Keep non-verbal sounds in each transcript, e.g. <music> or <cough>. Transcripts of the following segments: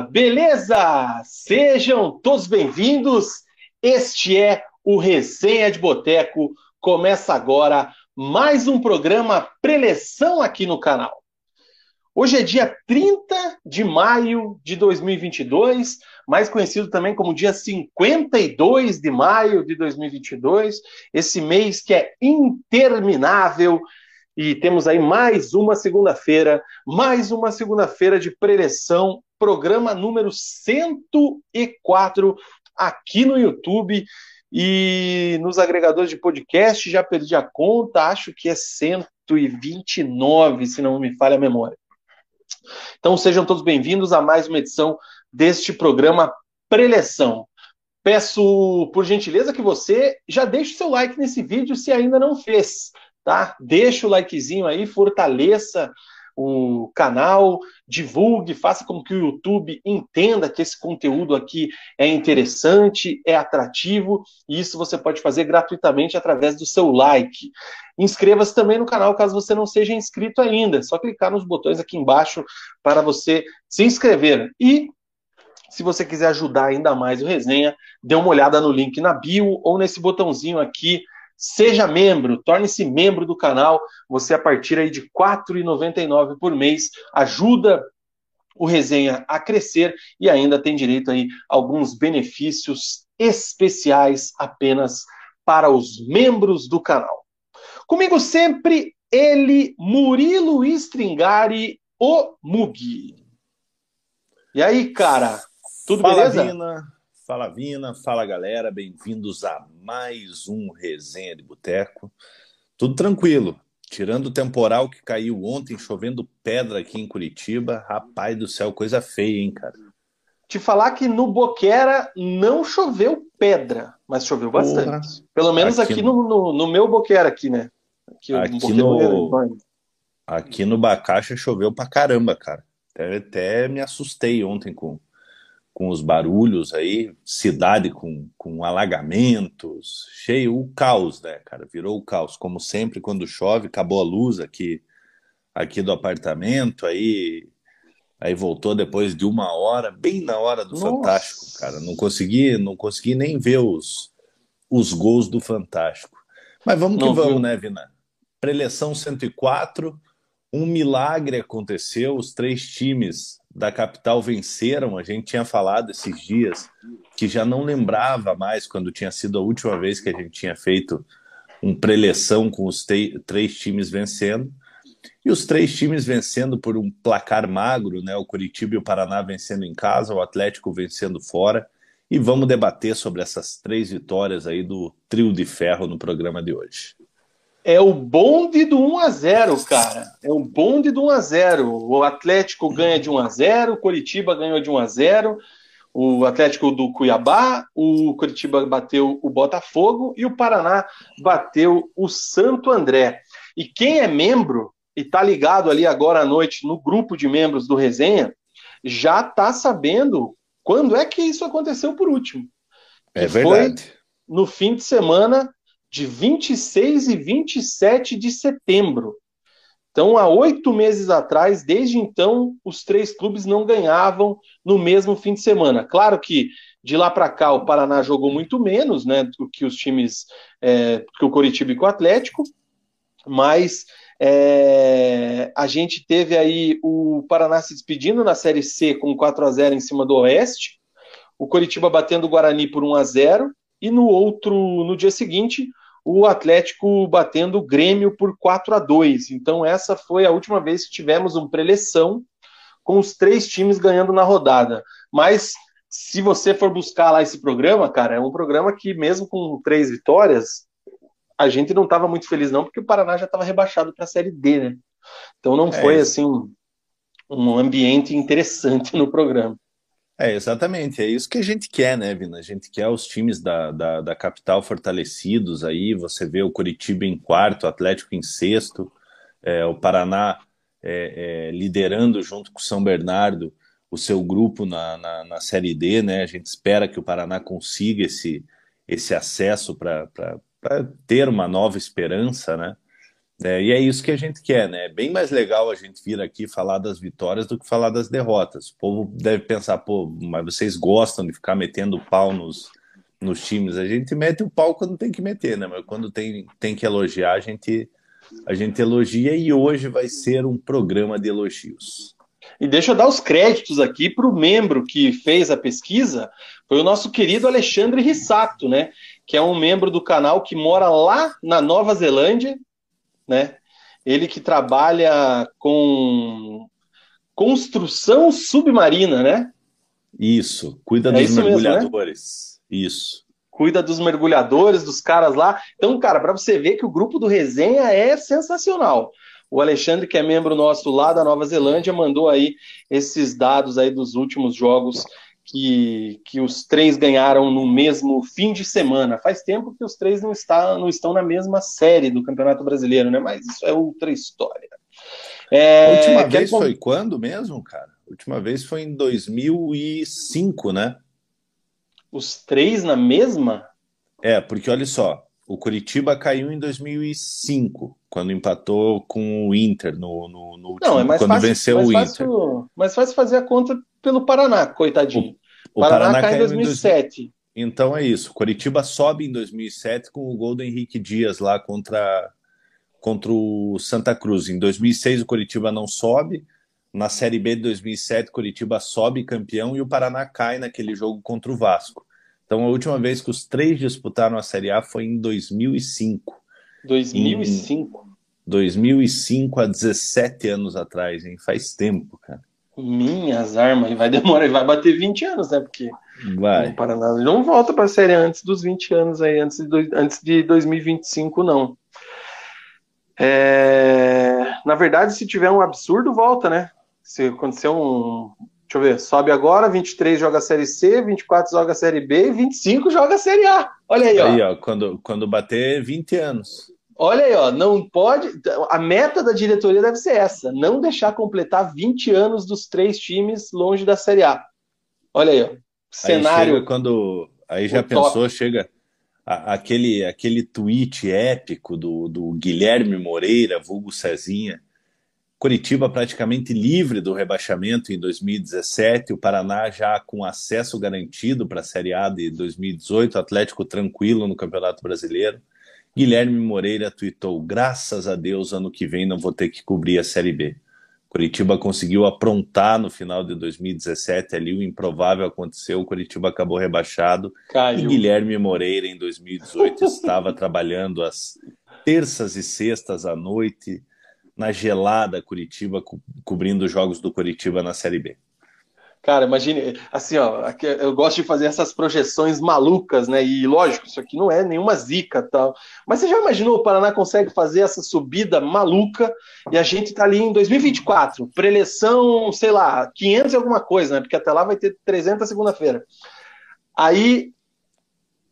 Beleza? Sejam todos bem-vindos. Este é o Resenha de Boteco. Começa agora mais um programa preleção aqui no canal. Hoje é dia 30 de maio de 2022, mais conhecido também como dia 52 de maio de 2022, esse mês que é interminável e temos aí mais uma segunda-feira, mais uma segunda-feira de preleção, programa número 104 aqui no YouTube e nos agregadores de podcast, já perdi a conta, acho que é 129, se não me falha a memória. Então sejam todos bem-vindos a mais uma edição deste programa Preleção. Peço, por gentileza, que você já deixe seu like nesse vídeo se ainda não fez tá? Deixa o likezinho aí, fortaleça o canal, divulgue, faça com que o YouTube entenda que esse conteúdo aqui é interessante, é atrativo, e isso você pode fazer gratuitamente através do seu like. Inscreva-se também no canal caso você não seja inscrito ainda, é só clicar nos botões aqui embaixo para você se inscrever. E se você quiser ajudar ainda mais o resenha, dê uma olhada no link na bio ou nesse botãozinho aqui Seja membro, torne-se membro do canal. Você, a partir aí de R$ 4,99 por mês, ajuda o Resenha a crescer e ainda tem direito aí a alguns benefícios especiais apenas para os membros do canal. Comigo sempre ele, Murilo Stringari, o Mugi. E aí, cara? Tudo Fala, beleza? Vina. Fala Vina, fala galera, bem-vindos a mais um Resenha de Boteco. Tudo tranquilo, tirando o temporal que caiu ontem, chovendo pedra aqui em Curitiba. Rapaz do céu, coisa feia, hein, cara? Te falar que no Boquera não choveu pedra, mas choveu bastante. Porra. Pelo menos aqui, aqui no, no, no, meu Boquera aqui, né? Aqui, aqui no, aqui no Bacaxa choveu pra caramba, cara. Até, até me assustei ontem com com os barulhos aí, cidade com, com alagamentos, cheio, o caos, né, cara? Virou o caos. Como sempre, quando chove, acabou a luz aqui, aqui do apartamento, aí, aí voltou depois de uma hora, bem na hora do Nossa. Fantástico, cara. Não consegui, não consegui nem ver os, os gols do Fantástico. Mas vamos que não, vamos, viu? né, Vina? Preleção 104, um milagre aconteceu, os três times da capital venceram. A gente tinha falado esses dias que já não lembrava mais quando tinha sido a última vez que a gente tinha feito um preleção com os três times vencendo. E os três times vencendo por um placar magro, né? O Curitiba e o Paraná vencendo em casa, o Atlético vencendo fora. E vamos debater sobre essas três vitórias aí do trio de ferro no programa de hoje é o bonde do 1 a 0 cara. É o bonde do 1 a 0 O Atlético ganha de 1 a 0 o Coritiba ganhou de 1 a 0 o Atlético do Cuiabá, o Curitiba bateu o Botafogo e o Paraná bateu o Santo André. E quem é membro e tá ligado ali agora à noite no grupo de membros do Resenha, já tá sabendo quando é que isso aconteceu por último. É verdade. Foi no fim de semana de 26 e 27 de setembro. Então, há oito meses atrás, desde então, os três clubes não ganhavam no mesmo fim de semana. Claro que de lá para cá o Paraná jogou muito menos, né, do que os times, é, que o Coritiba e o Atlético, mas é, a gente teve aí o Paraná se despedindo na Série C com 4 a 0 em cima do Oeste, o Coritiba batendo o Guarani por 1 a 0 e no outro, no dia seguinte, o Atlético batendo o Grêmio por 4 a 2. Então, essa foi a última vez que tivemos uma preleção com os três times ganhando na rodada. Mas, se você for buscar lá esse programa, cara, é um programa que, mesmo com três vitórias, a gente não estava muito feliz, não, porque o Paraná já estava rebaixado para a Série D, né? Então, não é foi, isso. assim, um ambiente interessante no programa. É, exatamente, é isso que a gente quer, né, Vina? A gente quer os times da, da, da capital fortalecidos aí, você vê o Curitiba em quarto, o Atlético em sexto, é, o Paraná é, é, liderando junto com o São Bernardo o seu grupo na, na, na, Série D, né? A gente espera que o Paraná consiga esse, esse acesso para ter uma nova esperança, né? É, e é isso que a gente quer, né? É bem mais legal a gente vir aqui falar das vitórias do que falar das derrotas. O povo deve pensar, pô, mas vocês gostam de ficar metendo pau nos, nos times. A gente mete o pau quando tem que meter, né? Mas quando tem, tem que elogiar, a gente, a gente elogia e hoje vai ser um programa de elogios. E deixa eu dar os créditos aqui para o membro que fez a pesquisa, foi o nosso querido Alexandre Rissato, né? Que é um membro do canal que mora lá na Nova Zelândia, né? Ele que trabalha com construção submarina, né? Isso, cuida é dos isso mergulhadores. Mesmo, né? Isso. Cuida dos mergulhadores, dos caras lá. Então, cara, para você ver que o grupo do Resenha é sensacional. O Alexandre, que é membro nosso lá da Nova Zelândia, mandou aí esses dados aí dos últimos jogos que, que os três ganharam no mesmo fim de semana. Faz tempo que os três não, está, não estão na mesma série do Campeonato Brasileiro, né? Mas isso é outra história. É, a última vez foi quando mesmo, cara? A última vez foi em 2005, né? Os três na mesma? É, porque olha só, o Curitiba caiu em 2005, quando empatou com o Inter no, no, no último, Não, é mais quando fácil, venceu mais o fácil, Inter. Mas fácil fazer a conta pelo Paraná, coitadinho. O, o Paraná, Paraná caiu em 2007. Em Então é isso. Curitiba sobe em 2007 com o gol do Henrique Dias lá contra, contra o Santa Cruz. Em 2006 o Curitiba não sobe. Na Série B de 2007, Curitiba sobe campeão e o Paraná cai naquele jogo contra o Vasco. Então a última vez que os três disputaram a Série A foi em 2005. 2005? Em 2005, há 17 anos atrás, hein? Faz tempo, cara. Minhas armas, vai demorar, vai bater 20 anos, né? Porque vai. não para nada. Não volta para a série antes dos 20 anos aí, antes de, antes de 2025, não. É... Na verdade, se tiver um absurdo, volta, né? Se acontecer um, Deixa eu ver, sobe agora, 23 joga a Série C, 24 joga a Série B e 25 joga a Série A. Olha aí, ó. Aí, ó, quando, quando bater 20 anos. Olha aí, ó, não pode. A meta da diretoria deve ser essa: não deixar completar 20 anos dos três times longe da Série A. Olha aí, ó. Cenário. Aí quando. Aí já pensou, top. chega a, aquele, aquele tweet épico do, do Guilherme Moreira, vulgo Cezinha Curitiba praticamente livre do rebaixamento em 2017, o Paraná já com acesso garantido para a Série A de 2018, Atlético tranquilo no Campeonato Brasileiro. Guilherme Moreira tweetou: graças a Deus, ano que vem não vou ter que cobrir a Série B. Curitiba conseguiu aprontar no final de 2017, ali o improvável aconteceu, o Curitiba acabou rebaixado. Caiu. E Guilherme Moreira, em 2018, <laughs> estava trabalhando às terças e sextas à noite, na gelada Curitiba, co cobrindo os jogos do Curitiba na Série B. Cara, imagine, assim, ó, eu gosto de fazer essas projeções malucas, né? E lógico, isso aqui não é nenhuma zica tal. Mas você já imaginou o Paraná consegue fazer essa subida maluca e a gente tá ali em 2024, preleção, sei lá, 500 e alguma coisa, né? Porque até lá vai ter 300 segunda-feira. Aí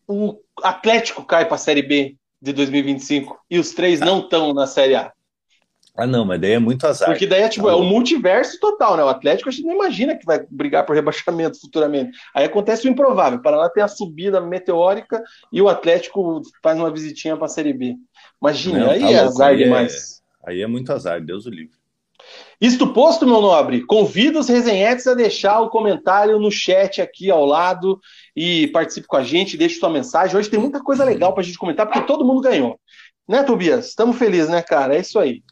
o Atlético cai para a Série B de 2025 e os três não estão na Série A. Ah, não, mas daí é muito azar. Porque daí é tipo, é o multiverso total, né? O Atlético a gente não imagina que vai brigar por rebaixamento futuramente. Aí acontece o improvável. O Paraná tem a subida meteórica e o Atlético faz uma visitinha para a Série B. Imagina, aí tá é azar aí é- demais. É, aí é muito azar, Deus o livre. Isto posto, meu nobre, convido os resenhetes a deixar o comentário no chat aqui ao lado e participe com a gente, deixe sua mensagem. Hoje tem muita coisa legal para a gente comentar, porque todo mundo ganhou. Né, Tobias? Estamos felizes, né, cara? É isso aí.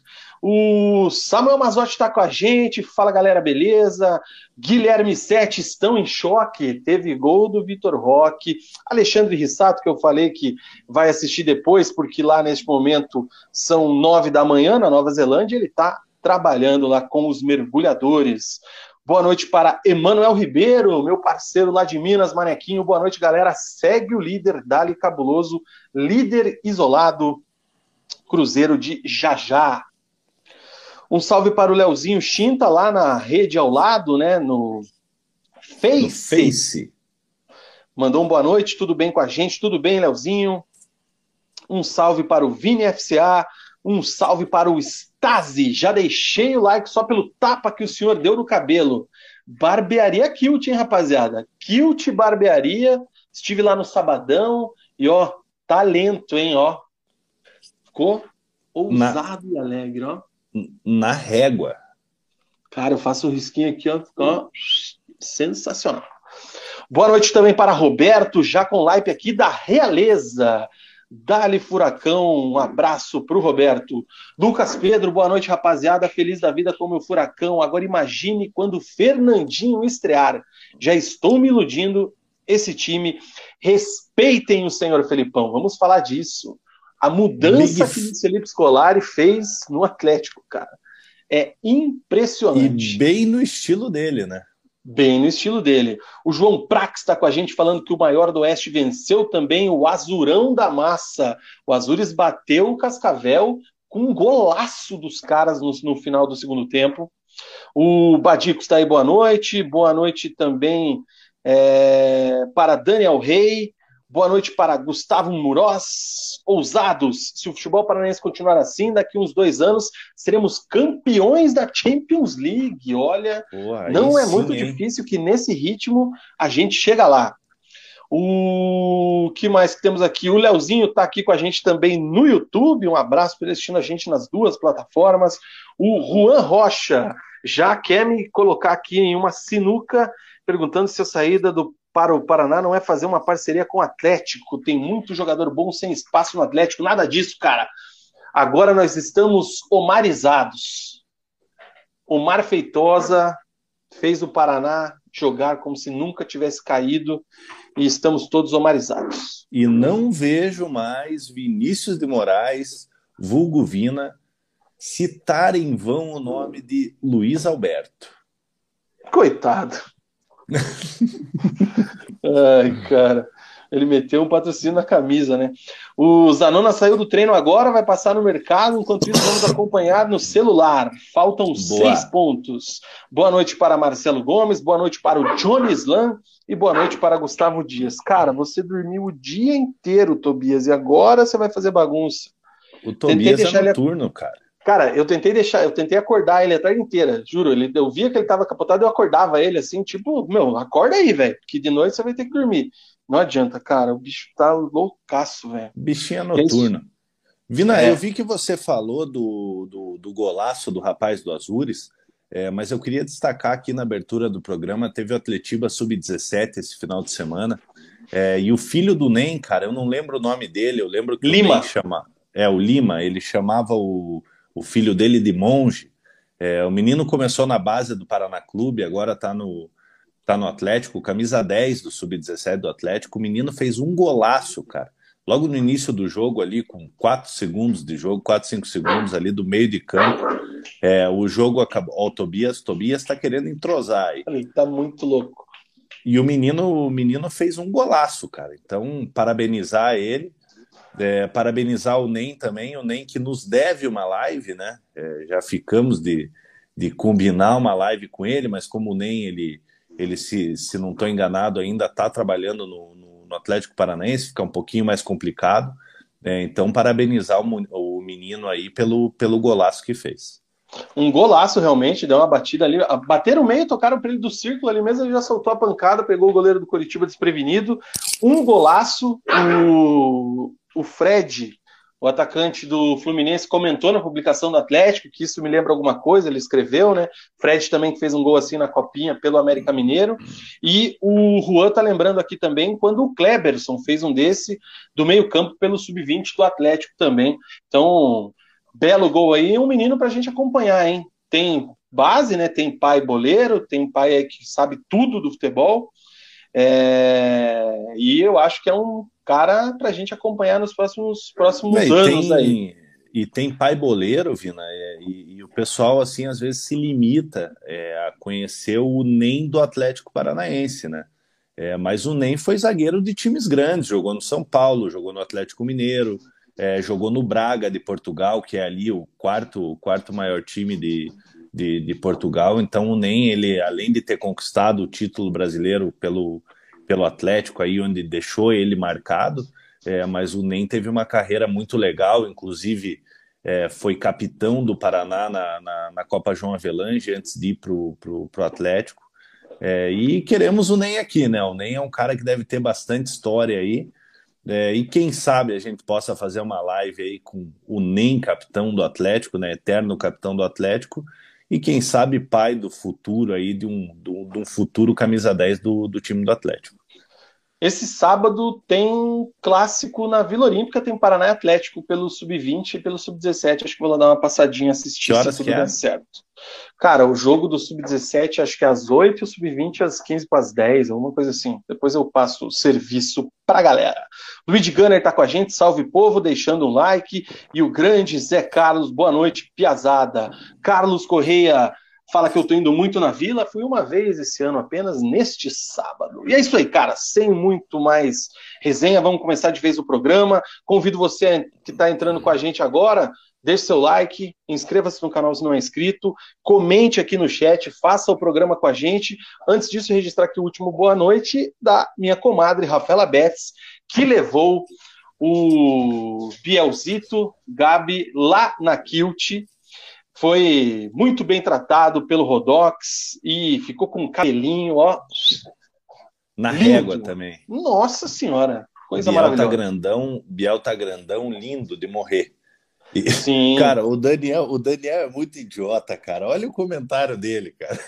O Samuel Mazotti está com a gente. Fala galera, beleza? Guilherme Sete estão em choque. Teve gol do Vitor Roque. Alexandre Rissato, que eu falei que vai assistir depois, porque lá neste momento são nove da manhã na Nova Zelândia. Ele está trabalhando lá com os mergulhadores. Boa noite para Emanuel Ribeiro, meu parceiro lá de Minas, Manequinho. Boa noite, galera. Segue o líder Dali Cabuloso, líder isolado, Cruzeiro de Jajá. Um salve para o Leozinho Chinta lá na rede ao lado, né? No Face. No Face. Mandou um boa noite, tudo bem com a gente? Tudo bem, Leozinho? Um salve para o Vini FCA, um salve para o Stasi. Já deixei o like só pelo tapa que o senhor deu no cabelo. Barbearia Kilt, hein, rapaziada? Kilt Barbearia. Estive lá no sabadão e, ó, talento, hein, ó. Ficou Ousado na, e alegre, ó. Na régua. Cara, eu faço um risquinho aqui, ó. ó sensacional. Boa noite também para Roberto, já com live aqui da Realeza. Dali Furacão, um abraço para o Roberto. Lucas Pedro, boa noite, rapaziada. Feliz da vida com o Furacão. Agora imagine quando Fernandinho estrear. Já estou me iludindo. Esse time, respeitem o senhor Felipão. Vamos falar disso. A mudança Big... que o Felipe Scolari fez no Atlético, cara. É impressionante. E bem no estilo dele, né? Bem no estilo dele. O João Prax está com a gente falando que o maior do Oeste venceu também o Azurão da Massa. O Azures bateu o Cascavel com um golaço dos caras no, no final do segundo tempo. O Badico está aí, boa noite. Boa noite também é, para Daniel Rey. Boa noite para Gustavo Muroz. Ousados, se o futebol paranaense continuar assim, daqui uns dois anos seremos campeões da Champions League. Olha, não é sim, muito hein? difícil que nesse ritmo a gente chega lá. O que mais que temos aqui? O Leozinho está aqui com a gente também no YouTube. Um abraço ele assistindo a gente nas duas plataformas. O Juan Rocha já quer me colocar aqui em uma sinuca, perguntando se a saída do para o Paraná não é fazer uma parceria com o Atlético. Tem muito jogador bom sem espaço no Atlético. Nada disso, cara. Agora nós estamos omarizados. Omar Feitosa fez o Paraná jogar como se nunca tivesse caído e estamos todos omarizados. E não vejo mais Vinícius de Moraes, vulgo Vina, citar em vão o nome de Luiz Alberto. Coitado. <laughs> Ai, cara. Ele meteu um patrocínio na camisa, né? O Zanona saiu do treino agora, vai passar no mercado, enquanto isso vamos acompanhar no celular. Faltam boa. seis pontos. Boa noite para Marcelo Gomes, boa noite para o Johnny Slam e boa noite para Gustavo Dias. Cara, você dormiu o dia inteiro, Tobias, e agora você vai fazer bagunça. O Tobias é noturno, ele... cara. Cara, eu tentei deixar, eu tentei acordar ele a tarde inteira, juro. Ele, eu via que ele tava capotado, eu acordava ele assim, tipo, meu, acorda aí, velho, que de noite você vai ter que dormir. Não adianta, cara, o bicho tá loucaço, velho. Bichinho é noturno. Vina, é. eu vi que você falou do, do, do golaço do rapaz do Azures, é, mas eu queria destacar aqui na abertura do programa, teve o Atletiba Sub-17 esse final de semana, é, e o filho do Nem, cara, eu não lembro o nome dele, eu lembro que Lima. o Nem chama. É, o Lima, ele chamava o o filho dele de monge. É, o menino começou na base do Paraná Clube, agora está no, tá no Atlético, camisa 10 do Sub-17 do Atlético. O menino fez um golaço, cara. Logo no início do jogo, ali, com 4 segundos de jogo, 4, 5 segundos ali do meio de campo, é, o jogo acabou. Ó, o Tobias, Tobias está querendo entrosar aí. Ele tá muito louco. E o menino, o menino fez um golaço, cara. Então, parabenizar ele. É, parabenizar o NEM também, o NEM que nos deve uma live, né? É, já ficamos de, de combinar uma live com ele, mas como o NEM, ele, ele se, se não estou enganado, ainda está trabalhando no, no, no, Atlético Paranaense, fica um pouquinho mais complicado. É, então, parabenizar o, o menino aí pelo, pelo golaço que fez. Um golaço realmente, deu uma batida ali. Bateram meio, tocaram para ele do círculo ali mesmo, ele já soltou a pancada, pegou o goleiro do Curitiba desprevenido. Um golaço. O, o Fred, o atacante do Fluminense, comentou na publicação do Atlético, que isso me lembra alguma coisa, ele escreveu, né? Fred também fez um gol assim na copinha pelo América Mineiro. E o Juan tá lembrando aqui também quando o Kleberson fez um desse do meio-campo pelo sub-20 do Atlético também. Então, belo gol aí, um menino para a gente acompanhar, hein? Tem base, né? Tem pai boleiro, tem pai que sabe tudo do futebol. É... E eu acho que é um cara para a gente acompanhar nos próximos, próximos anos tem, aí. E tem pai boleiro, Vina, é, e, e, o pessoal, assim, às vezes se limita é, a conhecer o NEM do Atlético Paranaense, né? É, mas o NEM foi zagueiro de times grandes, jogou no São Paulo, jogou no Atlético Mineiro, é, jogou no Braga de Portugal, que é ali o quarto, o quarto maior time de, de, de Portugal. Então o NEM, ele, além de ter conquistado o título brasileiro pelo, pelo Atlético, aí onde deixou ele marcado, é, mas o NEM teve uma carreira muito legal, inclusive é, foi capitão do Paraná na, na, na, Copa João Avelange antes de ir para o Atlético. É, e queremos o NEM aqui, né? O NEM é um cara que deve ter bastante história aí. É, e quem sabe a gente possa fazer uma live aí com o NEM capitão do Atlético, né? Eterno capitão do Atlético, e quem sabe pai do futuro aí, de um, de um futuro camisa 10 do, do time do Atlético. Esse sábado tem clássico na Vila Olímpica, tem Paraná Atlético pelo Sub-20 e pelo Sub-17. Acho que vou lá dar uma passadinha assistir se tudo que é? certo. Cara, o jogo do Sub-17 acho que é às 8 e o Sub-20 às 15 para as 10, alguma coisa assim. Depois eu passo o serviço pra galera. Luigi Gunner tá com a gente, salve povo, deixando um like. E o grande Zé Carlos, boa noite, piazada. Carlos Correia, fala que eu tô indo muito na vila. Fui uma vez esse ano apenas, neste sábado. E é isso aí, cara. Sem muito mais resenha, vamos começar de vez o programa. Convido você que está entrando com a gente agora. Deixe seu like, inscreva-se no canal se não é inscrito, comente aqui no chat, faça o programa com a gente. Antes disso, registrar aqui o último boa noite da minha comadre Rafaela Betts, que levou o Bielzito Gabi lá na Kilt foi muito bem tratado pelo Rodox e ficou com um cabelinho, ó. Na lindo. régua também. Nossa senhora, coisa Biel tá maravilhosa. Tá grandão, Biel tá grandão, lindo de morrer. E, Sim. <laughs> Cara, o Daniel, o Daniel é muito idiota, cara. Olha o comentário dele, cara.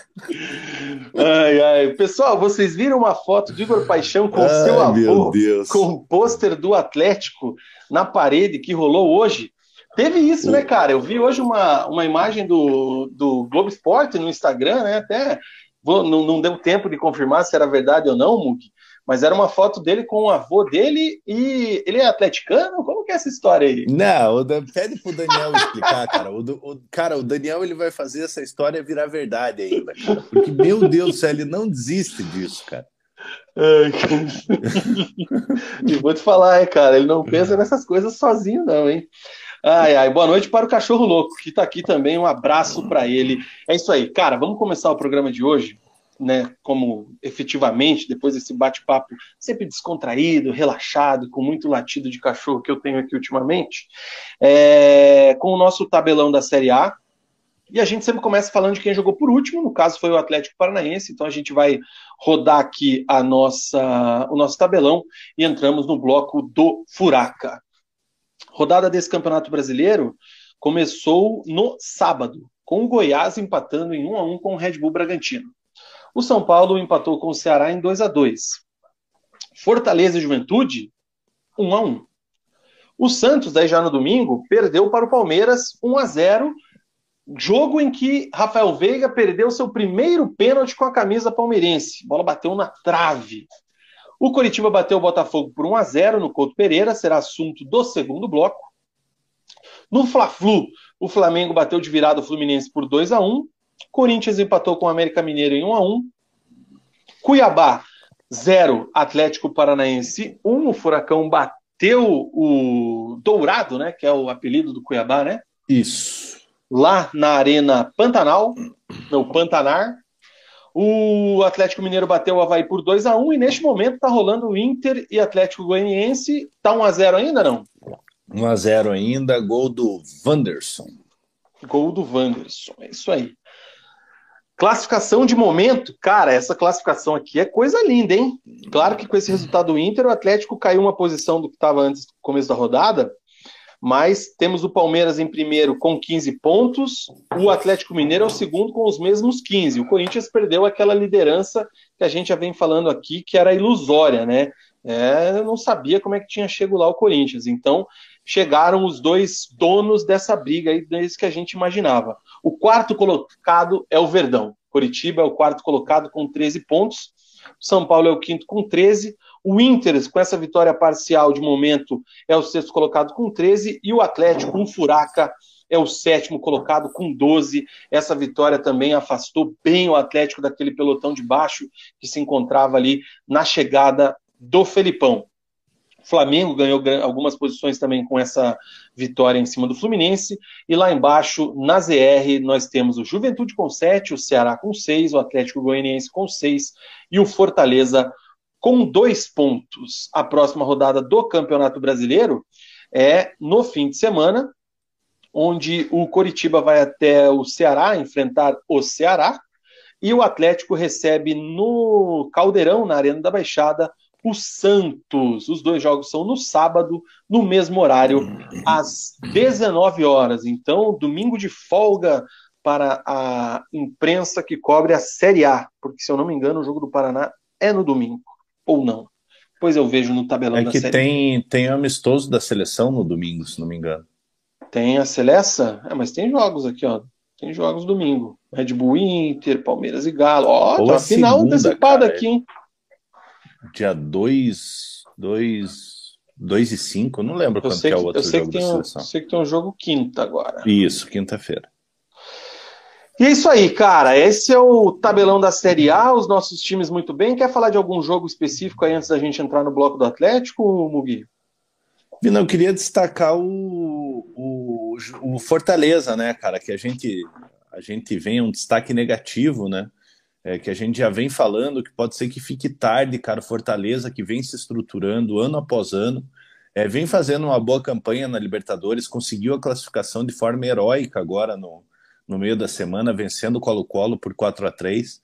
Ai, ai. Pessoal, vocês viram uma foto de Igor Paixão com ai, seu avô com o pôster do Atlético na parede que rolou hoje? Teve isso, né, cara? Eu vi hoje uma, uma imagem do, do Globo Esporte no Instagram, né? Até vou, não, não deu tempo de confirmar se era verdade ou não, Mug, mas era uma foto dele com o avô dele e ele é atleticano? Como que é essa história aí? Não, o Dan, pede pro Daniel explicar, cara. O, o, cara, o Daniel ele vai fazer essa história virar verdade ainda, cara. Porque, meu Deus do céu, ele não desiste disso, cara. <laughs> e vou te falar, hein, cara, ele não pensa nessas coisas sozinho, não, hein? Ai, ai, boa noite para o Cachorro Louco, que está aqui também. Um abraço para ele. É isso aí, cara. Vamos começar o programa de hoje, né? Como efetivamente, depois desse bate-papo sempre descontraído, relaxado, com muito latido de cachorro que eu tenho aqui ultimamente, é, com o nosso tabelão da Série A. E a gente sempre começa falando de quem jogou por último, no caso foi o Atlético Paranaense, então a gente vai rodar aqui a nossa, o nosso tabelão e entramos no bloco do Furaca rodada desse Campeonato Brasileiro começou no sábado, com o Goiás empatando em 1 a 1 com o Red Bull Bragantino. O São Paulo empatou com o Ceará em 2 a 2. Fortaleza e Juventude 1 a 1. O Santos, daí já no domingo, perdeu para o Palmeiras 1 a 0, jogo em que Rafael Veiga perdeu seu primeiro pênalti com a camisa palmeirense. A bola bateu na trave. O Coritiba bateu o Botafogo por 1 a 0 no Couto Pereira, será assunto do segundo bloco. No Fla-Flu, o Flamengo bateu de virada o Fluminense por 2 a 1. Corinthians empatou com o América Mineiro em 1 a 1. Cuiabá 0, Atlético Paranaense 1. O Furacão bateu o Dourado, né, que é o apelido do Cuiabá, né? Isso. Lá na Arena Pantanal, no Pantanar, o Atlético Mineiro bateu o Havaí por 2 a 1 e neste momento está rolando o Inter e Atlético Goianiense. Tá 1 a 0 ainda não? 1 a 0 ainda, gol do Wanderson. Gol do Wanderson, é isso aí. Classificação de momento, cara, essa classificação aqui é coisa linda, hein? Claro que com esse resultado do Inter, o Atlético caiu uma posição do que estava antes do começo da rodada, mas temos o Palmeiras em primeiro com 15 pontos, o Atlético Mineiro é o segundo com os mesmos 15. O Corinthians perdeu aquela liderança que a gente já vem falando aqui, que era ilusória, né? É, eu não sabia como é que tinha chegado lá o Corinthians. Então, chegaram os dois donos dessa briga aí, desde que a gente imaginava. O quarto colocado é o Verdão. Coritiba é o quarto colocado com 13 pontos. São Paulo é o quinto com 13. O Inter, com essa vitória parcial de momento, é o sexto colocado com 13, e o Atlético, um furaca, é o sétimo colocado com 12. Essa vitória também afastou bem o Atlético daquele pelotão de baixo que se encontrava ali na chegada do Felipão. O Flamengo ganhou algumas posições também com essa vitória em cima do Fluminense. E lá embaixo, na ZR, nós temos o Juventude com 7, o Ceará com 6, o Atlético Goianiense com 6 e o Fortaleza com dois pontos. A próxima rodada do Campeonato Brasileiro é no fim de semana, onde o Coritiba vai até o Ceará enfrentar o Ceará e o Atlético recebe no Caldeirão, na Arena da Baixada, o Santos. Os dois jogos são no sábado, no mesmo horário, às 19 horas. Então, domingo de folga para a imprensa que cobre a Série A, porque se eu não me engano, o jogo do Paraná é no domingo, ou não. Pois eu vejo no tabelão é da que Série tem, tem amistoso da seleção no domingo, se não me engano. Tem a Seleção? É, mas tem jogos aqui, ó. Tem jogos domingo. Red Bull Inter, Palmeiras e Galo. Ó, tem uma final antecipada aqui, hein? Dia 2, 2, 2 e 5, não lembro eu quando que é o outro jogo da seleção. Eu sei que tem um jogo quinta agora. Isso, quinta-feira. E é isso aí, cara. Esse é o tabelão da Série A, os nossos times muito bem. Quer falar de algum jogo específico aí antes da gente entrar no bloco do Atlético, Mugi? Vina, eu queria destacar o, o, o, Fortaleza, né, cara? Que a gente, a gente vem um destaque negativo, né? É, que a gente já vem falando que pode ser que fique tarde, cara. Fortaleza que vem se estruturando ano após ano, é, vem fazendo uma boa campanha na Libertadores, conseguiu a classificação de forma heróica agora no, no meio da semana, vencendo o Colo-Colo por 4 a 3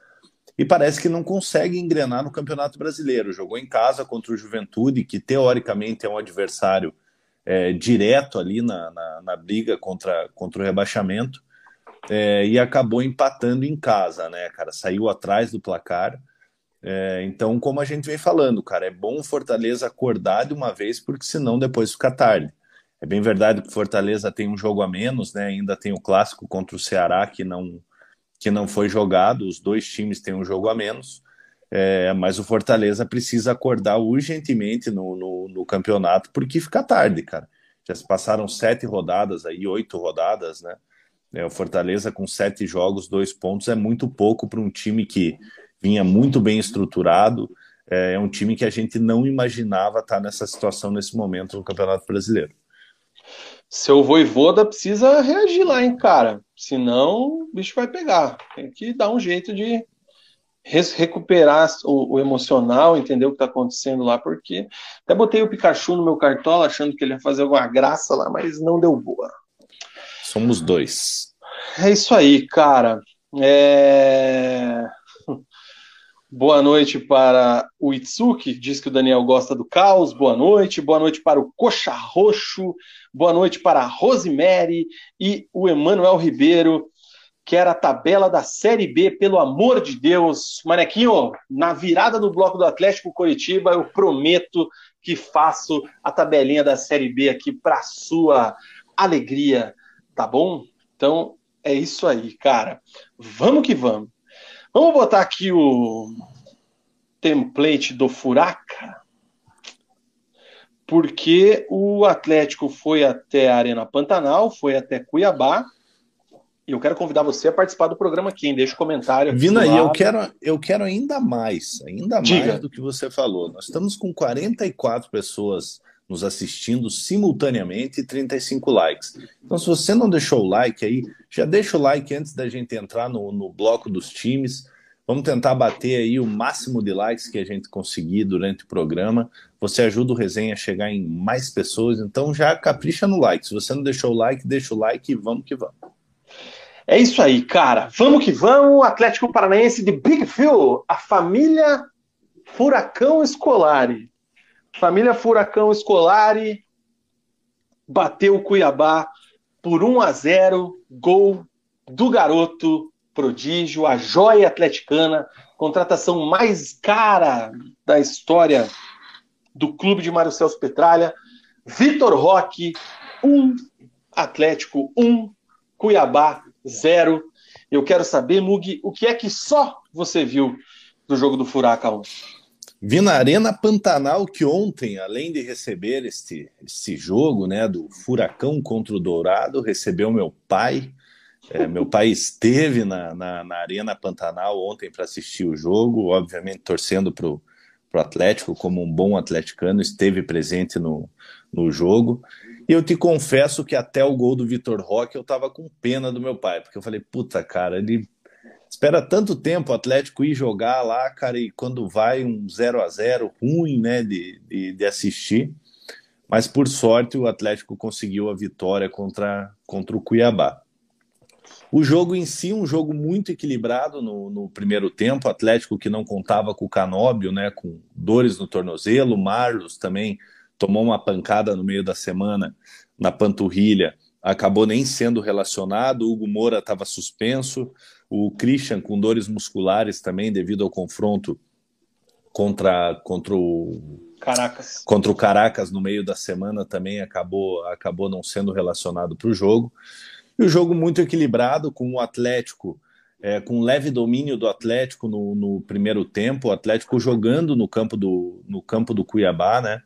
e parece que não consegue engrenar no Campeonato Brasileiro. Jogou em casa contra o Juventude, que teoricamente é um adversário é, direto ali na, na, na, briga contra, contra o rebaixamento, é, e acabou empatando em casa, né, cara? Saiu atrás do placar. É, então, como a gente vem falando, cara, é bom o Fortaleza acordar de uma vez, porque senão depois fica tarde. É bem verdade que Fortaleza tem um jogo a menos, né? Ainda tem o clássico contra o Ceará que não que não foi jogado. Os dois times têm um jogo a menos, é, mas o Fortaleza precisa acordar urgentemente no, no, no, campeonato porque fica tarde, cara. Já se passaram sete rodadas aí, oito rodadas, né? É, o Fortaleza com sete jogos, dois pontos é muito pouco para um time que vinha muito bem estruturado. É, é um time que a gente não imaginava estar nessa situação nesse momento no Campeonato Brasileiro seu voivoda precisa reagir lá, hein, cara. Senão o bicho vai pegar. Tem que dar um jeito de recuperar o, o emocional, entender o que está acontecendo lá, porque até botei o Pikachu no meu cartola achando que ele ia fazer alguma graça lá, mas não deu boa. Somos dois. É isso aí, cara. É... Boa noite para o Itsuki, diz que o Daniel gosta do caos. Boa noite. Boa noite para o Coxa Roxo. Boa noite para a Rosemary e o Emanuel Ribeiro. Quer a tabela da Série B, pelo amor de Deus. Manequinho, na virada do bloco do Atlético Curitiba, eu prometo que faço a tabelinha da Série B aqui para sua alegria, tá bom? Então é isso aí, cara. Vamos que vamos. Vamos botar aqui o template do Furaca, porque o Atlético foi até a Arena Pantanal, foi até Cuiabá, e eu quero convidar você a participar do programa aqui, hein? deixa o um comentário. Aqui Vina, eu quero, eu quero ainda mais, ainda Diga. mais do que você falou. Nós estamos com 44 pessoas nos assistindo simultaneamente e 35 likes. Então, se você não deixou o like aí, já deixa o like antes da gente entrar no, no bloco dos times. Vamos tentar bater aí o máximo de likes que a gente conseguir durante o programa. Você ajuda o resenha a chegar em mais pessoas, então já capricha no like. Se você não deixou o like, deixa o like e vamos que vamos. É isso aí, cara. Vamos que vamos. Atlético Paranaense de Big Phil, a família Furacão Escolari. Família Furacão Escolari bateu o Cuiabá por 1 a 0, gol do garoto prodígio, a joia atleticana, contratação mais cara da história do clube de Mário Celso Petralha. Vitor Roque, 1, um, Atlético 1, um, Cuiabá 0. Eu quero saber, Mugi, o que é que só você viu do jogo do Furaca ontem? Vi na Arena Pantanal que ontem, além de receber este, este jogo né, do Furacão contra o Dourado, recebeu meu pai. É, meu pai esteve na, na, na Arena Pantanal ontem para assistir o jogo, obviamente torcendo para o Atlético, como um bom atleticano, esteve presente no, no jogo. E eu te confesso que até o gol do Vitor Roque eu estava com pena do meu pai, porque eu falei, puta cara, ele espera tanto tempo o Atlético ir jogar lá, cara, e quando vai um 0 a 0 ruim, né, de, de, de, assistir. Mas por sorte o Atlético conseguiu a vitória contra, contra o Cuiabá. O jogo em si, um jogo muito equilibrado no, no primeiro tempo. Atlético que não contava com o Canóbio, né, com dores no tornozelo. Marlos também tomou uma pancada no meio da semana na panturrilha, acabou nem sendo relacionado. O Hugo Moura estava suspenso. O Christian com dores musculares também devido ao confronto contra, contra o Caracas. Contra o Caracas no meio da semana também acabou, acabou não sendo relacionado para o jogo. E o jogo muito equilibrado, com o Atlético, é, com leve domínio do Atlético no, no, primeiro tempo, o Atlético jogando no campo, do, no campo do Cuiabá, né?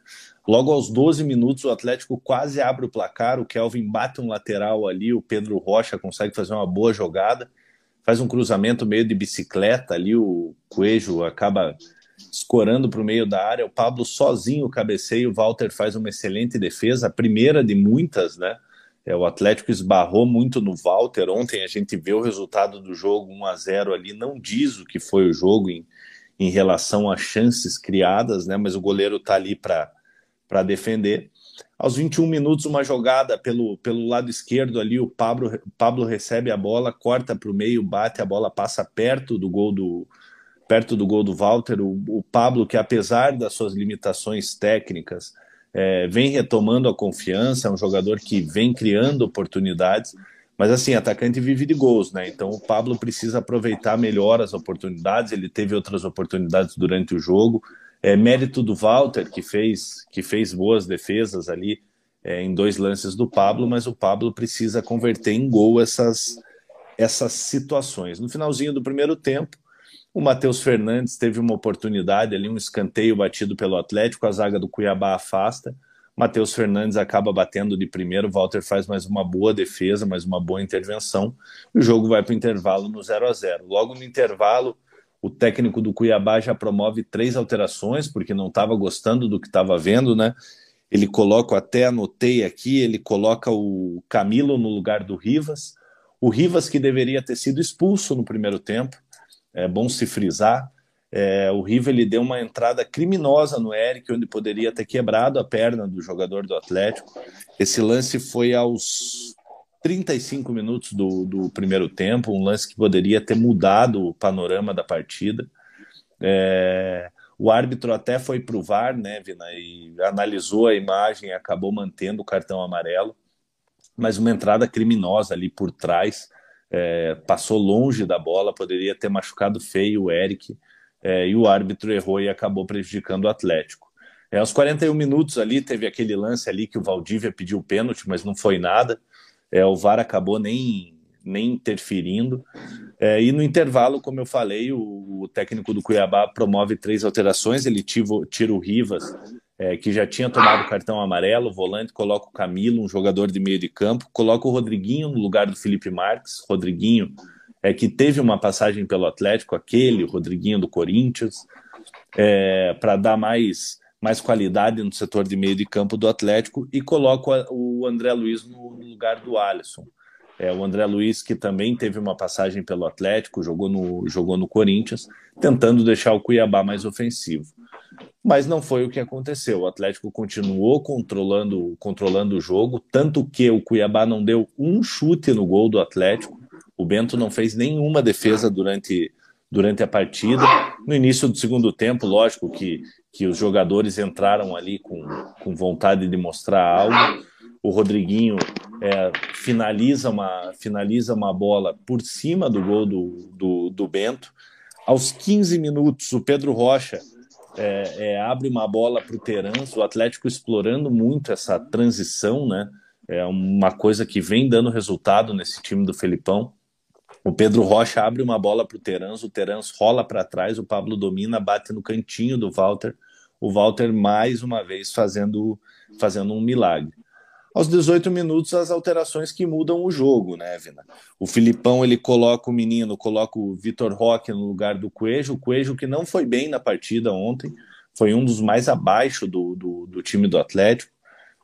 Logo aos 12 minutos, o Atlético quase abre o placar, o Kelvin bate um lateral ali, o Pedro Rocha consegue fazer uma boa jogada, faz um cruzamento meio de bicicleta ali, o Coelho acaba escorando para o meio da área, o Pablo sozinho cabeceia, o Walter faz uma excelente defesa, a primeira de muitas, né? É, o Atlético esbarrou muito no Walter. Ontem a gente vê o resultado do jogo 1 a 0 ali, não diz o que foi o jogo em, em relação às chances criadas, né? Mas o goleiro tá ali para defender. Aos 21 minutos, uma jogada pelo, pelo lado esquerdo ali, o Pablo, Pablo recebe a bola, corta para o meio, bate, a bola passa perto do gol do, perto do gol do Walter, o, o Pablo, que apesar das suas limitações técnicas, é, vem retomando a confiança, é um jogador que vem criando oportunidades, mas assim, atacante vive de gols, né? Então o Pablo precisa aproveitar melhor as oportunidades, ele teve outras oportunidades durante o jogo. É mérito do Walter, que fez, que fez boas defesas ali é, em dois lances do Pablo, mas o Pablo precisa converter em gol essas, essas situações. No finalzinho do primeiro tempo, o Matheus Fernandes teve uma oportunidade ali, um escanteio batido pelo Atlético, a zaga do Cuiabá afasta. Matheus Fernandes acaba batendo de primeiro, Walter faz mais uma boa defesa, mais uma boa intervenção. E o jogo vai para o intervalo no 0 a 0 Logo no intervalo, o técnico do Cuiabá já promove três alterações, porque não estava gostando do que estava vendo, né? Ele coloca, até anotei aqui, ele coloca o Camilo no lugar do Rivas. O Rivas que deveria ter sido expulso no primeiro tempo, é bom se frisar. É, o River ele deu uma entrada criminosa no Eric, onde poderia ter quebrado a perna do jogador do Atlético. Esse lance foi aos 35 minutos do, do primeiro tempo, um lance que poderia ter mudado o panorama da partida. É, o árbitro até foi para o VAR, né, Vina, e analisou a imagem e acabou mantendo o cartão amarelo, mas uma entrada criminosa ali por trás é, passou longe da bola, poderia ter machucado feio o Eric, é, e o árbitro errou e acabou prejudicando o Atlético. É, aos 41 minutos ali, teve aquele lance ali que o Valdívia pediu pênalti, mas não foi nada. É, o VAR acabou nem, nem interferindo. É, e no intervalo, como eu falei, o, o, técnico do Cuiabá promove três alterações. Ele tira o Rivas é, que já tinha tomado cartão amarelo, o volante, coloca o Camilo, um jogador de meio de campo, coloca o Rodriguinho no lugar do Felipe Marques, Rodriguinho é, que teve uma passagem pelo Atlético, aquele, Rodriguinho do Corinthians, é, para dar mais, mais qualidade no setor de meio de campo do Atlético, e coloca o André Luiz no, no lugar do Alisson. É, o André Luiz, que também teve uma passagem pelo Atlético, jogou no, jogou no Corinthians, tentando deixar o Cuiabá mais ofensivo mas não foi o que aconteceu. O Atlético continuou controlando, controlando o jogo, tanto que o Cuiabá não deu um chute no gol do Atlético. O Bento não fez nenhuma defesa durante, durante a partida. No início do segundo tempo, lógico que, que os jogadores entraram ali com, com vontade de mostrar algo. O Rodriguinho é, finaliza, uma, finaliza uma bola por cima do gol do, do, do Bento. Aos 15 minutos, o Pedro Rocha é, é, abre uma bola para o Terans, o Atlético explorando muito essa transição, né? É uma coisa que vem dando resultado nesse time do Felipão. O Pedro Rocha abre uma bola para o Terans, o Terans rola para trás, o Pablo domina, bate no cantinho do Walter. O Walter mais uma vez fazendo, fazendo um milagre. Aos 18 minutos, as alterações que mudam o jogo, né, Vina? O Filipão ele coloca o menino, coloca o Vitor Roque no lugar do Coelho, o Coelho que não foi bem na partida ontem, foi um dos mais abaixo do, do, do time do Atlético.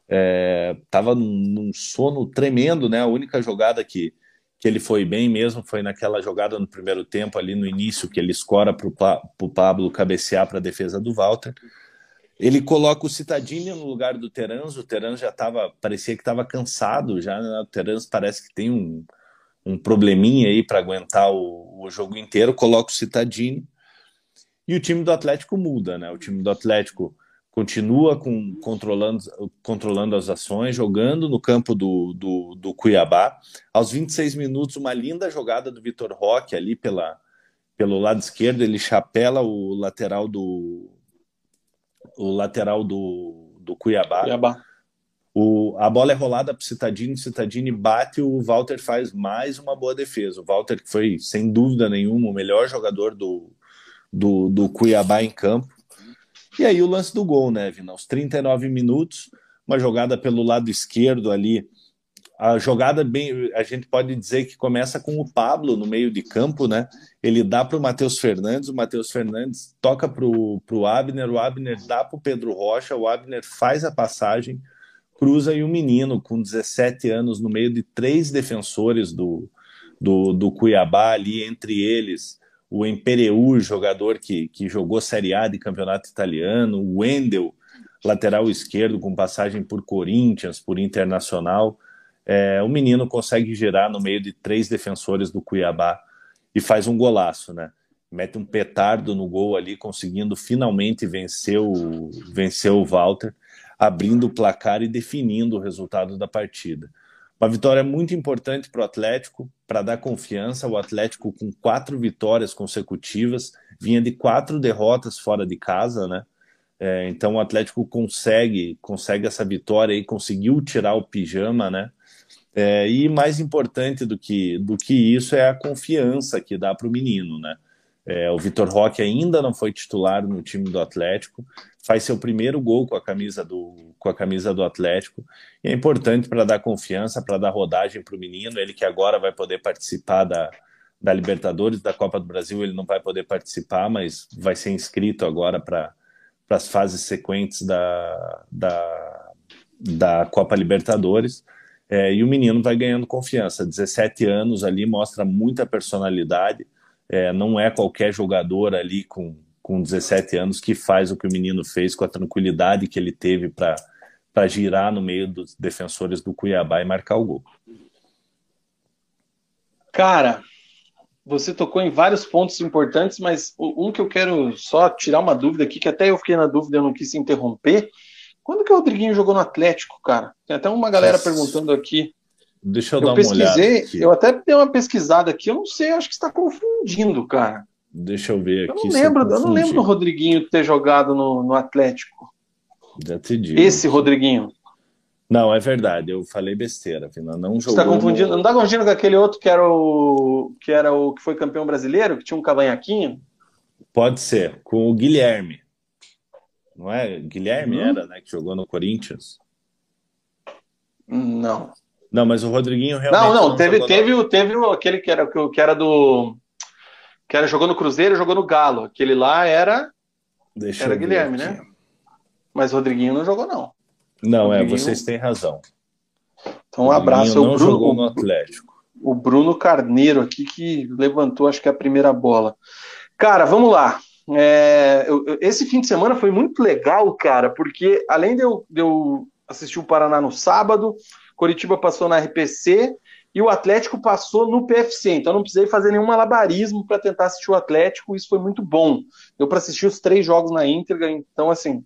É, num, num, sono tremendo, né? A única jogada que, que ele foi bem mesmo foi naquela jogada no primeiro tempo, ali no início, que ele escora para o Pablo cabecear para a defesa do Walter. Ele coloca o Citadini no lugar do Terans. O Terans já estava, parecia que estava cansado já. Né? O Terans parece que tem um, um probleminha aí para aguentar o, o, jogo inteiro, coloca o Citadini e o time do Atlético muda, né? O time do Atlético continua com, controlando, controlando as ações, jogando no campo do, do, do Cuiabá. Aos 26 minutos, uma linda jogada do Vitor Roque ali pela, pelo lado esquerdo, ele chapela o lateral do o lateral do, do Cuiabá. Cuiabá. O, a bola é rolada para o Citadini, o Citadini bate, o Walter faz mais uma boa defesa. O Walter, que foi, sem dúvida nenhuma, o melhor jogador do, do, do Cuiabá em campo. E aí o lance do gol, né, Vina? Aos 39 minutos, uma jogada pelo lado esquerdo ali. A jogada bem, a gente pode dizer que começa com o Pablo no meio de campo, né? Ele dá para o Matheus Fernandes, o Matheus Fernandes toca para o Abner, o Abner dá para o Pedro Rocha, o Abner faz a passagem, cruza e o menino com 17 anos no meio de três defensores do, do, do Cuiabá ali, entre eles o Empereu, jogador que, que jogou Série A de campeonato italiano, o Wendel, lateral esquerdo com passagem por Corinthians, por Internacional. É, o menino consegue girar no meio de três defensores do Cuiabá e faz um golaço, né? Mete um petardo no gol ali, conseguindo finalmente vencer o, vencer o Walter, abrindo o placar e definindo o resultado da partida. Uma vitória muito importante para o Atlético, para dar confiança. O Atlético, com quatro vitórias consecutivas, vinha de quatro derrotas fora de casa, né? É, então o Atlético consegue consegue essa vitória e conseguiu tirar o pijama, né? É, e mais importante do que do que isso é a confiança que dá para o menino, né? É, o Vitor Roque ainda não foi titular no time do Atlético, faz seu primeiro gol com a camisa do, com a camisa do Atlético, e é importante para dar confiança, para dar rodagem para o menino, ele que agora vai poder participar da, da Libertadores, da Copa do Brasil, ele não vai poder participar, mas vai ser inscrito agora para as fases sequentes da, da, da Copa Libertadores. É, e o menino vai ganhando confiança. 17 anos ali, mostra muita personalidade é, não é qualquer jogador ali com, com 17 anos que faz o que o menino fez com a tranquilidade que ele teve para girar no meio dos defensores do Cuiabá e marcar o gol. Cara, você tocou em vários pontos importantes, mas um que eu quero só tirar uma dúvida aqui, que até eu fiquei na dúvida, eu não quis interromper. Quando que o Rodriguinho jogou no Atlético, cara? Tem até uma galera Nossa. perguntando aqui. Deixa eu, eu dar uma olhada. Aqui. Eu até dei uma pesquisada aqui, eu não sei, acho que está confundindo, cara. Deixa eu ver aqui. Eu não lembro, eu não lembro do Rodriguinho ter jogado no, no Atlético. Já te digo. Esse Rodriguinho. Não, é verdade, eu falei besteira, afinal, não jogou. Você tá confundindo, no... não está confundindo com aquele outro que era o que era o que foi campeão brasileiro, que tinha um cavanhaquinho? Pode ser, com o Guilherme. Não é? Guilherme hum. era, né, que jogou no Corinthians? Não. Não, mas o Rodriguinho realmente. Não, não, não teve, teve, teve aquele que era, que era do. Que era, jogou no Cruzeiro jogou no Galo. Aquele lá era. Deixa era Guilherme, aqui. né? Mas o Rodriguinho não jogou, não. Não, é, vocês têm razão. Então, um abraço ao Bruno. Jogou no Atlético. O Bruno Carneiro aqui que levantou, acho que a primeira bola. Cara, vamos lá. É, eu, esse fim de semana foi muito legal, cara, porque além de eu, de eu assistir o Paraná no sábado, Coritiba passou na RPC e o Atlético passou no PFC. Então não precisei fazer nenhum malabarismo para tentar assistir o Atlético. Isso foi muito bom. Deu para assistir os três jogos na íntegra. Então, assim,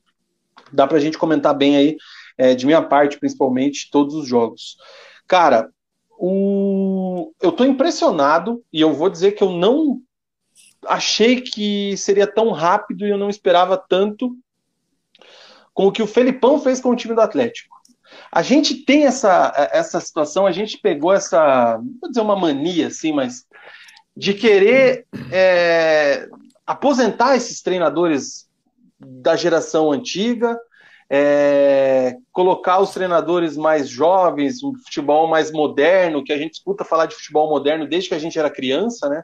dá para a gente comentar bem aí, é, de minha parte, principalmente, todos os jogos. Cara, o... eu estou impressionado e eu vou dizer que eu não achei que seria tão rápido e eu não esperava tanto com o que o Felipão fez com o time do Atlético. A gente tem essa, essa situação, a gente pegou essa, vou dizer uma mania assim, mas de querer é, aposentar esses treinadores da geração antiga, é, colocar os treinadores mais jovens, um futebol mais moderno, que a gente escuta falar de futebol moderno desde que a gente era criança, né?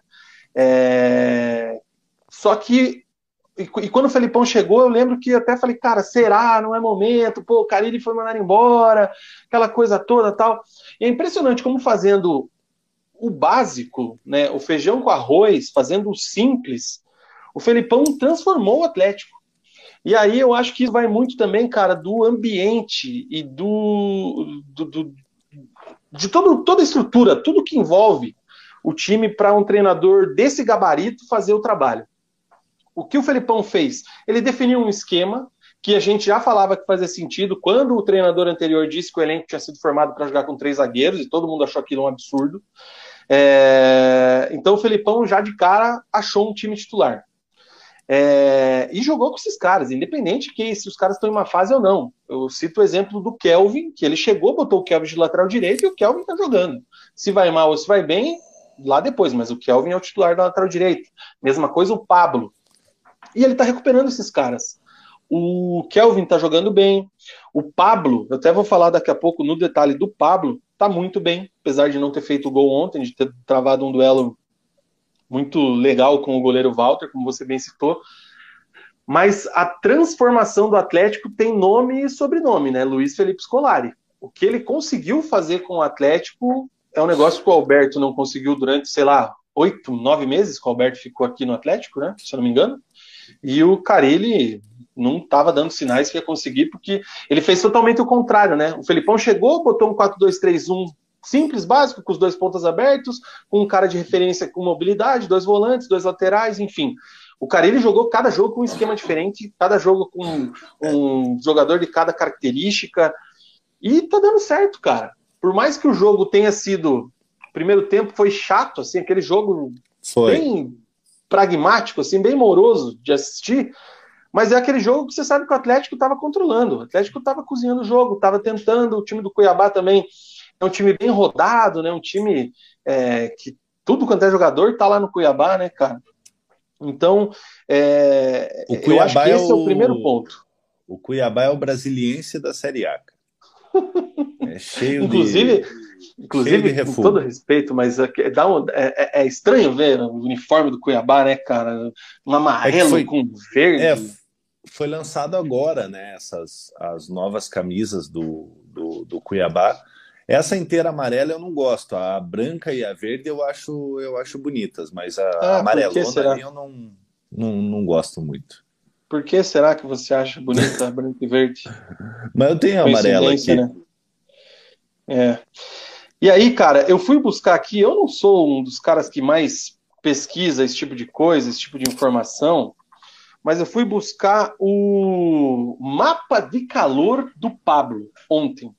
É, só que e, quando o Felipão chegou, eu lembro que até falei, cara, será? Não é momento? Pô, o Carilli foi mandado embora, aquela coisa toda tal. E é impressionante como fazendo o básico, né, o feijão com arroz, fazendo o simples, o Felipão transformou o Atlético. E aí eu acho que isso vai muito também, cara, do ambiente e do, do, do de todo, toda a estrutura, tudo que envolve o time para um treinador desse gabarito fazer o trabalho. O que o Felipão fez? Ele definiu um esquema que a gente já falava que fazia sentido quando o treinador anterior disse que o elenco tinha sido formado para jogar com três zagueiros e todo mundo achou aquilo um absurdo. É... Então o Felipão já de cara achou um time titular. É, e jogou com esses caras, independente que se os caras estão em uma fase ou não. Eu cito o exemplo do Kelvin, que ele chegou, botou o Kelvin de lateral direito e o Kelvin tá jogando. Se vai mal ou se vai bem, lá depois, mas o Kelvin é o titular da lateral direito. Mesma coisa o Pablo. E ele tá recuperando esses caras. O Kelvin tá jogando bem. O Pablo, eu até vou falar daqui a pouco no detalhe do Pablo, tá muito bem, apesar de não ter feito gol ontem, de ter travado um duelo muito legal com o goleiro Walter, como você bem citou. Mas a transformação do Atlético tem nome e sobrenome, né? Luiz Felipe Scolari. O que ele conseguiu fazer com o Atlético é um negócio que o Alberto não conseguiu durante, sei lá, oito, nove meses que o Alberto ficou aqui no Atlético, né? Se eu não me engano. E o Carilli não estava dando sinais que ia conseguir, porque ele fez totalmente o contrário, né? O Felipão chegou, botou um 4-2-3-1 simples, básico, com os dois pontas abertos, com um cara de referência com mobilidade, dois volantes, dois laterais, enfim. O Carilli jogou cada jogo com um esquema diferente, cada jogo com um jogador de cada característica, e tá dando certo, cara. Por mais que o jogo tenha sido. O primeiro tempo foi chato, assim, aquele jogo foi. bem pragmático, assim, bem moroso de assistir. Mas é aquele jogo que você sabe que o Atlético estava controlando. O Atlético estava cozinhando o jogo, estava tentando. O time do Cuiabá também é um time bem rodado, né? Um time é, que tudo quanto é jogador tá lá no Cuiabá, né, cara? Então, é, o Cuiabá eu acho que esse é o... é o primeiro ponto. O Cuiabá é o brasiliense da Série A. <laughs> É cheio inclusive, de. Inclusive, com todo respeito, mas é, um, é, é, é, estranho ver o uniforme do Cuiabá, né, cara? Um amarelo foi, com verde. É, foi lançado agora, né? Essas as novas camisas do, do, do Cuiabá. Essa inteira amarela eu não gosto. A branca e a verde eu acho, eu acho bonitas, mas a ah, amarelona eu não, não, não gosto muito. Por que será que você acha bonita a branca e verde? <laughs> Mas eu tenho a amarela aqui. Né? É. E aí, cara, eu fui buscar aqui, eu não sou um dos caras que mais pesquisa esse tipo de coisa, esse tipo de informação, mas eu fui buscar o mapa de calor do Pablo ontem.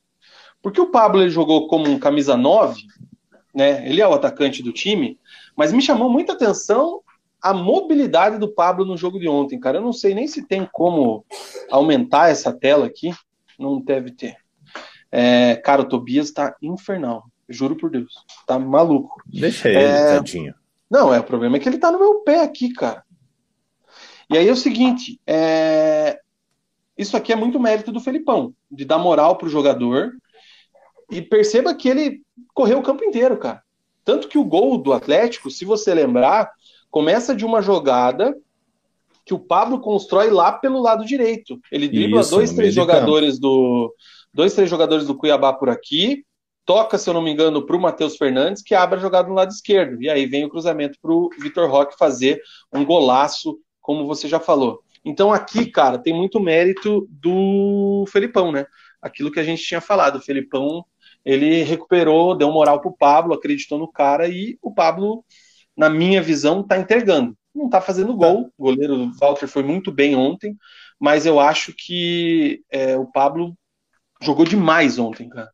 Porque o Pablo ele jogou como um camisa 9, né? Ele é o atacante do time, mas me chamou muita atenção a mobilidade do Pablo no jogo de ontem, cara. Eu não sei nem se tem como aumentar essa tela aqui. Não deve ter. É, cara, o Tobias tá infernal. Juro por Deus. Tá maluco. Deixa ele, é... tadinho. Não, é o problema é que ele tá no meu pé aqui, cara. E aí é o seguinte, é... isso aqui é muito mérito do Felipão, de dar moral pro jogador e perceba que ele correu o campo inteiro, cara. Tanto que o gol do Atlético, se você lembrar, começa de uma jogada que o Pablo constrói lá pelo lado direito. Ele dribla Isso, dois, três jogadores do dois, três jogadores do Cuiabá por aqui, toca, se eu não me engano, para o Matheus Fernandes, que abre a jogada no lado esquerdo. E aí vem o cruzamento para o Vitor Roque fazer um golaço, como você já falou. Então aqui, cara, tem muito mérito do Felipão, né? Aquilo que a gente tinha falado. O Felipão ele recuperou, deu moral pro Pablo, acreditou no cara e o Pablo, na minha visão, tá entregando. Não tá fazendo gol, o goleiro Walter foi muito bem ontem, mas eu acho que é, o Pablo jogou demais ontem, cara.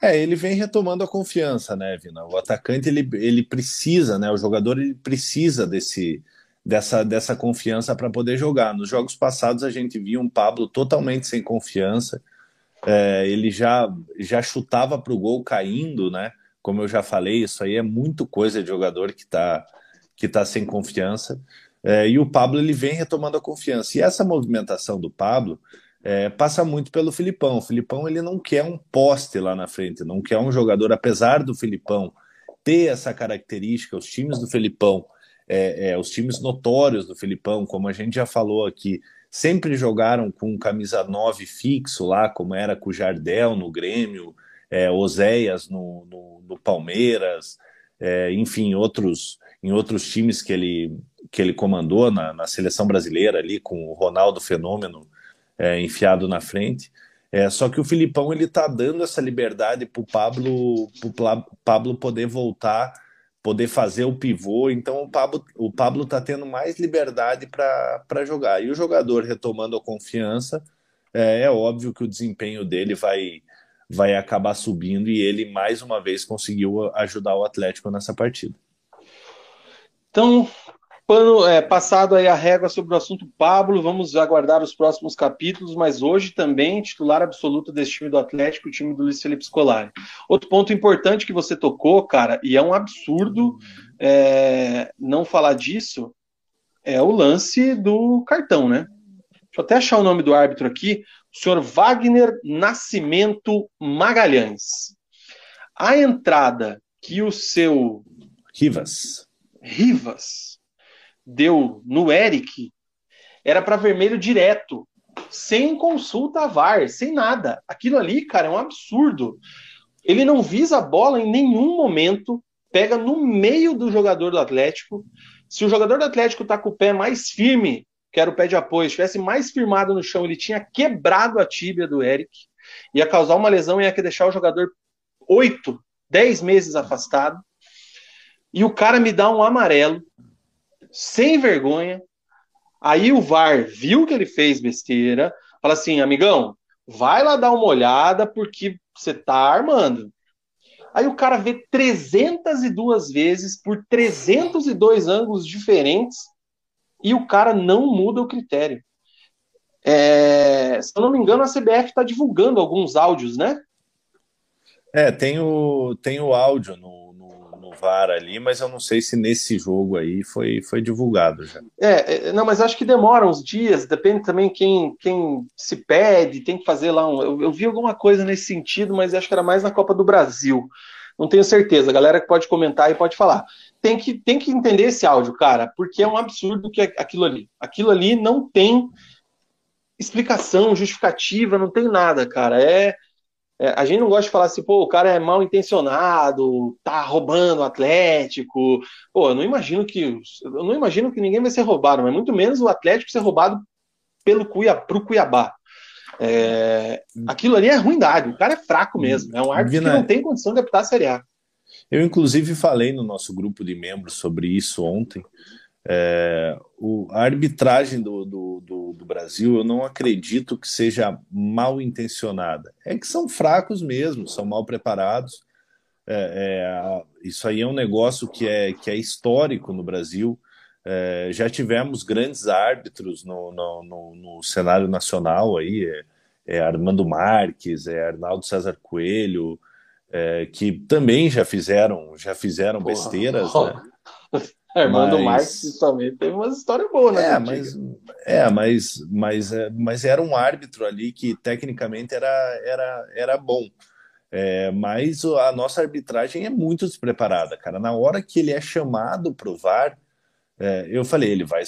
É, ele vem retomando a confiança, né, Vina? O atacante ele, ele precisa, né? O jogador ele precisa desse dessa, dessa confiança para poder jogar. Nos jogos passados a gente via um Pablo totalmente sem confiança, é, ele já, já chutava para o gol caindo, né? Como eu já falei, isso aí é muito coisa de jogador que está que tá sem confiança. É, e o Pablo ele vem retomando a confiança. E essa movimentação do Pablo é, passa muito pelo Filipão. O Filipão ele não quer um poste lá na frente, não quer um jogador, apesar do Filipão ter essa característica, os times do Filipão, é, é, os times notórios do Filipão, como a gente já falou aqui, sempre jogaram com camisa 9 fixo lá, como era com o Jardel no Grêmio, é, Oséias no, no, no Palmeiras, é, enfim, outros, em outros times que ele, que ele comandou na, na seleção brasileira ali, com o Ronaldo Fenômeno é, enfiado na frente. É, só que o Filipão ele tá dando essa liberdade para o Pablo, pro Pablo poder voltar poder fazer o pivô. Então o Pablo o Pablo está tendo mais liberdade para jogar. E o jogador retomando a confiança, é, é, óbvio que o desempenho dele vai vai acabar subindo e ele mais uma vez conseguiu ajudar o Atlético nessa partida. Então, Pano, é, passado aí a régua sobre o assunto Pablo, vamos aguardar os próximos capítulos, mas hoje também titular absoluto desse time do Atlético, o time do Luiz Felipe Scolari. Outro ponto importante que você tocou, cara, e é um absurdo é, não falar disso, é o lance do cartão, né? Deixa eu até achar o nome do árbitro aqui, o senhor Wagner Nascimento Magalhães. A entrada que o seu Rivas Rivas deu no Eric era para vermelho direto, sem consulta a VAR, sem nada. Aquilo ali, cara, é um absurdo. Ele não visa a bola em nenhum momento, pega no meio do jogador do Atlético. Se o jogador do Atlético tá com o pé mais firme, que era o pé de apoio, estivesse mais firmado no chão, ele tinha quebrado a tíbia do Eric, ia causar uma lesão e ia deixar o jogador oito, dez meses afastado. E o cara me dá um amarelo sem vergonha. Aí o VAR viu que ele fez besteira, fala assim, amigão, vai lá dar uma olhada porque você tá armando. Aí o cara vê 302 vezes por 302 ângulos diferentes e o cara não muda o critério. É, se eu não me engano, a CBF está divulgando alguns áudios, né? É, tem o, tem o áudio no, VAR ali, mas eu não sei se nesse jogo aí foi, foi divulgado já. É, é, não, mas acho que demora uns dias, depende também quem, quem se pede, tem que fazer lá um. Eu, eu vi alguma coisa nesse sentido, mas acho que era mais na Copa do Brasil. Não tenho certeza, a galera que pode comentar e pode falar. Tem que, tem que entender esse áudio, cara, porque é um absurdo que é aquilo ali. Aquilo ali não tem explicação, justificativa, não tem nada, cara. É é, a gente não gosta de falar assim, pô, o cara é mal intencionado, tá roubando o Atlético. Pô, eu não imagino que. Eu não imagino que ninguém vai ser roubado, mas muito menos o Atlético ser roubado pelo Cuiabá, pro Cuiabá. É, aquilo ali é ruindade, o cara é fraco mesmo. É um árbitro que não tem condição de apitar a Série A. Eu, inclusive, falei no nosso grupo de membros sobre isso ontem. É, o, a arbitragem do, do, do, do, Brasil eu não acredito que seja mal intencionada. É que são fracos mesmo, são mal preparados. É, é, isso aí é um negócio que é, que é histórico no Brasil. É, já tivemos grandes árbitros no, no, no, no cenário nacional aí, é, é Armando Marques, é Arnaldo César Coelho, que também já fizeram já fizeram Porra, besteiras. <laughs> Né? Armando mas... Marques também teve umas histórias boas, né? É, mas, é mas, mas, é, mas era um árbitro ali que tecnicamente era, era, era bom. É, mas a nossa arbitragem é muito despreparada, cara. Na hora que ele é chamado para o VAR, é, eu falei, ele vai,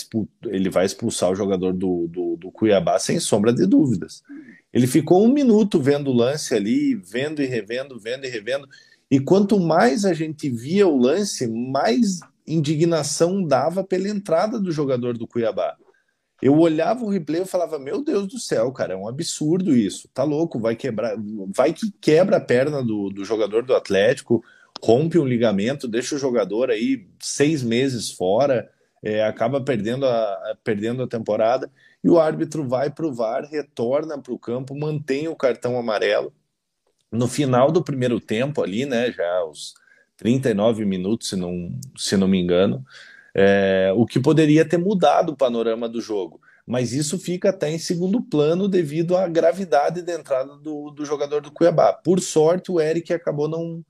ele vai expulsar o jogador do, do, do, Cuiabá sem sombra de dúvidas. Ele ficou um minuto vendo o lance ali, vendo e revendo, vendo e revendo. E quanto mais a gente via o lance, mais indignação dava pela entrada do jogador do Cuiabá. Eu olhava o replay e falava: Meu Deus do céu, cara, é um absurdo isso. Tá louco, vai quebrar, vai que quebra a perna do, do jogador do Atlético, rompe um ligamento, deixa o jogador aí seis meses fora, é, acaba perdendo a, perdendo a temporada. E o árbitro vai para o VAR, retorna para o campo, mantém o cartão amarelo. No final do primeiro tempo, ali, né, já os 39 minutos, se não, se não me engano, é, o que poderia ter mudado o panorama do jogo. Mas isso fica até em segundo plano devido à gravidade da entrada do, do jogador do Cuiabá. Por sorte, o Eric acabou não,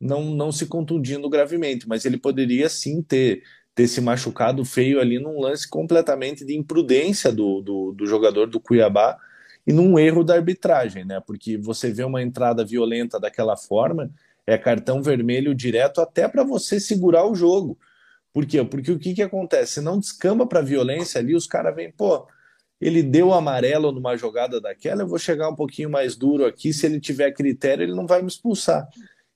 não, não se contundindo gravemente, mas ele poderia sim ter, ter se machucado feio ali num lance completamente de imprudência do, do, do jogador do Cuiabá e num erro da arbitragem, né? Porque você vê uma entrada violenta daquela forma é cartão vermelho direto até para você segurar o jogo. Por quê? Porque o que, que acontece? Se não descamba para violência ali, os caras vêm, pô, ele deu amarelo numa jogada daquela, eu vou chegar um pouquinho mais duro aqui, se ele tiver critério, ele não vai me expulsar.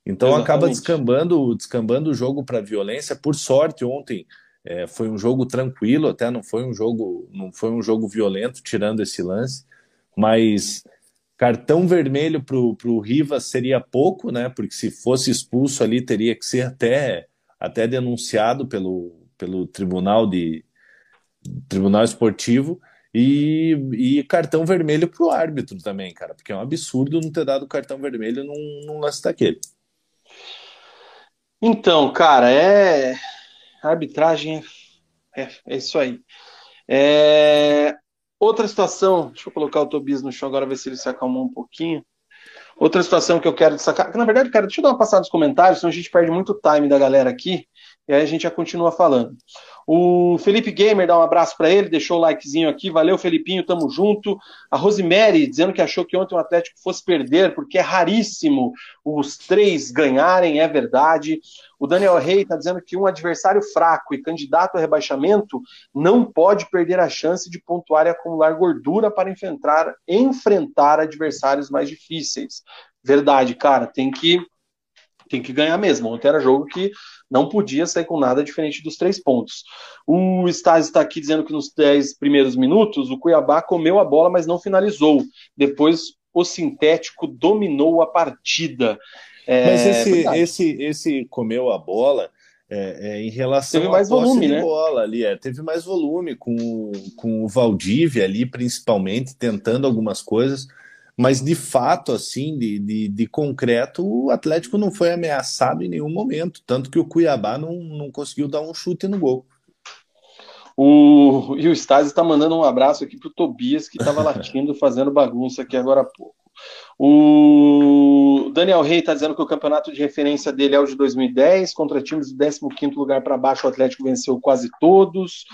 Então Exatamente. acaba descambando, descambando o jogo para violência. Por sorte, ontem é, foi um jogo tranquilo, até não foi um jogo, não foi um jogo violento, tirando esse lance, mas Cartão vermelho para o Rivas seria pouco, né? Porque se fosse expulso ali, teria que ser até até denunciado pelo, pelo Tribunal de Tribunal Esportivo e, e cartão vermelho para o árbitro também, cara, porque é um absurdo não ter dado cartão vermelho num, num lance daquele. Então, cara, é a arbitragem é, é, é isso aí. É... Outra situação, deixa eu colocar o Tobias no chão agora, ver se ele se acalmou um pouquinho. Outra situação que eu quero destacar, que na verdade, cara, deixa eu dar uma passada nos comentários, senão a gente perde muito time da galera aqui, e aí a gente já continua falando. O Felipe Gamer, dá um abraço para ele, deixou o likezinho aqui. Valeu, Felipinho, tamo junto. A Rosemary, dizendo que achou que ontem o Atlético fosse perder, porque é raríssimo os três ganharem, é verdade. O Daniel Rey está dizendo que um adversário fraco e candidato a rebaixamento não pode perder a chance de pontuar e acumular gordura para enfrentar, enfrentar adversários mais difíceis. Verdade, cara, tem que, tem que ganhar mesmo. Ontem era jogo que não podia sair com nada diferente dos três pontos. O Stas está aqui dizendo que nos dez primeiros minutos o Cuiabá comeu a bola, mas não finalizou. Depois o sintético dominou a partida. É, mas esse, esse, esse comeu a bola é, é, em relação teve mais volume, né? bola ali, é, teve mais volume com, com o Valdívia ali, principalmente, tentando algumas coisas mas de fato, assim, de, de, de, concreto, o Atlético não foi ameaçado em nenhum momento, tanto que o Cuiabá não, não conseguiu dar um chute no gol. O, e o Stasi está mandando um abraço aqui para o Tobias, que estava latindo, fazendo bagunça aqui agora há pouco. O Daniel Rey está dizendo que o campeonato de referência dele é o de 2010, contra times do 15 lugar para baixo, o Atlético venceu quase todos.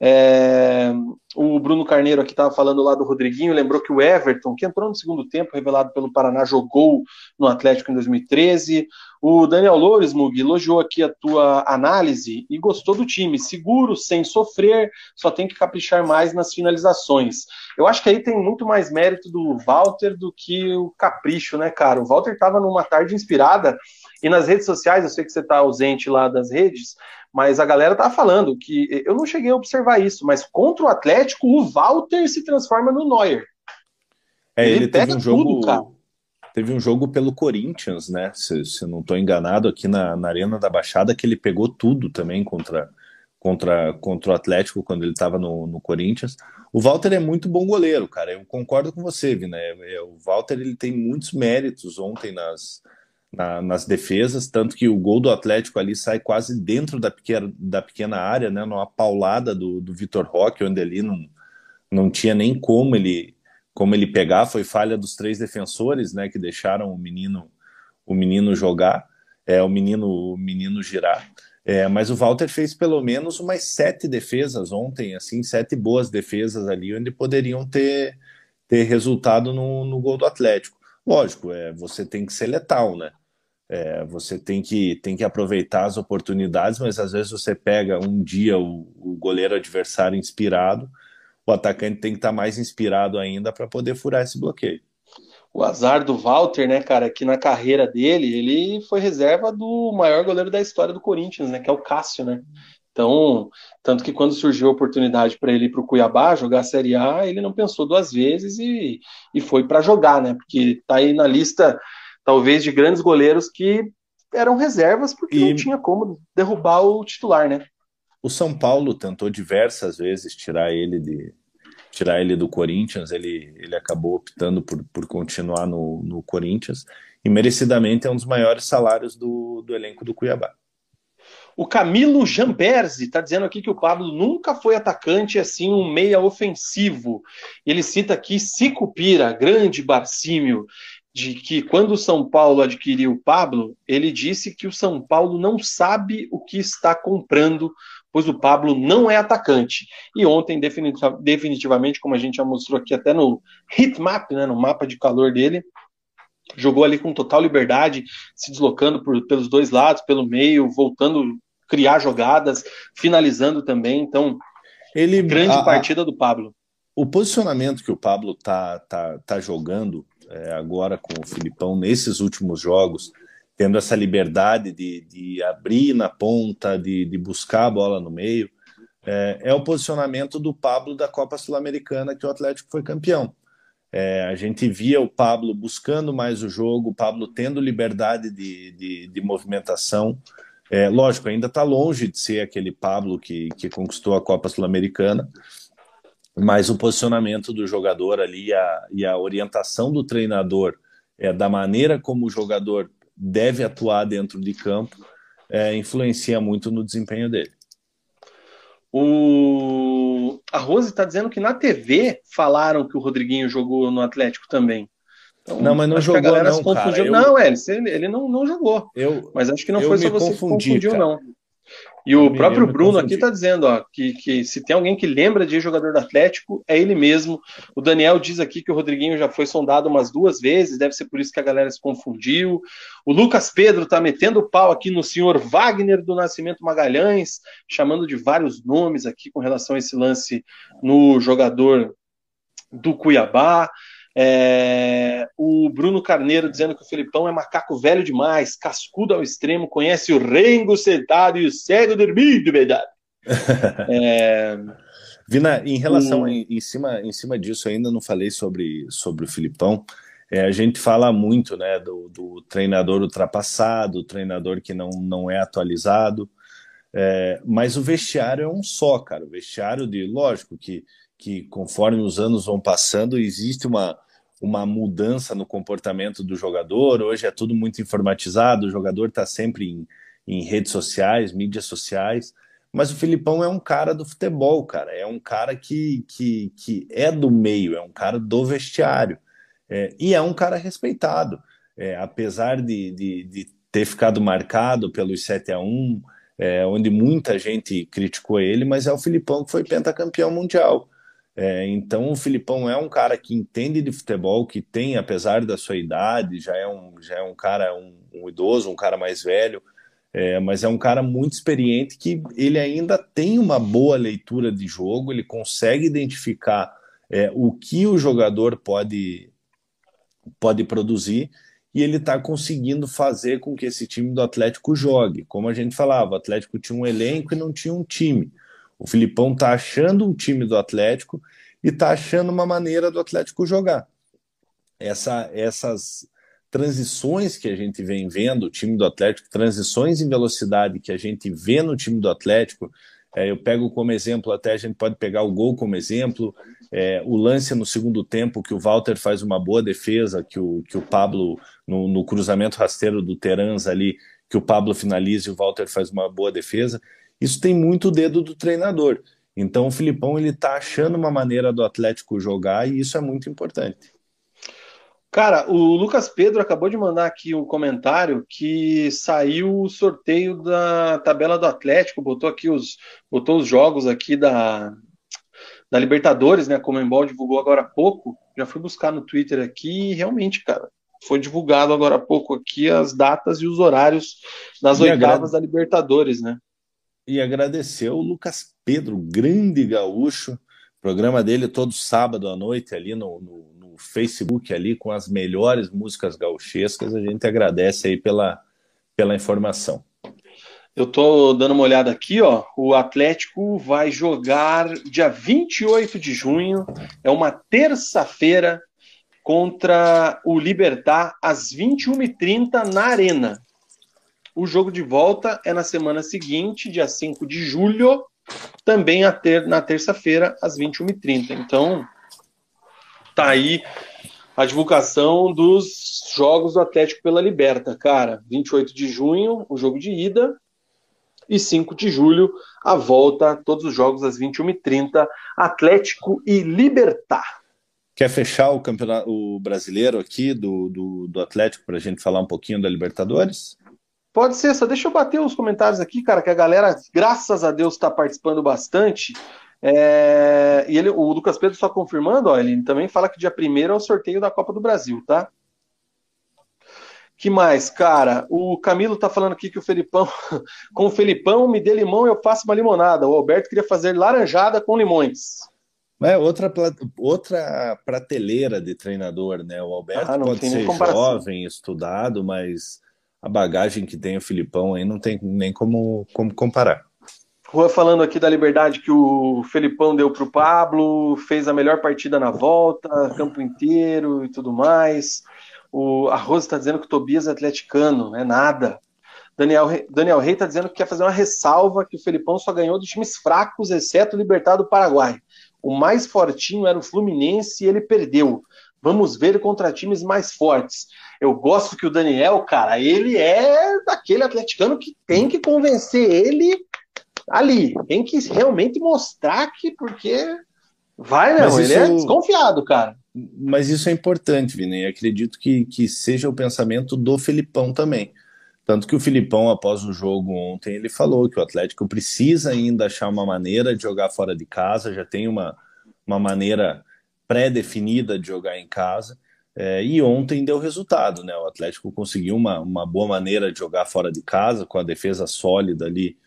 É, o Bruno Carneiro aqui estava falando lá do Rodriguinho, lembrou que o Everton, que entrou no segundo tempo, revelado pelo Paraná, jogou no Atlético em 2013. O Daniel Loures, Mug, elogiou aqui a tua análise e gostou do time. Seguro, sem sofrer, só tem que caprichar mais nas finalizações. Eu acho que aí tem muito mais mérito do Walter do que o capricho, né, cara? O Walter estava numa tarde inspirada e nas redes sociais, eu sei que você está ausente lá das redes, mas a galera tá falando que eu não cheguei a observar isso, mas contra o Atlético, o Walter se transforma no Neuer. É, ele, ele teve um jogo. Tudo, teve um jogo pelo Corinthians, né? Se, se não estou enganado, aqui na, na, Arena da Baixada, que ele pegou tudo também contra, contra, contra o Atlético quando ele estava no, no Corinthians. O Walter é muito bom goleiro, cara. Eu concordo com você, Vina. É, é, o Walter ele tem muitos méritos ontem nas, na, nas defesas, tanto que o gol do Atlético ali sai quase dentro da pequena, da pequena área, né, numa paulada do, do Vitor Roque, onde ali não, não tinha nem como ele como ele pegar, foi falha dos três defensores, né, que deixaram o menino o menino jogar, é o menino o menino girar. É, mas o Walter fez pelo menos umas sete defesas ontem, assim, sete boas defesas ali, onde poderiam ter, ter resultado no, no gol do Atlético. Lógico, é, você tem que ser letal, né? É, você tem que, tem que aproveitar as oportunidades, mas às vezes você pega um dia o, o goleiro adversário inspirado, o atacante tem que estar mais inspirado ainda para poder furar esse bloqueio. O azar do Walter, né, cara, que na carreira dele, ele foi reserva do maior goleiro da história do Corinthians, né, que é o Cássio, né? Então, tanto que quando surgiu a oportunidade para ele ir para o Cuiabá jogar a Série A, ele não pensou duas vezes e, e foi para jogar, né? Porque tá aí na lista talvez de grandes goleiros que eram reservas porque e... não tinha como derrubar o titular, né? O São Paulo tentou diversas vezes tirar ele de tirar ele do Corinthians, ele, ele acabou optando por, por continuar no, no Corinthians e merecidamente é um dos maiores salários do, do elenco do Cuiabá. O Camilo Jamberzi está dizendo aqui que o Pablo nunca foi atacante assim, um meia ofensivo. Ele cita aqui Cicupira, grande Barcímio de que quando o São Paulo adquiriu o Pablo, ele disse que o São Paulo não sabe o que está comprando, pois o Pablo não é atacante. E ontem, definitivamente, como a gente já mostrou aqui até no heatmap, né, no mapa de calor dele, jogou ali com total liberdade, se deslocando por, pelos dois lados, pelo meio, voltando a criar jogadas, finalizando também. Então, ele, grande a, partida do Pablo. O posicionamento que o Pablo tá, tá, tá jogando é, agora com o Filipão nesses últimos jogos, tendo essa liberdade de, de abrir na ponta, de, de buscar a bola no meio, é, é, o posicionamento do Pablo da Copa Sul-Americana que o Atlético foi campeão. É, a gente via o Pablo buscando mais o jogo, o Pablo tendo liberdade de, de, de movimentação, É, lógico, ainda está longe de ser aquele Pablo que, que conquistou a Copa Sul-Americana, mas o posicionamento do jogador ali a, e a orientação do treinador é, da maneira como o jogador deve atuar dentro de campo é, influencia muito no desempenho dele. O... A Rose está dizendo que na TV falaram que o Rodriguinho jogou no Atlético também. Então, não, mas não jogou, não, cara. Eu... Não, é, ele, ele não, não jogou. Eu, mas acho que não foi só você confundi, que confundiu, cara. não. E o próprio Bruno aqui está dizendo ó, que, que se tem alguém que lembra de jogador do Atlético, é ele mesmo. O Daniel diz aqui que o Rodriguinho já foi sondado umas duas vezes, deve ser por isso que a galera se confundiu. O Lucas Pedro está metendo o pau aqui no senhor Wagner do Nascimento Magalhães, chamando de vários nomes aqui com relação a esse lance no jogador do Cuiabá. É, o Bruno Carneiro dizendo que o Felipão é macaco velho demais, cascudo ao extremo, conhece o rengo sentado e o cego dormindo, verdade. <laughs> é, Vina, em relação em, em, cima, em cima disso, ainda não falei sobre, sobre o Filipão. É, a gente fala muito né, do, do, treinador ultrapassado, treinador que não, não é atualizado. É, mas o vestiário é um só, cara. O vestiário de, lógico que, que conforme os anos vão passando, existe uma, uma mudança no comportamento do jogador. Hoje é tudo muito informatizado, o jogador está sempre em, em redes sociais, mídias sociais. Mas o Filipão é um cara do futebol, cara. É um cara que, que, que é do meio, é um cara do vestiário. É, e é um cara respeitado. É, apesar de, de, de, ter ficado marcado pelos 7 a 1 é, onde muita gente criticou ele, mas é o Filipão que foi pentacampeão mundial. É, então o Filipão é um cara que entende de futebol, que tem, apesar da sua idade, já é um, já é um cara, um, um idoso, um cara mais velho, é, mas é um cara muito experiente que ele ainda tem uma boa leitura de jogo, ele consegue identificar é, o que o jogador pode, pode produzir e ele está conseguindo fazer com que esse time do Atlético jogue. Como a gente falava, o Atlético tinha um elenco e não tinha um time. O Filipão está achando um time do Atlético e está achando uma maneira do Atlético jogar. Essa, essas transições que a gente vem vendo, o time do Atlético, transições em velocidade que a gente vê no time do Atlético, é, eu pego como exemplo, até a gente pode pegar o gol como exemplo, é, o lance no segundo tempo, que o Walter faz uma boa defesa, que o, que o Pablo, no, no cruzamento rasteiro do Terans ali, que o Pablo finaliza e o Walter faz uma boa defesa. Isso tem muito o dedo do treinador. Então o Filipão ele tá achando uma maneira do Atlético jogar e isso é muito importante. Cara, o Lucas Pedro acabou de mandar aqui um comentário que saiu o sorteio da tabela do Atlético, botou aqui os botou os jogos aqui da da Libertadores, né? Como o Embol divulgou agora há pouco. Já fui buscar no Twitter aqui e realmente, cara, foi divulgado agora há pouco aqui as datas e os horários das oitavas da Libertadores, né? E agradecer o Lucas Pedro, grande gaúcho, programa dele todo sábado à noite ali no, no, no Facebook ali com as melhores músicas gauchescas. A gente agradece aí pela, pela informação. Eu tô dando uma olhada aqui, ó. O Atlético vai jogar dia 28 de junho, é uma terça-feira, contra o Libertar, às 21h30 na Arena. O jogo de volta é na semana seguinte, dia 5 de julho, também ter, na terça-feira, às 21h30. Então, tá aí a divulgação dos jogos do Atlético pela Liberta, cara. 28 de junho, o jogo de ida, e 5 de julho, a volta, todos os jogos às 21h30, Atlético e Libertar. Quer fechar o campeonato o brasileiro aqui do, do, do Atlético para a gente falar um pouquinho da Libertadores? Pode ser, só deixa eu bater os comentários aqui, cara, que a galera, graças a Deus, está participando bastante. É... E ele, o Lucas Pedro só confirmando, ó, ele também fala que dia 1 é o sorteio da Copa do Brasil, tá? Que mais, cara? O Camilo tá falando aqui que o Felipão, <laughs> com o Felipão, me dê limão eu faço uma limonada. O Alberto queria fazer laranjada com limões. É outra, outra prateleira de treinador, né? O Alberto ah, pode ser jovem, estudado, mas a bagagem que tem o Filipão aí não tem nem como, como comparar. Rua falando aqui da liberdade que o Felipão deu para o Pablo, fez a melhor partida na volta, campo inteiro e tudo mais. O, a Rosa está dizendo que o Tobias é atleticano, é nada. Daniel, Daniel Rey está dizendo que quer fazer uma ressalva que o Felipão só ganhou dos times fracos, exceto o Libertado do Paraguai. O mais fortinho era o Fluminense e ele perdeu. Vamos ver contra times mais fortes. Eu gosto que o Daniel, cara, ele é daquele atleticano que tem que convencer ele ali. Tem que realmente mostrar que, porque vai, não, ele é desconfiado, cara. Mas isso é importante, Vini. Acredito que, que seja o pensamento do Felipão também. Tanto que o Filipão, após o jogo ontem, ele falou que o Atlético precisa ainda achar uma maneira de jogar fora de casa, já tem uma, uma maneira pré-definida de jogar em casa. É, e ontem deu resultado, né? O Atlético conseguiu uma, uma boa maneira de jogar fora de casa, com a defesa sólida ali,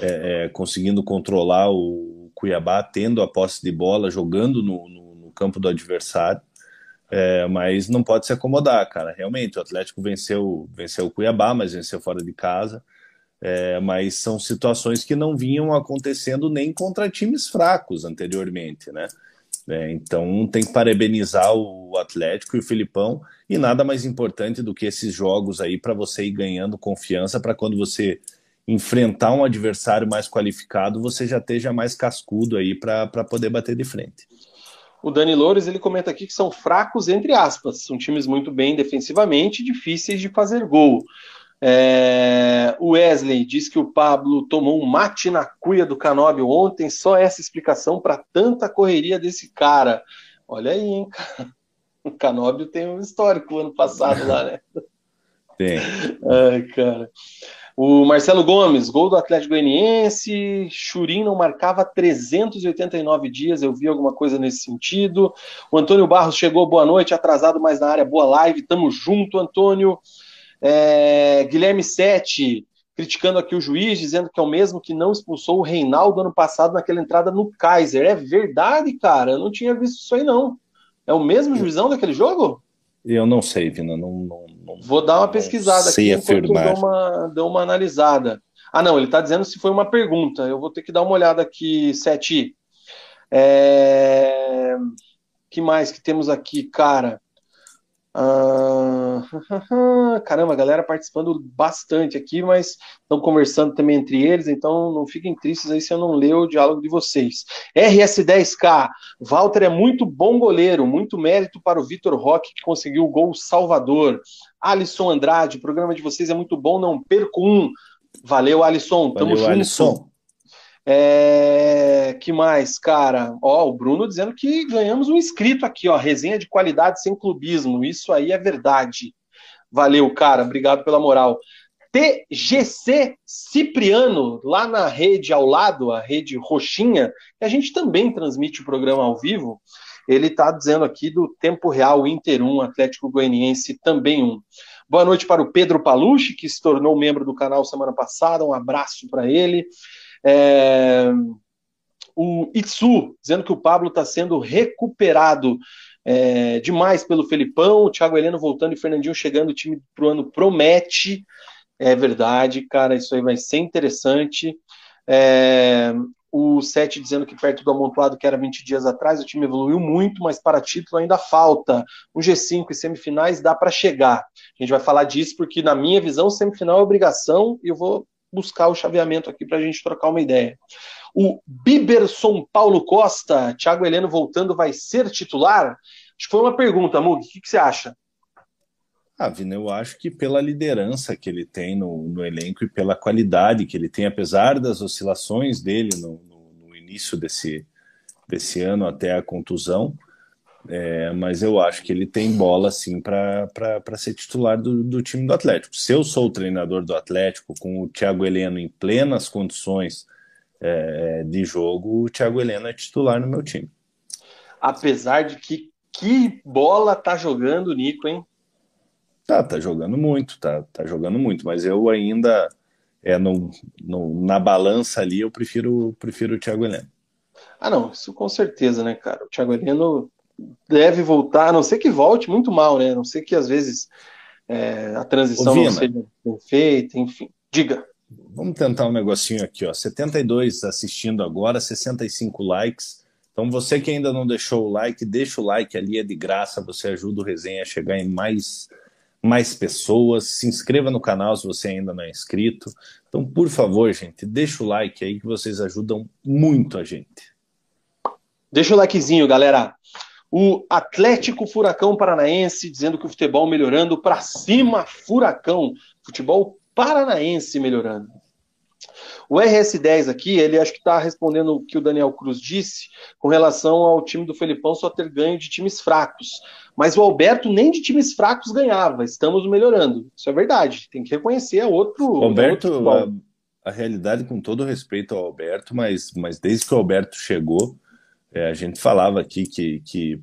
é, é, conseguindo controlar o Cuiabá, tendo a posse de bola, jogando no, no, no campo do adversário. É, mas não pode se acomodar, cara. Realmente, o Atlético venceu, venceu o Cuiabá, mas venceu fora de casa. É, mas são situações que não vinham acontecendo nem contra times fracos anteriormente, né? É, então tem que parabenizar o Atlético e o Filipão e nada mais importante do que esses jogos aí para você ir ganhando confiança para quando você enfrentar um adversário mais qualificado você já esteja mais cascudo aí para poder bater de frente. O Dani Loures ele comenta aqui que são fracos entre aspas, são times muito bem defensivamente, difíceis de fazer gol. É, o Wesley diz que o Pablo tomou um mate na cuia do Canóbio ontem, só essa explicação para tanta correria desse cara. Olha aí, hein, cara. O Canóbio tem um histórico ano passado lá, né? <laughs> Tem. Ai, cara. O Marcelo Gomes, gol do Atlético Goianiense, Churim não marcava 389 dias, eu vi alguma coisa nesse sentido. O Antônio Barros chegou, boa noite, atrasado mais na área, boa live, tamo junto, Antônio. É, Guilherme Sete, criticando aqui o juiz, dizendo que é o mesmo que não expulsou o Reinaldo ano passado naquela entrada no Kaiser. É verdade, cara, eu não tinha visto isso aí não. É o mesmo juizão daquele jogo? Eu não sei, Vina, não, não, não Vou dar uma pesquisada aqui enquanto dou uma, dou uma analisada. Ah, não, ele está dizendo se foi uma pergunta. Eu vou ter que dar uma olhada aqui, Sete. É... que mais que temos aqui, cara? Ah, <laughs> caramba, a galera participando bastante aqui, mas estão conversando também entre eles, então não fiquem tristes aí se eu não ler o diálogo de vocês. RS10K, Walter é muito bom goleiro, muito mérito para o Vitor Roque que conseguiu o gol salvador. Alisson Andrade, o programa de vocês é muito bom, não perco um. Valeu, Alisson, tamo Valeu, junto. Alisson. É, que mais, cara? Ó, o Bruno dizendo que ganhamos um inscrito aqui, ó. Resenha de qualidade sem clubismo. Isso aí é verdade. Valeu, cara. Obrigado pela moral. TGC Cipriano, lá na rede ao lado, a rede roxinha, que a gente também transmite o programa ao vivo. Ele está dizendo aqui do tempo real Inter 1, Atlético Goianiense também 1. Boa noite para o Pedro Palucci, que se tornou membro do canal semana passada. Um abraço para ele. É, o Itsu, dizendo que o Pablo está sendo recuperado é, demais pelo Felipão, o Thiago Heleno voltando e o Fernandinho chegando, o time pro ano promete. É verdade, cara, isso aí vai ser interessante. É, o Sete dizendo que perto do amontoado que era 20 dias atrás, o time evoluiu muito, mas para título ainda falta. Um G5 e semifinais dá para chegar. A gente vai falar disso porque, na minha visão, semifinal é obrigação e eu vou buscar o chaveamento aqui para a gente trocar uma ideia. O Biberson Paulo Costa, Thiago Heleno voltando, vai ser titular? Acho que foi uma pergunta, Mug, o que, que, você acha? Ah, Vina, eu acho que pela liderança que ele tem no, no, elenco e pela qualidade que ele tem, apesar das oscilações dele no, no, no início desse, desse ano até a contusão, é, mas eu acho que ele tem bola sim para ser titular do, do, time do Atlético. Se eu sou o treinador do Atlético, com o Thiago Heleno em plenas condições é, de jogo, o Thiago Heleno é titular no meu time. Apesar de que que bola tá jogando o Nico, hein? Tá, tá jogando muito, tá, tá jogando muito, mas eu ainda é no, no, na balança ali eu prefiro prefiro o Thiago Heleno. Ah, não, isso com certeza, né, cara? O Thiago Heleno deve voltar, a não ser que volte muito mal, né? A não ser que às vezes é, a transição não seja bem feita, enfim. Diga. Vamos tentar um negocinho aqui, ó. 72 assistindo agora, 65 likes. Então você que ainda não deixou o like, deixa o like ali, é de graça, você ajuda o resenha a chegar em mais mais pessoas. Se inscreva no canal se você ainda não é inscrito. Então, por favor, gente, deixa o like aí que vocês ajudam muito a gente. Deixa o likezinho, galera. O Atlético Furacão Paranaense dizendo que o futebol melhorando para cima, Furacão. Futebol paranaense melhorando. O RS10 aqui, ele acho que está respondendo o que o Daniel Cruz disse com relação ao time do Felipão só ter ganho de times fracos. Mas o Alberto nem de times fracos ganhava. Estamos melhorando. Isso é verdade. Tem que reconhecer é outro. Alberto, é outro a, a, realidade, com todo respeito ao Alberto, mas, mas desde que o Alberto chegou, é, a gente falava aqui que, que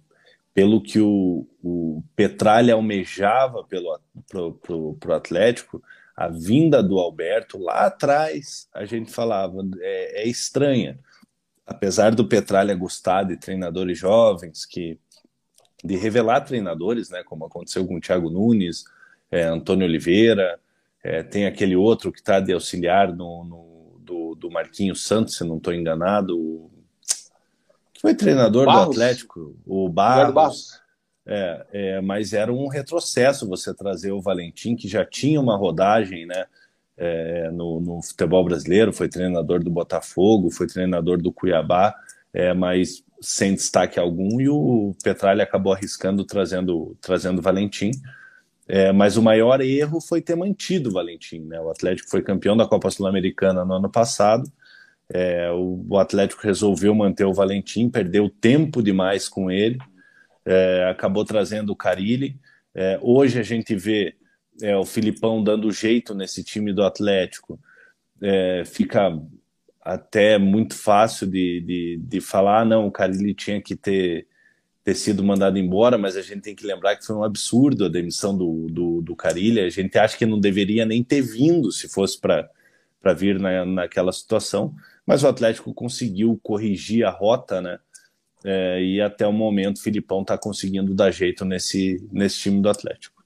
pelo que o, o Petralha almejava pro, pro Atlético, a vinda do Alberto lá atrás, a gente falava, é, é estranha. Apesar do Petralha gostar de treinadores jovens, que de revelar treinadores, né, como aconteceu com o Thiago Nunes, é, Antônio Oliveira, é, tem aquele outro que está de auxiliar no, no, do, do Marquinhos Santos, se não estou enganado, que foi treinador Barros. do Atlético, o Barros. Barros. É, é, mas era um retrocesso você trazer o Valentim, que já tinha uma rodagem né, é, no, no, futebol brasileiro, foi treinador do Botafogo, foi treinador do Cuiabá, é, mas sem destaque algum, e o Petralha acabou arriscando trazendo trazendo Valentim. É, mas o maior erro foi ter mantido o Valentim. Né? O Atlético foi campeão da Copa Sul-Americana no ano passado, é, o, Atlético resolveu manter o Valentim, perdeu tempo demais com ele, é, acabou trazendo o Carilli. É, hoje a gente vê é, o Filipão dando jeito nesse time do Atlético. É, fica até muito fácil de, de, de falar, ah, não, o Carilli tinha que ter, ter sido mandado embora, mas a gente tem que lembrar que foi um absurdo a demissão do, do, do Carilli. A gente acha que não deveria nem ter vindo se fosse para vir na, naquela situação mas o Atlético conseguiu corrigir a rota, né? É, e até o momento o Filipão está conseguindo dar jeito nesse, nesse time do Atlético.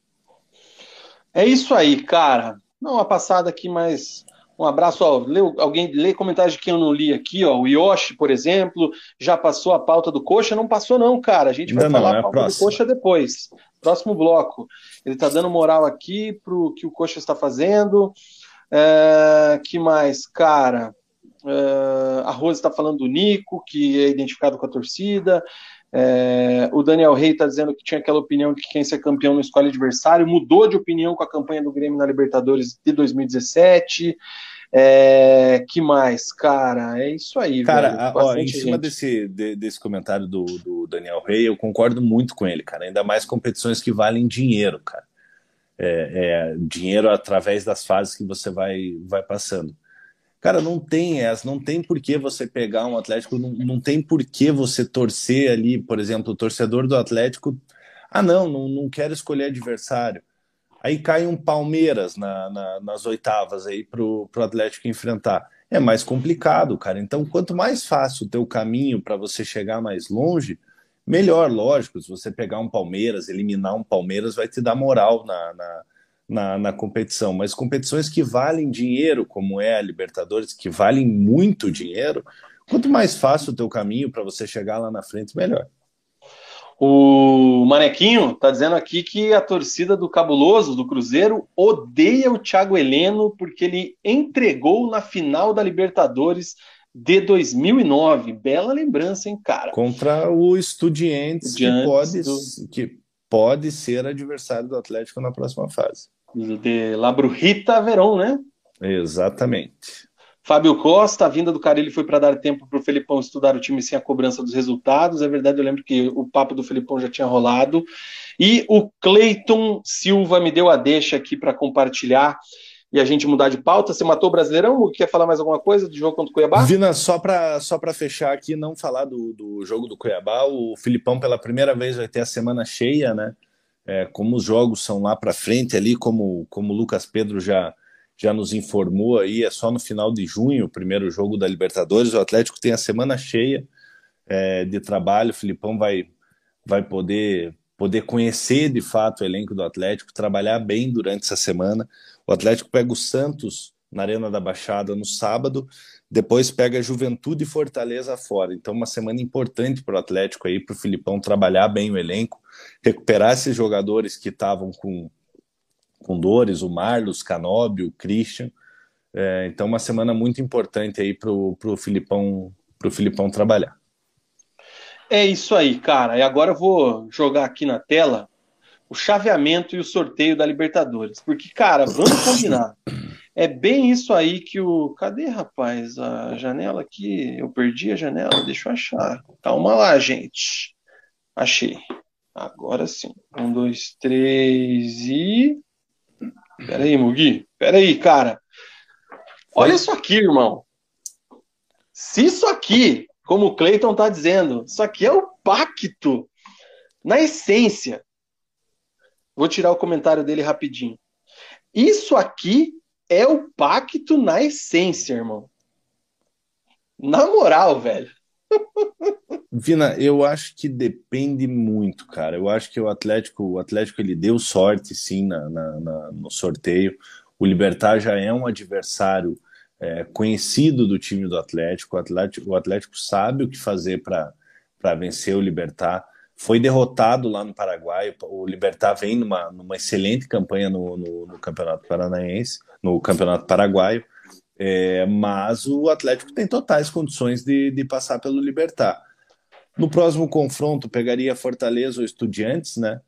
É isso aí, cara. Não, uma passada aqui, mas um abraço. Ó, lê, alguém lê comentários de quem eu não li aqui, ó. O Yoshi, por exemplo, já passou a pauta do Coxa? Não passou, não, cara. A gente vai falar não, é a pauta do Coxa depois. Próximo bloco. Ele está dando moral aqui pro que o Coxa está fazendo. É, que mais, cara? Uh, a Rose está falando do Nico, que é identificado com a torcida. É, o Daniel Rey está dizendo que tinha aquela opinião de que quem ser campeão não escolhe adversário. Mudou de opinião com a campanha do Grêmio na Libertadores de 2017. É, que mais, cara? É isso aí, cara. Ó, em cima desse, de, desse comentário do, do Daniel Rey, eu concordo muito com ele, cara. Ainda mais competições que valem dinheiro, cara. É, é, dinheiro através das fases que você vai, vai passando. Cara, não tem essa, não tem por que você pegar um Atlético, não, não tem por que você torcer ali, por exemplo, o torcedor do Atlético, ah, não, não, não quero escolher adversário. Aí cai um Palmeiras na, na, nas oitavas aí pro, pro Atlético enfrentar. É mais complicado, cara. Então, quanto mais fácil o teu caminho para você chegar mais longe, melhor, lógico. Se você pegar um Palmeiras, eliminar um Palmeiras, vai te dar moral na, na na, na competição, mas competições que valem dinheiro, como é a Libertadores, que valem muito dinheiro, quanto mais fácil o teu caminho para você chegar lá na frente, melhor. O Manequinho tá dizendo aqui que a torcida do Cabuloso, do Cruzeiro, odeia o Thiago Heleno porque ele entregou na final da Libertadores de 2009. Bela lembrança, hein, cara? Contra o Estudiantes, que pode, do... que pode ser adversário do Atlético na próxima fase de La Brujita Verón, né? Exatamente. Fábio Costa, a vinda do Carilli foi para dar tempo para o Felipão estudar o time sem a cobrança dos resultados. É verdade, eu lembro que o papo do Felipão já tinha rolado. E o Cleiton Silva me deu a deixa aqui para compartilhar e a gente mudar de pauta. Você matou o Brasileirão? Quer falar mais alguma coisa do jogo contra o Cuiabá? Vina, só para só fechar aqui, não falar do, do jogo do Cuiabá, o Filipão pela primeira vez vai ter a semana cheia, né? É, como os jogos são lá para frente ali, como, como o Lucas Pedro já, já nos informou aí, é só no final de junho o primeiro jogo da Libertadores. O Atlético tem a semana cheia é, de trabalho, o Filipão vai, vai poder, poder conhecer de fato o elenco do Atlético, trabalhar bem durante essa semana. O Atlético pega o Santos na Arena da Baixada no sábado, depois pega Juventude e Fortaleza fora. Então, uma semana importante para o Atlético aí, para o Filipão trabalhar bem o elenco, recuperar esses jogadores que estavam com, com dores, o Marlos, Canóbio, o Christian. É, então, uma semana muito importante aí para o Filipão, pro Filipão trabalhar. É isso aí, cara. E agora eu vou jogar aqui na tela o chaveamento e o sorteio da Libertadores. Porque, cara, vamos combinar. <clears throat> É bem isso aí que o. Cadê, rapaz? A janela aqui. Eu perdi a janela, deixa eu achar. Calma lá, gente. Achei. Agora sim. Um, dois, três e. Pera aí, Mugi. Pera aí, cara. Olha isso aqui, irmão. Se isso aqui, como o Cleiton tá dizendo, isso aqui é o pacto na essência. Vou tirar o comentário dele rapidinho. Isso aqui é o pacto na essência, irmão. Na moral, velho. <laughs> Vina, eu acho que depende muito, cara. Eu acho que o Atlético, o Atlético ele deu sorte, sim, na, na, na no sorteio. O Libertar já é um adversário é, conhecido do time do Atlético. O Atlético, o Atlético sabe o que fazer para vencer o Libertar. Foi derrotado lá no Paraguai. O Libertar vem numa, numa excelente campanha no, no, no Campeonato Paranaense, no Campeonato Paraguaio. É, mas o Atlético tem totais condições de, de passar pelo Libertar. No próximo confronto, pegaria Fortaleza ou Estudiantes, né?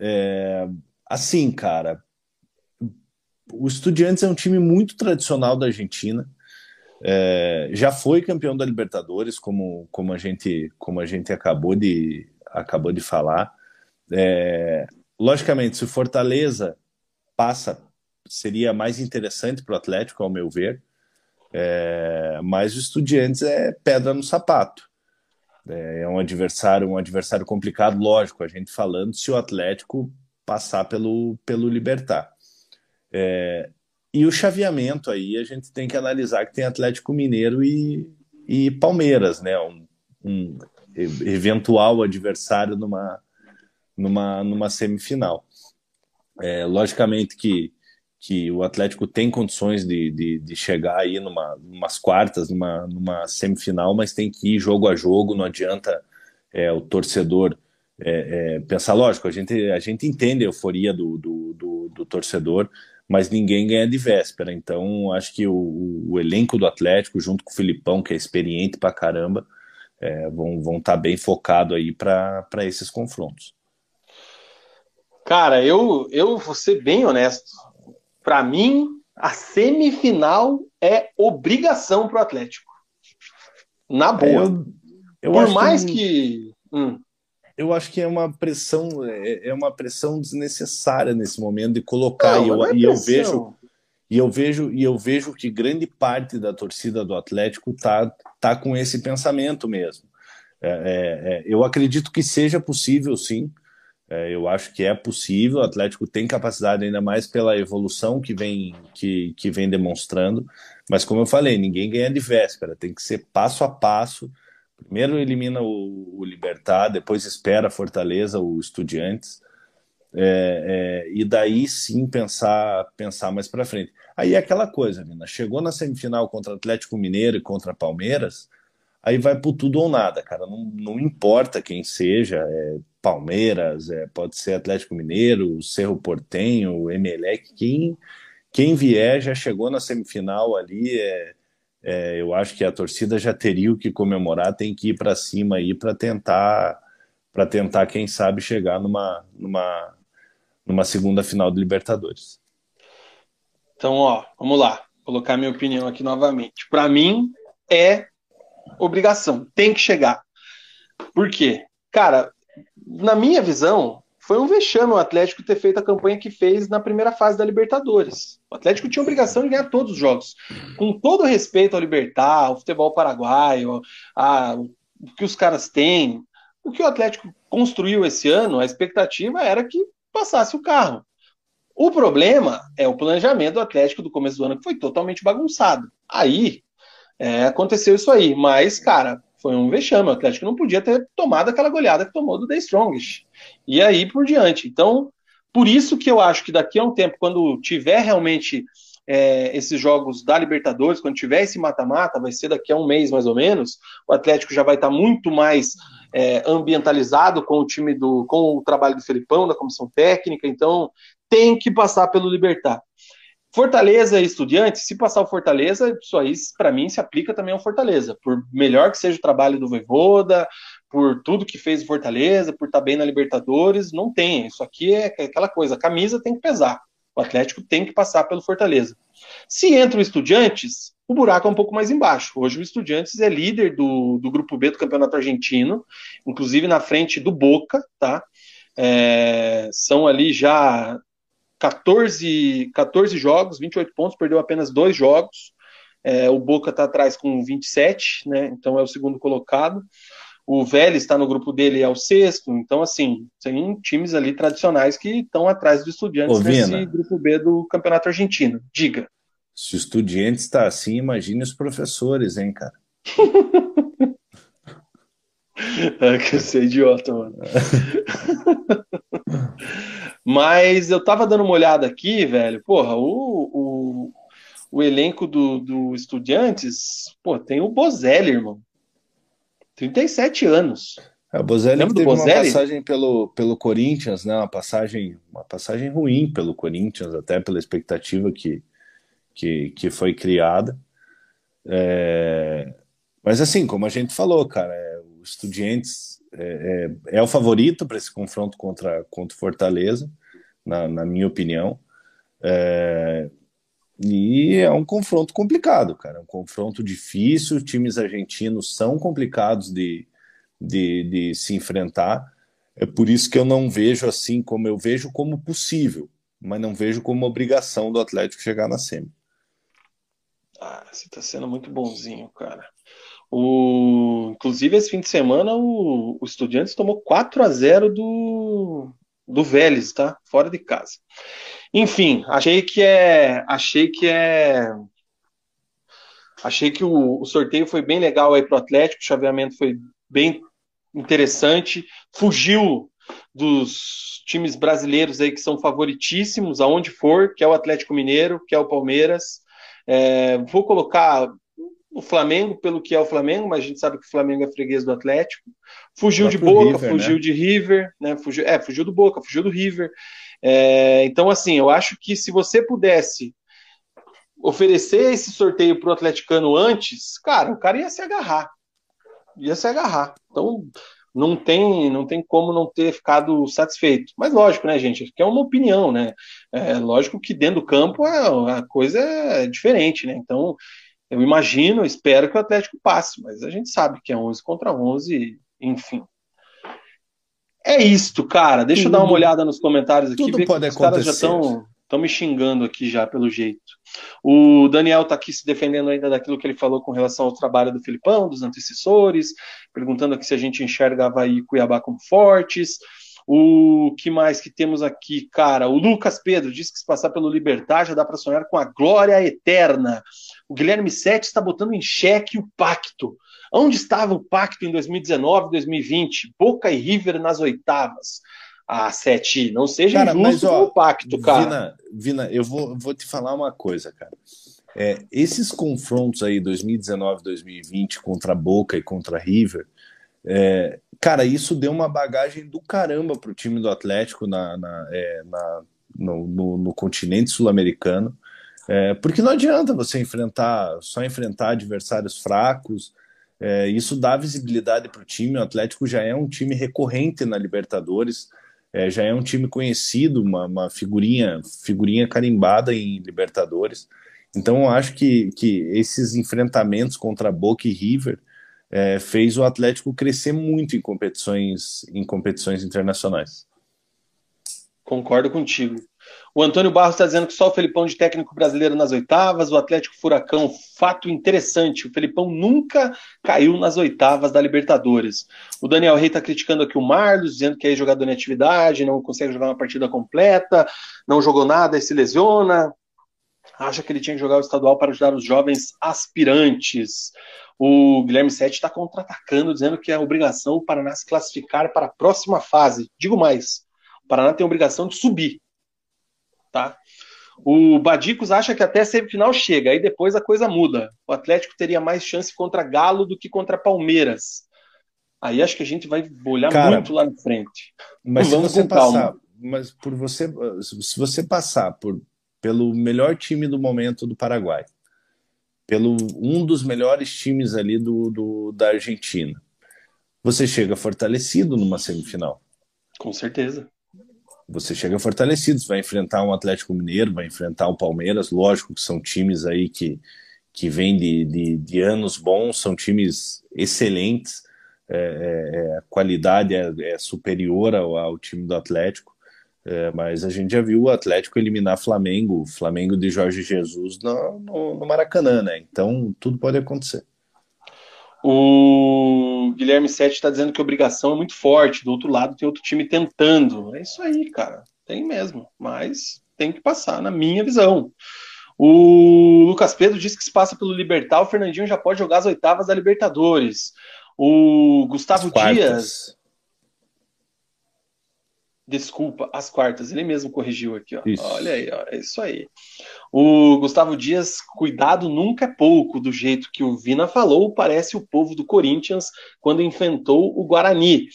É, assim, cara, o Estudiantes é um time muito tradicional da Argentina. É, já foi campeão da Libertadores, como, como, a gente, como a gente acabou de, acabou de falar. É, logicamente, se o Fortaleza passa seria mais interessante para o Atlético, ao meu ver. É, mas o Estudiantes é pedra no sapato. É, é um adversário, um adversário complicado, lógico, a gente falando se o Atlético passar pelo, pelo Libertar. É, e o chaveamento aí a gente tem que analisar que tem Atlético Mineiro e, e Palmeiras, né? Um, um eventual adversário numa, numa, numa semifinal. É, logicamente que que o Atlético tem condições de, de, de chegar aí numa umas quartas, numa, numa semifinal, mas tem que ir jogo a jogo, não adianta é, o torcedor é, é, pensar, lógico, a gente, a gente entende a euforia do, do, do, do torcedor, mas ninguém ganha de véspera, então acho que o, o, elenco do Atlético, junto com o Filipão, que é experiente pra caramba, é, vão estar vão tá bem focado aí para esses confrontos. Cara, eu, eu vou ser bem honesto. Para mim, a semifinal é obrigação para o Atlético. Na boa. Eu, eu Por mais que. que... Hum. Eu acho que é uma pressão, é, é uma pressão desnecessária nesse momento de colocar. Não, e, eu, é e eu vejo e eu vejo e eu vejo que grande parte da torcida do Atlético tá, tá com esse pensamento mesmo. É, é, é eu acredito que seja possível, sim. É, eu acho que é possível, o Atlético tem capacidade ainda mais pela evolução que vem, que, que vem demonstrando, mas como eu falei, ninguém ganha de véspera, tem que ser passo a passo. Primeiro elimina o, o Libertar, depois espera a Fortaleza, o Estudiantes, é, é, e daí sim pensar, pensar mais para frente. Aí é aquela coisa, Nina, chegou na semifinal contra Atlético Mineiro e contra Palmeiras, aí vai por tudo ou nada, cara. Não, não importa quem seja, é Palmeiras, é, pode ser Atlético Mineiro, Cerro Portenho, Emelec, quem, quem vier já chegou na semifinal ali. É, é, eu acho que a torcida já teria o que comemorar, tem que ir para cima aí para tentar, para tentar, quem sabe, chegar numa, numa, numa segunda final de Libertadores. Então, ó, vamos lá, colocar minha opinião aqui novamente. Para mim é obrigação, tem que chegar. Por quê? Cara, na minha visão, foi um vexame o Atlético ter feito a campanha que fez na primeira fase da Libertadores. O Atlético tinha obrigação de ganhar todos os jogos. Com todo respeito ao Libertar, ao futebol paraguaio, a, o que os caras têm, o que o Atlético construiu esse ano, a expectativa era que passasse o carro. O problema é o planejamento do Atlético do começo do ano, que foi totalmente bagunçado. Aí é, aconteceu isso aí. Mas, cara, foi um vexame. O Atlético não podia ter tomado aquela goleada que tomou do The Strongest. E aí por diante. Então, por isso que eu acho que daqui a um tempo, quando tiver realmente é, esses jogos da Libertadores, quando tiver esse mata-mata, vai ser daqui a um mês mais ou menos, o Atlético já vai estar muito mais é, ambientalizado com o time do. com o trabalho do Felipão, da comissão técnica, então tem que passar pelo Libertar. Fortaleza e Estudiantes, se passar o Fortaleza, isso aí, para mim, se aplica também ao Fortaleza. Por melhor que seja o trabalho do Voivoda, por tudo que fez o Fortaleza, por estar tá bem na Libertadores, não tem. Isso aqui é aquela coisa, a camisa tem que pesar. O Atlético tem que passar pelo Fortaleza. Se entra o Estudiantes, o buraco é um pouco mais embaixo. Hoje o Estudiantes é líder do, do grupo B do Campeonato Argentino, inclusive na frente do Boca, tá? É, são ali já 14, 14 jogos, 28 pontos, perdeu apenas dois jogos. É, o Boca está atrás com 27, né? Então é o segundo colocado. O Vélez está no grupo dele, é o sexto. Então, assim, tem times ali tradicionais que estão atrás do Estudiantes Ô, nesse grupo B do Campeonato Argentino. Diga. Se o Estudiantes está assim, imagine os professores, hein, cara? é <laughs> que eu sou idiota, mano. <laughs> Mas eu tava dando uma olhada aqui, velho. Porra, o, o, o elenco do, do Estudiantes, pô, tem o Bozelli, irmão. 37 anos. É, o Bozelli Lembra teve Bozelli? uma passagem pelo, pelo Corinthians, né? Uma passagem, uma passagem ruim pelo Corinthians, até pela expectativa que, que, que foi criada. É... Mas assim, como a gente falou, cara, é, o Estudiantes é, é, é o favorito para esse confronto contra, contra Fortaleza, na, na minha opinião. É, e é um confronto complicado, cara. É um confronto difícil. Times argentinos são complicados de, de, de se enfrentar. É por isso que eu não vejo assim como eu vejo como possível, mas não vejo como obrigação do Atlético chegar na semi. Ah, você tá sendo muito bonzinho, cara. O, inclusive, esse fim de semana, o, o Estudiantes tomou 4 a 0 do, do Vélez, tá? Fora de casa. Enfim, achei que é. Achei que é. Achei que o, o sorteio foi bem legal aí pro Atlético, o chaveamento foi bem interessante. Fugiu dos times brasileiros aí que são favoritíssimos, aonde for, que é o Atlético Mineiro, que é o Palmeiras. É, vou colocar o Flamengo pelo que é o Flamengo, mas a gente sabe que o Flamengo é freguês do Atlético. Fugiu de Boca, River, fugiu né? de River, né? Fugiu, é, fugiu do Boca, fugiu do River. É, então, assim, eu acho que se você pudesse oferecer esse sorteio para o atleticano antes, cara, o cara ia se agarrar. Ia se agarrar. Então, não tem, não tem como não ter ficado satisfeito. Mas lógico, né, gente? Que é uma opinião, né? É lógico que dentro do campo é, a coisa é diferente, né? Então, eu imagino, espero que o Atlético passe, mas a gente sabe que é 11 contra 11, enfim. É isto, cara. Deixa tudo, eu dar uma olhada nos comentários aqui. Tudo pode os caras já estão estão me xingando aqui já, pelo jeito. O Daniel está aqui se defendendo ainda daquilo que ele falou com relação ao trabalho do Filipão, dos antecessores, perguntando aqui se a gente enxerga Havaí e Cuiabá como fortes. O que mais que temos aqui, cara? O Lucas Pedro diz que se passar pelo Libertar já dá para sonhar com a glória eterna. O Guilherme Sete está botando em xeque o pacto. Onde estava o pacto em 2019, 2020? Boca e River nas oitavas. Ah, Sete, não seja cara, injusto mas, ó, o pacto, cara. Vina, Vina eu vou, vou te falar uma coisa, cara. É, esses confrontos aí, 2019, 2020, contra Boca e contra River, é, cara, isso deu uma bagagem do caramba para o time do Atlético na, na, é, na no, no, no, continente sul-americano. É, porque não adianta você enfrentar, só enfrentar adversários fracos. É, isso dá visibilidade para o time. O Atlético já é um time recorrente na Libertadores, é, já é um time conhecido, uma, uma, figurinha, figurinha carimbada em Libertadores. Então, eu acho que, que esses enfrentamentos contra Boca e River é, fez o Atlético crescer muito em competições, em competições internacionais. Concordo contigo. O Antônio Barros está dizendo que só o Felipão de técnico brasileiro nas oitavas, o Atlético Furacão, fato interessante, o Felipão nunca caiu nas oitavas da Libertadores. O Daniel Rey está criticando aqui o Marlos, dizendo que é jogador em atividade, não consegue jogar uma partida completa, não jogou nada e se lesiona. Acha que ele tinha que jogar o estadual para ajudar os jovens aspirantes. O Guilherme Sete está contra-atacando, dizendo que é obrigação o Paraná se classificar para a próxima fase. Digo mais, o Paraná tem a obrigação de subir tá? O Badicos acha que até semifinal chega, aí depois a coisa muda. O Atlético teria mais chance contra Galo do que contra Palmeiras. Aí acho que a gente vai olhar Cara, muito lá na frente. Mas Vamos se você, passar, mas por você, se você passar por, pelo melhor time do momento do Paraguai, pelo um dos melhores times ali do, do da Argentina, você chega fortalecido numa semifinal. Com certeza. Você chega fortalecido, vai enfrentar um Atlético Mineiro, vai enfrentar o Palmeiras, lógico que são times aí que, que vêm de, de, de anos bons, são times excelentes, é, é, é, a qualidade é, é superior ao, ao, time do Atlético, é, mas a gente já viu o Atlético eliminar Flamengo, Flamengo de Jorge Jesus no, no, no Maracanã, né? Então tudo pode acontecer. O Guilherme Sete está dizendo que a obrigação é muito forte. Do outro lado tem outro time tentando. É isso aí, cara. Tem mesmo. Mas tem que passar, na minha visão. O Lucas Pedro disse que se passa pelo Libertar, o Fernandinho já pode jogar as oitavas da Libertadores. O Gustavo Dias. Desculpa, as quartas. Ele mesmo corrigiu aqui, ó. Olha aí, ó. É isso aí. O Gustavo Dias, cuidado nunca é pouco, do jeito que o Vina falou, parece o povo do Corinthians quando enfrentou o Guarani.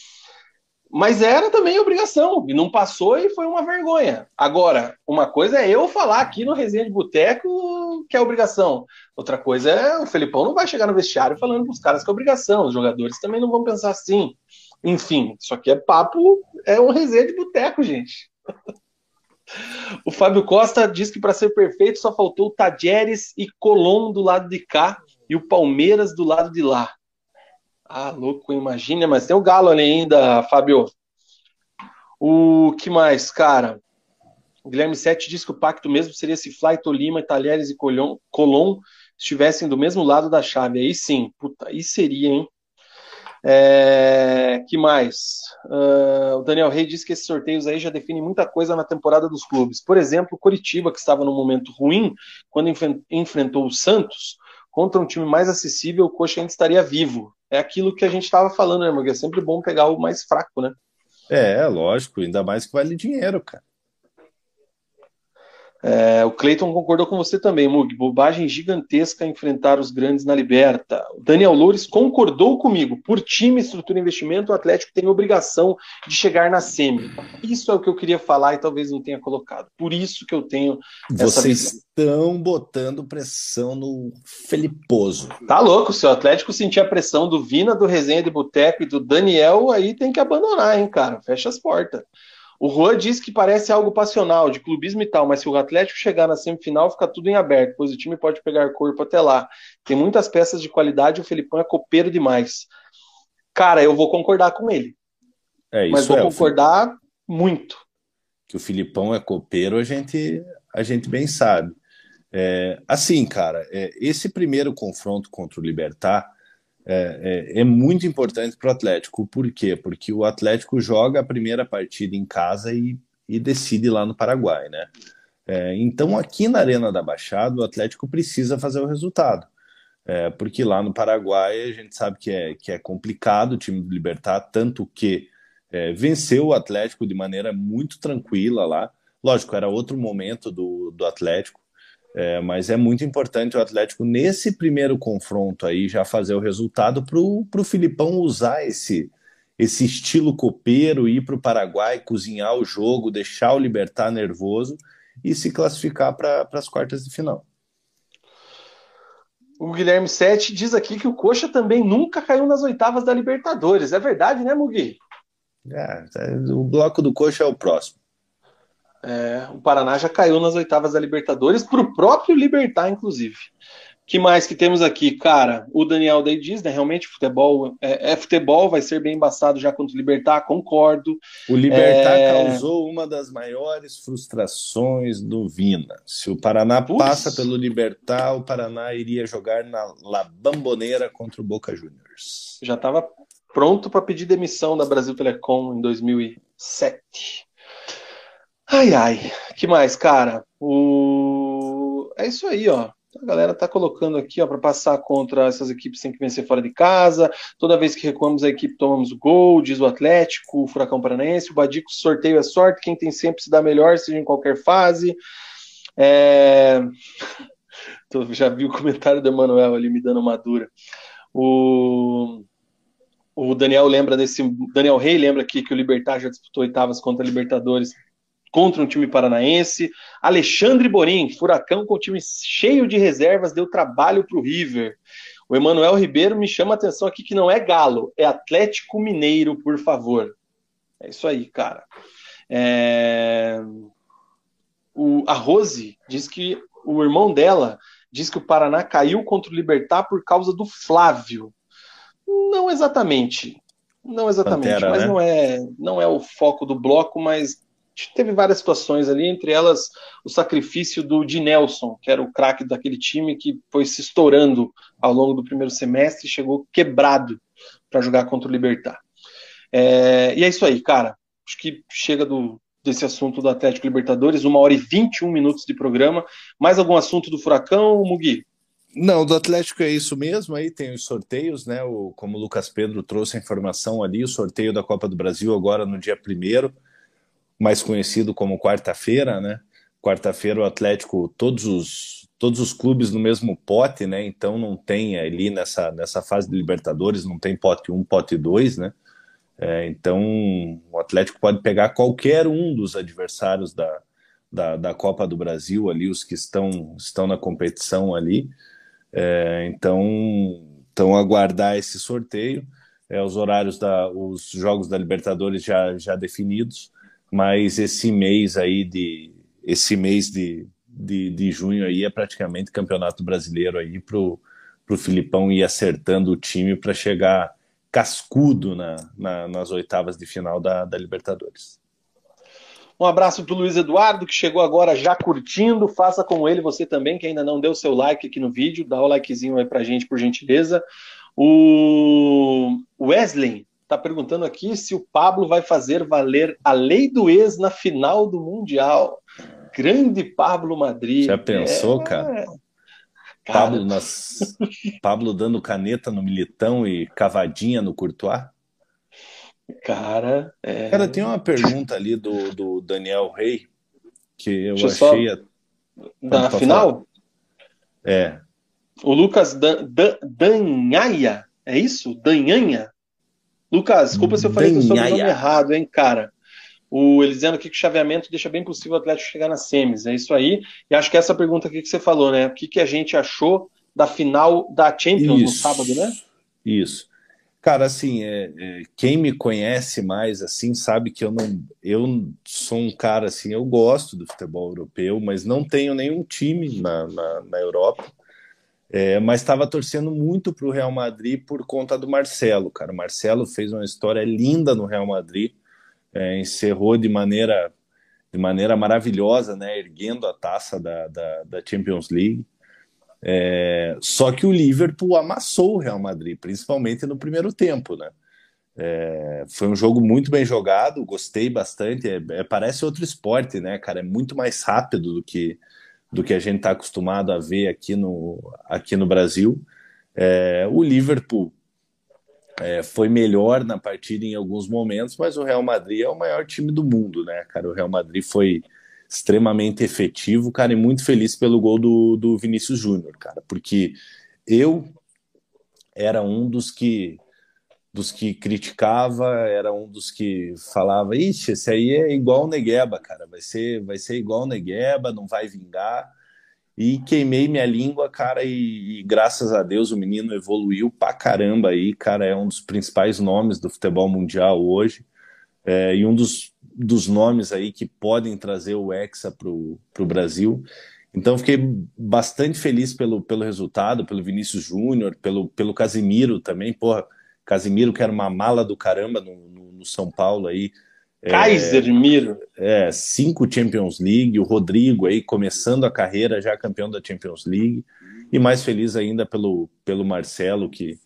Mas era também obrigação, e não passou e foi uma vergonha. Agora, uma coisa é eu falar aqui no Resenha de Boteco que é obrigação. Outra coisa é o Felipão não vai chegar no vestiário falando para os caras que é obrigação. Os jogadores também não vão pensar assim. Enfim, isso aqui é papo, é um resenha de boteco, gente. <laughs> O Fábio Costa diz que para ser perfeito só faltou o Tadieres e Colom do lado de cá e o Palmeiras do lado de lá. Ah, louco, imagina, mas tem o Galo ali ainda, Fábio. O que mais, cara? O Guilherme Sete diz que o pacto mesmo seria se Fly, Tolima, Talheres e Colom estivessem do mesmo lado da chave. Aí sim, puta, aí seria, hein? É, que mais? Uh, o Daniel Rey disse que esses sorteios aí já definem muita coisa na temporada dos clubes. Por exemplo, o Coritiba, que estava num momento ruim, quando enfrentou o Santos, contra um time mais acessível, o Coxa ainda estaria vivo é aquilo que a gente estava falando, né, Mug? É sempre bom pegar o mais fraco, né? É, lógico, ainda mais que vale dinheiro, cara. É, o Cleiton concordou com você também, Mug. Bobagem gigantesca enfrentar os grandes na Liberta. O Daniel Loures concordou comigo. Por time, estrutura e investimento, o Atlético tem obrigação de chegar na semi. Isso é o que eu queria falar e talvez não tenha colocado. Por isso que eu tenho essa Vocês visão. estão botando pressão no Feliposo. Tá louco, se o Atlético sentir a pressão do Vina, do Resenha de Boteco e do Daniel, aí tem que abandonar, hein, cara. Fecha as portas. O Juan diz que parece algo passional, de clubismo e tal, mas se o Atlético chegar na semifinal, fica tudo em aberto, pois o time pode pegar corpo até lá. Tem muitas peças de qualidade e o Felipão é copeiro demais. Cara, eu vou concordar com ele. É, mas vou é, concordar muito. Que o Filipão é copeiro, a gente, a gente bem sabe. É, assim, cara, é, esse primeiro confronto contra o Libertar é, é, é muito importante para o Atlético. Por quê? Porque o Atlético joga a primeira partida em casa e, e decide lá no Paraguai, né? É, então, aqui na Arena da Baixada, o Atlético precisa fazer o resultado. É, porque lá no Paraguai a gente sabe que é, que é complicado o time do Libertar, tanto que é, venceu o Atlético de maneira muito tranquila lá. Lógico, era outro momento do, do Atlético, é, mas é muito importante o Atlético, nesse primeiro confronto aí, já fazer o resultado para o Filipão usar esse, esse estilo copeiro, ir para o Paraguai, cozinhar o jogo, deixar o Libertar nervoso e se classificar para as quartas de final. O Guilherme Sete diz aqui que o Coxa também nunca caiu nas oitavas da Libertadores. É verdade, né, Mugi? É, o bloco do Coxa é o próximo. É, o Paraná já caiu nas oitavas da Libertadores, para o próprio Libertar, inclusive. que mais que temos aqui? Cara, o Daniel Day diz, né? Realmente, futebol é, é, futebol, vai ser bem embaçado já contra o Libertar, concordo. O Libertar é... causou uma das maiores frustrações do Vina. Se o Paraná passa pelo Libertar, o Paraná iria jogar na La Bamboneira contra o Boca Juniors. Já estava pronto para pedir demissão da Brasil Telecom em 2007. Ai, ai. que mais, cara? O... É isso aí, ó. A galera tá colocando aqui, ó, para passar contra essas equipes tem que vencer fora de casa. Toda vez que recuamos a equipe, tomamos gol, diz o Atlético, o Furacão Paranaense. O Badico, sorteio é sorte, quem tem sempre se dá melhor, seja em qualquer fase. É... <laughs> Já vi o comentário do Emanuel ali me dando uma dura. O... o Daniel lembra desse. Daniel Rey lembra aqui que o Libertar já disputou oitavas contra a Libertadores contra um time paranaense. Alexandre Borim, Furacão com time cheio de reservas, deu trabalho para o River. O Emanuel Ribeiro me chama a atenção aqui que não é Galo, é Atlético Mineiro, por favor. É isso aí, cara. É... O, a Rose diz que o irmão dela diz que o Paraná caiu contra o Libertar por causa do Flávio. Não exatamente. Não exatamente, Pantera, mas né? não, é, não é o foco do bloco, mas teve várias situações ali, entre elas o sacrifício do Di Nelson, que era o craque daquele time que foi se estourando ao longo do primeiro semestre e chegou quebrado para jogar contra o Libertar. É, e é isso aí, cara. Acho que chega do, desse assunto do Atlético Libertadores, uma hora e 21 minutos de programa. Mais algum assunto do Furacão, Mugi? Não, do Atlético é isso mesmo. Aí tem os sorteios, né? O, como o Lucas Pedro trouxe a informação ali, o sorteio da Copa do Brasil agora no dia primeiro, mais conhecido como quarta-feira, né? Quarta-feira o Atlético, todos os todos os clubes no mesmo pote, né? Então não tem ali nessa nessa fase de Libertadores não tem pote 1, pote 2, né? É, então, o Atlético pode pegar qualquer um dos adversários da, da, da, Copa do Brasil, ali, os que estão, estão na competição ali. É, então, então, aguardar esse sorteio. É, os horários da os jogos da Libertadores já, já definidos, mas esse mês aí de esse mês de, de, de junho aí é praticamente campeonato brasileiro aí pro, pro Filipão ir acertando o time para chegar cascudo na, na, nas oitavas de final da, da Libertadores. Um abraço para o Luiz Eduardo, que chegou agora já curtindo. Faça como ele, você também, que ainda não deu seu like aqui no vídeo. Dá o likezinho aí para gente, por gentileza. O Wesley está perguntando aqui se o Pablo vai fazer valer a lei do ex na final do Mundial. Grande Pablo Madrid. Já pensou, é... cara? Pablo, nas... Pablo dando caneta no Militão e cavadinha no Courtois? Cara, é... Cara, tem uma pergunta ali do, do Daniel Rey que eu Deixa achei. Só... Da final? Falar. É. O Lucas Dan, Dan, Danhaia, é isso? Danhanha? Lucas, desculpa se eu falei o seu nome errado, hein, cara. O Elisiano aqui que o chaveamento deixa bem possível o Atlético chegar nas semis. É isso aí. E acho que essa pergunta aqui que você falou, né? O que, que a gente achou da final da Champions isso, no sábado, né? Isso. Cara, assim, é, é, quem me conhece mais, assim, sabe que eu não, eu sou um cara, assim, eu gosto do futebol europeu, mas não tenho nenhum time na, na, na Europa. É, mas estava torcendo muito para o Real Madrid por conta do Marcelo, cara. O Marcelo fez uma história linda no Real Madrid é, encerrou de maneira de maneira maravilhosa, né, erguendo a taça da, da, da Champions League. É, só que o Liverpool amassou o Real Madrid, principalmente no primeiro tempo, né? É, foi um jogo muito bem jogado, gostei bastante. É, é parece outro esporte, né, cara? É muito mais rápido do que do que a gente está acostumado a ver aqui no aqui no Brasil. É, o Liverpool é, foi melhor na partida em alguns momentos, mas o Real Madrid é o maior time do mundo, né, cara? O Real Madrid foi extremamente efetivo, cara, e muito feliz pelo gol do, do Vinícius Júnior, cara, porque eu era um dos que dos que criticava, era um dos que falava, ixi, esse aí é igual o Negueba, cara, vai ser, vai ser igual o Negueba, não vai vingar e queimei minha língua, cara, e, e, graças a Deus o menino evoluiu pra caramba aí, cara, é um dos principais nomes do futebol mundial hoje, é, e um dos, dos nomes aí que podem trazer o Hexa pro, pro Brasil. Então fiquei bastante feliz pelo, pelo resultado, pelo Vinícius Júnior, pelo, pelo Casimiro também, porra, Casimiro que era uma mala do caramba no, no, no São Paulo aí, Kaiser Miro. É, cinco Champions League, o Rodrigo aí começando a carreira já campeão da Champions League e mais feliz ainda pelo, pelo Marcelo que,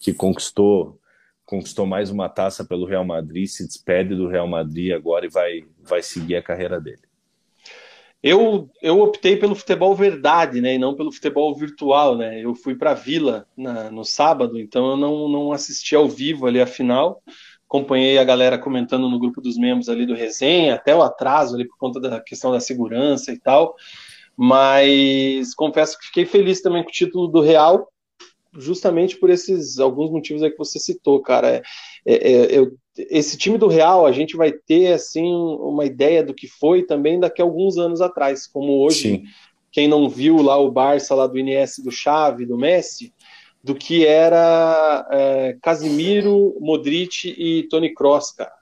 que conquistou conquistou mais uma taça pelo Real Madrid, se despede do Real Madrid agora e vai, vai seguir a carreira dele. Eu, eu optei pelo futebol verdade, né, e não pelo futebol virtual, né. Eu fui para a Vila na, no sábado, então eu não, não assisti ao vivo ali a final acompanhei a galera comentando no grupo dos membros ali do resenha, até o atraso ali por conta da questão da segurança e tal. Mas confesso que fiquei feliz também com o título do Real, justamente por esses alguns motivos aí que você citou, cara. É, é, é eu esse time do Real, a gente vai ter assim uma ideia do que foi também daqui a alguns anos atrás, como hoje, Sim. quem não viu lá o Barça lá do Iniesta, do Xavi, do Messi, do que era é, Casimiro, Modric e Tony Kroos, cara.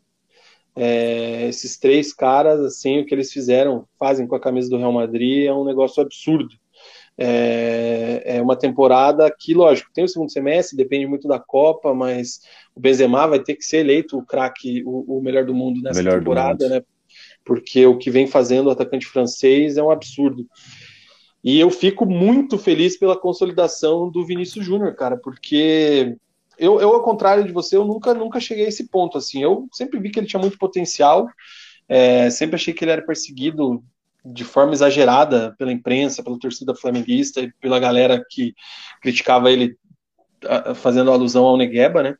É, esses três caras, assim, o que eles fizeram, fazem com a camisa do Real Madrid é um negócio absurdo. É, é, uma temporada que, lógico, tem o segundo semestre, depende muito da Copa, mas o Benzema vai ter que ser eleito o craque, o, o, melhor do mundo nessa melhor temporada, né? Porque o que vem fazendo o atacante francês é um absurdo. E eu fico muito feliz pela consolidação do Vinícius Júnior, cara, porque eu, eu, ao contrário de você, eu nunca, nunca cheguei a esse ponto. Assim, eu sempre vi que ele tinha muito potencial, é, sempre achei que ele era perseguido de forma exagerada pela imprensa, pela torcida flamenguista e pela galera que criticava ele fazendo alusão ao Negueba, né?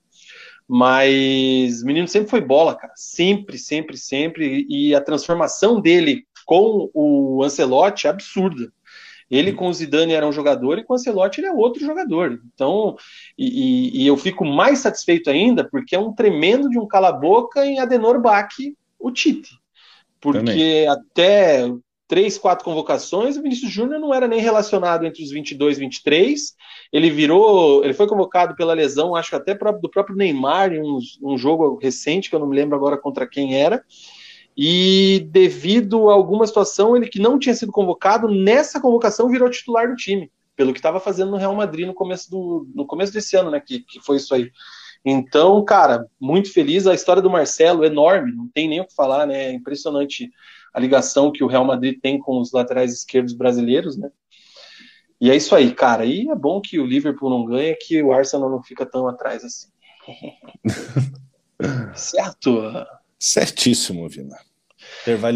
Mas o menino sempre foi bola, cara. Sempre, sempre, sempre. E a transformação dele com o Ancelotti é absurda. Ele com o Zidane era um jogador e com o Ancelotti ele é outro jogador. Então, e, e, eu fico mais satisfeito ainda porque é um tremendo de um cala-boca em Adenor Bach, o Tite. Porque Também. até três, quatro convocações, o Vinícius Júnior não era nem relacionado entre os 22 e 23. Ele virou, ele foi convocado pela lesão, acho até do próprio Neymar, em um, um jogo recente, que eu não me lembro agora contra quem era. E devido a alguma situação, ele que não tinha sido convocado, nessa convocação virou titular do time, pelo que estava fazendo no Real Madrid no começo, do, no começo desse ano, né? Que, que foi isso aí. Então, cara, muito feliz. A história do Marcelo, enorme, não tem nem o que falar, né? É impressionante a ligação que o Real Madrid tem com os laterais esquerdos brasileiros, né? E é isso aí, cara. E é bom que o Liverpool não ganha, que o Arsenal não fica tão atrás assim. <laughs> certo? Certíssimo, Vina.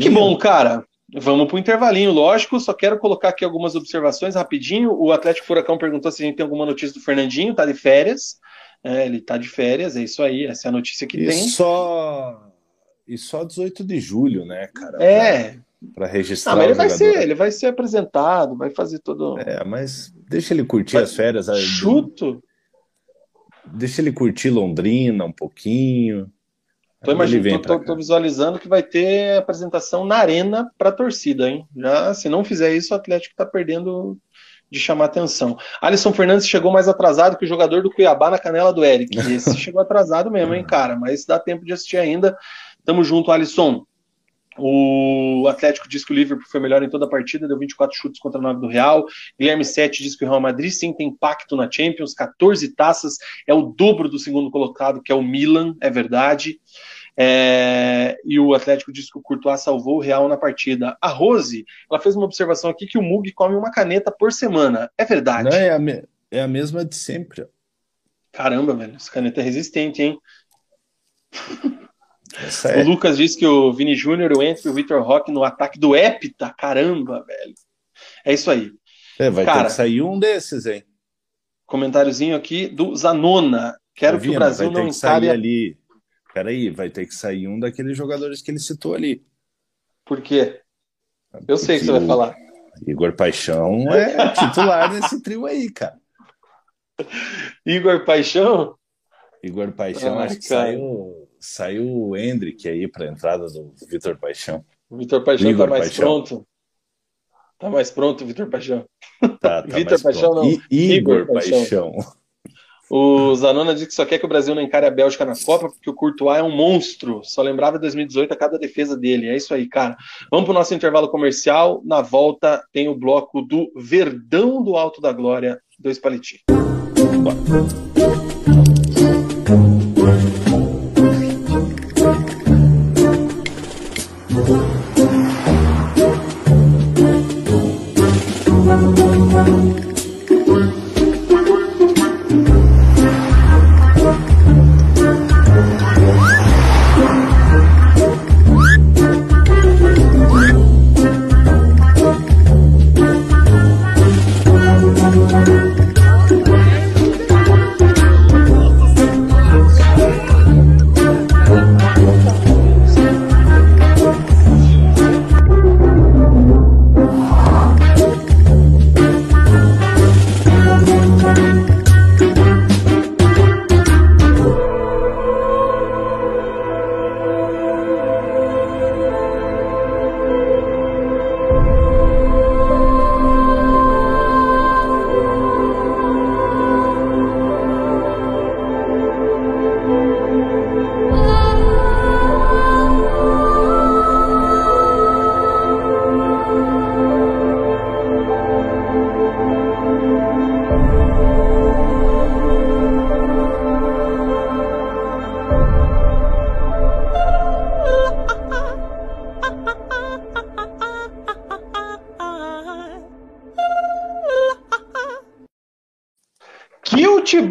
Que bom, cara. Vamos para o intervalinho, lógico. Só quero colocar aqui algumas observações rapidinho. O Atlético Furacão perguntou se a gente tem alguma notícia do Fernandinho, tá de férias. É, ele tá de férias, é isso aí, essa é a notícia que e tem. Só e só 18 de julho, né, cara? É. Para registrar. Ah, mas ele vai ser, ele vai ser apresentado, vai fazer todo. É, mas deixa ele curtir vai... as férias. Chuto. Deixa ele curtir Londrina um pouquinho. Tô, imaginando, tô, tô, tô, visualizando que vai ter apresentação na arena para torcida, hein? Já, se não fizer isso, o Atlético está perdendo de chamar atenção. Alisson Fernandes chegou mais atrasado que o jogador do Cuiabá na canela do Eric. <laughs> Esse chegou atrasado mesmo, hein, cara? Mas dá tempo de assistir ainda. Tamo junto, Alisson. O Atlético diz que o Liverpool foi melhor em toda a partida, deu 24 chutes contra 9 do Real. Guilherme Sete diz que o Real Madrid sim tem impacto na Champions, 14 taças, é o dobro do segundo colocado, que é o Milan, é verdade. É, e o Atlético diz que o Courtois salvou o Real na partida. A Rose, ela fez uma observação aqui que o Mug come uma caneta por semana. É verdade? Não, é, a me, é a mesma de sempre. Caramba, velho, essa caneta é resistente, hein? <laughs> É. O Lucas disse que o Vini Júnior, o Entre e o Vitor Roque no ataque do Epita. Caramba, velho. É isso aí. É, vai Cara, ter que sair um desses, hein? Comentáriozinho aqui do Zanona. Quero que o Brasil não encare... ali. Peraí, vai ter que sair um daqueles jogadores que ele citou ali. Por quê? Eu sei o que você vai falar. Igor Paixão é titular desse trio aí, cara. <laughs> Igor Paixão? Igor Paixão, acho que cara. saiu saiu o Hendrick aí para a entrada do Vitor Paixão. O Vitor Paixão está mais Paixão. pronto. Tá mais pronto, Vitor Paixão. Tá, tá <laughs> Vitor Paixão pronto. não. I Igor, Igor Paixão. Paixão. O Zanona diz que só quer que o Brasil não encare a Bélgica na Copa, porque o Courtois é um monstro. Só lembrava 2018 a cada defesa dele. É isso aí, cara. Vamos para o nosso intervalo comercial. Na volta tem o bloco do Verdão do Alto da Glória, dois palitinhos. Bora.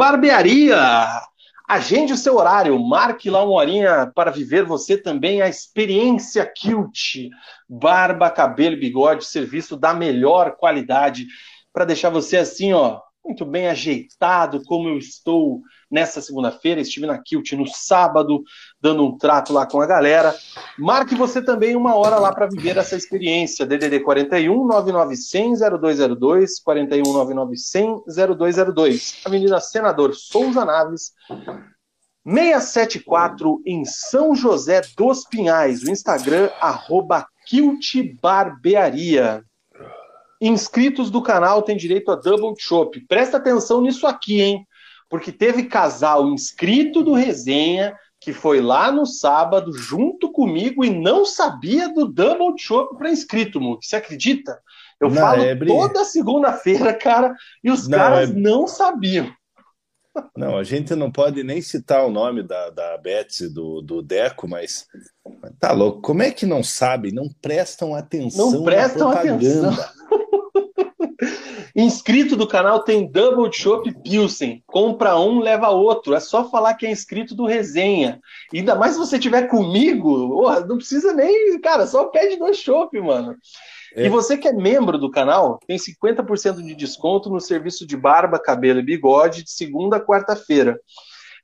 Barbearia. Agende o seu horário, marque lá uma horinha para viver você também a experiência Kilt. Barba, cabelo bigode, serviço da melhor qualidade para deixar você assim, ó, muito bem ajeitado, como eu estou nessa segunda-feira. Estive na Kilt no sábado, dando um trato lá com a galera. Marque você também uma hora lá para viver essa experiência. DDD 41 9900 0202 41 9900 0202. Avenida Senador Souza Naves. 674 em São José dos Pinhais. O Instagram, arroba Barbearia. Inscritos do canal têm direito a Double Chop. Presta atenção nisso aqui, hein? Porque teve casal inscrito do Resenha que foi lá no sábado junto comigo e não sabia do Double Chop para inscrito, Muque. Você acredita? Eu não, falo é... toda segunda-feira, cara, e os não, caras é... não sabiam. Não, a gente não pode nem citar o nome da, da Betsy, do, do Deco, mas tá louco. Como é que não sabe? Não prestam atenção não prestam na propaganda. Atenção. <laughs> Inscrito do canal tem Double Chop Pilsen. Compra um, leva outro. É só falar que é inscrito do resenha. E ainda mais se você tiver comigo, não precisa nem. Cara, só pede dois chopp, mano. É. E você que é membro do canal, tem 50% de desconto no serviço de barba, cabelo e bigode de segunda a quarta-feira.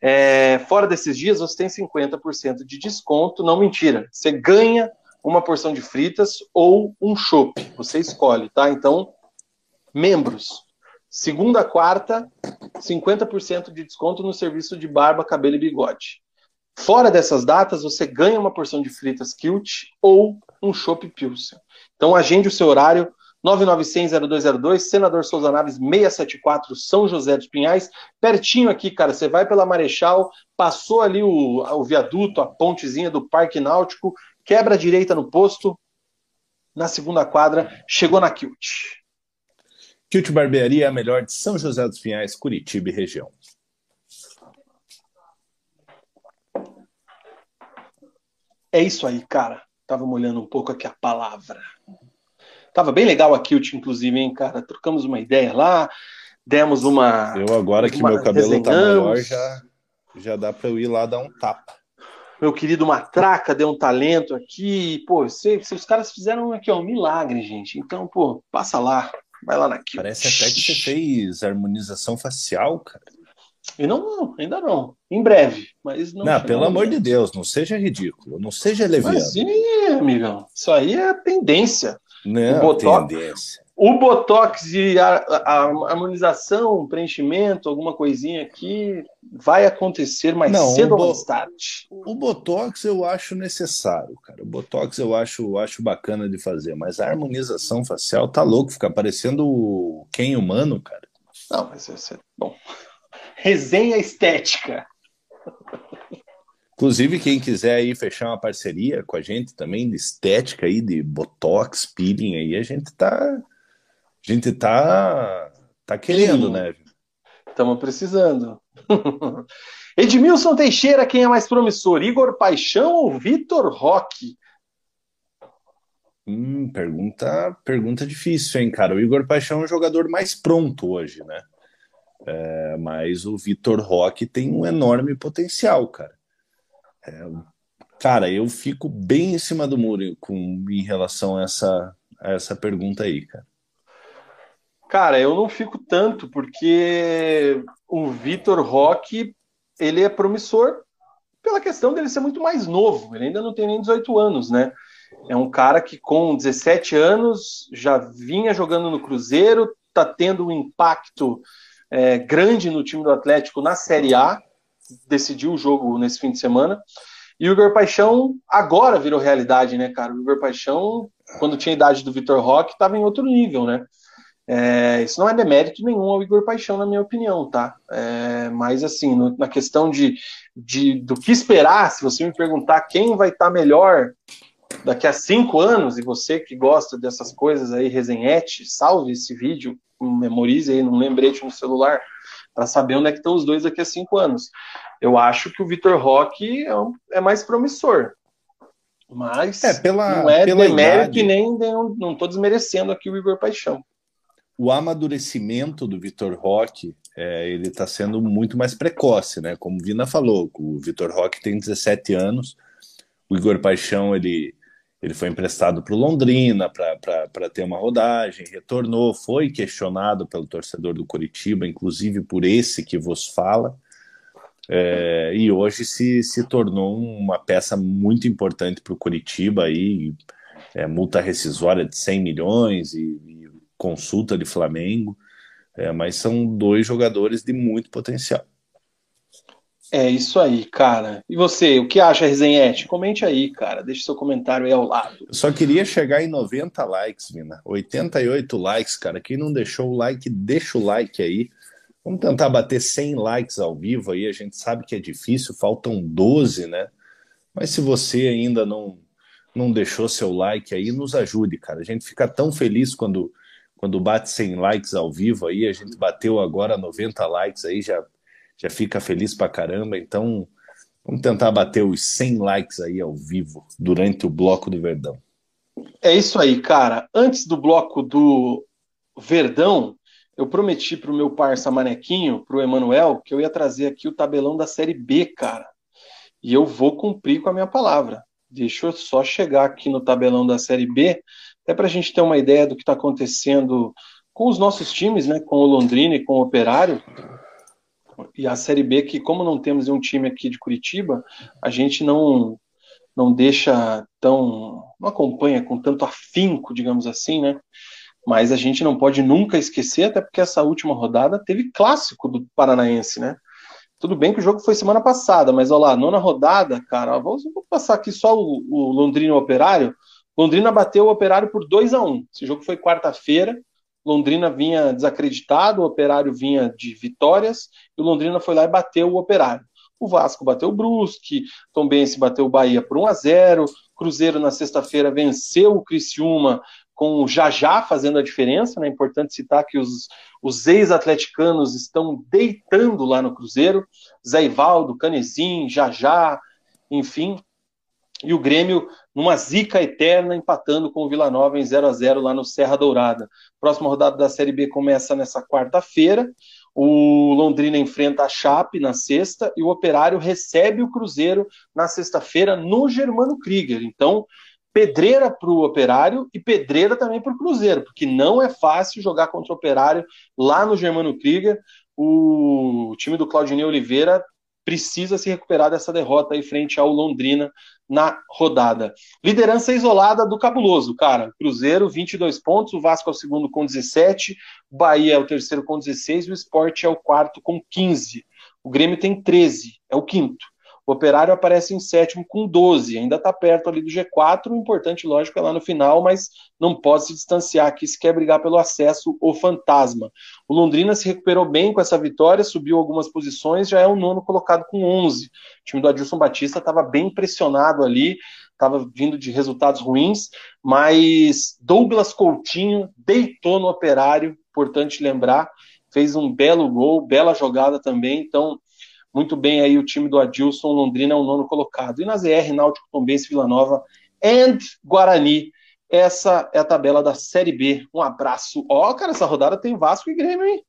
É, fora desses dias, você tem 50% de desconto. Não mentira. Você ganha uma porção de fritas ou um chopp. Você escolhe, tá? Então, membros. Segunda, quarta, 50% de desconto no serviço de barba, cabelo e bigode. Fora dessas datas, você ganha uma porção de fritas Kilt ou um Chopp Pilsen. Então agende o seu horário 996-0202, Senador Souza Naves 674, São José dos Pinhais, pertinho aqui, cara. Você vai pela Marechal, passou ali o, o viaduto, a pontezinha do Parque Náutico, quebra a direita no posto, na segunda quadra, chegou na Kilt. Kilt Barbearia é a melhor de São José dos Pinhais, Curitiba e região. É isso aí, cara. Tava molhando um pouco aqui a palavra. Tava bem legal a Kilt, inclusive, hein, cara? Trocamos uma ideia lá, demos uma. Eu agora que meu cabelo tá maior, já, já dá para eu ir lá dar um tapa. Meu querido Matraca deu um talento aqui. Pô, se, se os caras fizeram aqui, ó, um milagre, gente. Então, pô, passa lá. Vai lá na Parece até que você fez harmonização facial, cara. E não, não, ainda não. Em breve, mas não. Não, pelo amor de Deus, não seja ridículo, não seja leviano. Mas sim, amigão. Isso aí é tendência. Não, o Botox, tendência. O Botox de a, a, a harmonização, preenchimento, alguma coisinha aqui, vai acontecer mais não, cedo ou mais tarde. O Botox eu acho necessário, cara. O Botox eu acho, acho bacana de fazer, mas a harmonização facial tá louco, fica parecendo quem humano, cara. Não, mas isso é bom. Resenha estética. Inclusive, quem quiser aí fechar uma parceria com a gente também de estética aí, de Botox, peeling aí, a gente tá. A gente tá. tá querendo, Sim. né? Estamos precisando. <laughs> Edmilson Teixeira, quem é mais promissor? Igor Paixão ou Vitor Roque? Hum, pergunta, pergunta difícil, hein, cara? O Igor Paixão é o jogador mais pronto hoje, né? É, mas o Vitor Roque tem um enorme potencial, cara. É, cara, eu fico bem em cima do muro com, em relação a essa, a essa pergunta aí, cara. Cara, eu não fico tanto, porque o Vitor Roque, ele é promissor pela questão dele ser muito mais novo. Ele ainda não tem nem 18 anos, né? É um cara que com 17 anos já vinha jogando no Cruzeiro, tá tendo um impacto é, grande no time do Atlético na Série A, decidiu o jogo nesse fim de semana. E o Igor Paixão agora virou realidade, né, cara? O Igor Paixão, quando tinha a idade do Vitor Roque, estava em outro nível, né? É, isso não é demérito nenhum ao Igor Paixão, na minha opinião, tá? É, mas, assim, no, na questão de, de, do que esperar, se você me perguntar quem vai estar tá melhor daqui a cinco anos, e você que gosta dessas coisas aí, resenhete, salve esse vídeo, memorize aí num lembrete no celular, para saber onde é que estão os dois daqui a cinco anos. Eu acho que o Vitor Roque é, um, é, mais promissor. Mas é, pela, não é pela demérito idade. e nem, nem não estou desmerecendo aqui o Igor Paixão. O amadurecimento do Vitor Roque é, ele está sendo muito mais precoce, né? Como Vina falou, o Vitor Roque tem 17 anos, o Igor Paixão ele, ele foi emprestado para o Londrina para ter uma rodagem, retornou, foi questionado pelo torcedor do Curitiba, inclusive por esse que vos fala, é, e hoje se, se tornou uma peça muito importante para o Curitiba aí, é, multa rescisória de 100 milhões e consulta de Flamengo. É, mas são dois jogadores de muito potencial. É isso aí, cara. E você, o que acha, Resenhete? Comente aí, cara. Deixe seu comentário aí ao lado. Eu só queria chegar em 90 likes, Mina. 88 likes, cara. Quem não deixou o like, deixa o like aí. Vamos tentar bater 100 likes ao vivo aí. A gente sabe que é difícil, faltam 12, né? Mas se você ainda não, não deixou seu like aí, nos ajude, cara. A gente fica tão feliz quando quando bate 100 likes ao vivo aí, a gente bateu agora 90 likes aí, já, já fica feliz pra caramba. Então, vamos tentar bater os 100 likes aí ao vivo durante o bloco do Verdão. É isso aí, cara. Antes do bloco do Verdão, eu prometi pro meu parça Manequinho, pro Emanuel, que eu ia trazer aqui o tabelão da Série B, cara. E eu vou cumprir com a minha palavra. Deixa eu só chegar aqui no tabelão da Série B até para a gente ter uma ideia do que está acontecendo com os nossos times, né, com o Londrina e com o Operário, e a Série B, que como não temos um time aqui de Curitiba, a gente não não deixa tão, não acompanha com tanto afinco, digamos assim, né? Mas a gente não pode nunca esquecer, até porque essa última rodada teve clássico do Paranaense, né? Tudo bem que o jogo foi semana passada, mas olha lá, nona rodada, cara, vamos, vamos passar aqui só o, o Londrina Operário, Londrina bateu o Operário por 2 a 1 Esse jogo foi quarta-feira. Londrina vinha desacreditado, o Operário vinha de vitórias, e o Londrina foi lá e bateu o Operário. O Vasco bateu o Brusque, Tom Bense bateu o Bahia por 1 a 0 Cruzeiro na sexta-feira venceu o Criciúma com o Jajá fazendo a diferença, né? É importante citar que os, os ex-atleticanos estão deitando lá no Cruzeiro, Zé Ivaldo, Canezin, Jajá, enfim, e o Grêmio numa zica eterna, empatando com o Vila Nova em 0 a 0 lá no Serra Dourada. Próxima rodada da Série B começa nessa quarta-feira. O Londrina enfrenta a Chape na sexta e o Operário recebe o Cruzeiro na sexta-feira no Germano Krieger. Então, pedreira para o Operário e pedreira também para o Cruzeiro, porque não é fácil jogar contra o Operário lá no Germano Krieger. O time do Claudinei Oliveira precisa se recuperar dessa derrota aí frente ao Londrina na rodada. Liderança isolada do Cabuloso, cara. Cruzeiro, 22 pontos, o Vasco é o segundo com 17, o Bahia é o terceiro com 16 e o Sport é o quarto com 15. O Grêmio tem 13, é o quinto. O Operário aparece em sétimo com 12, ainda está perto ali do G4. O importante, lógico, é lá no final, mas não pode se distanciar aqui se quer brigar pelo acesso o fantasma. O Londrina se recuperou bem com essa vitória, subiu algumas posições, já é o nono colocado com 11. O time do Adilson Batista estava bem pressionado ali, estava vindo de resultados ruins, mas Douglas Coutinho deitou no Operário, importante lembrar, fez um belo gol, bela jogada também, então muito bem aí o time do Adilson, Londrina é o nono colocado. E na ZR, Náutico, Tombense, Vila Nova and Guarani. Essa é a tabela da Série B. Um abraço. Ó, oh, cara, essa rodada tem Vasco e Grêmio, hein?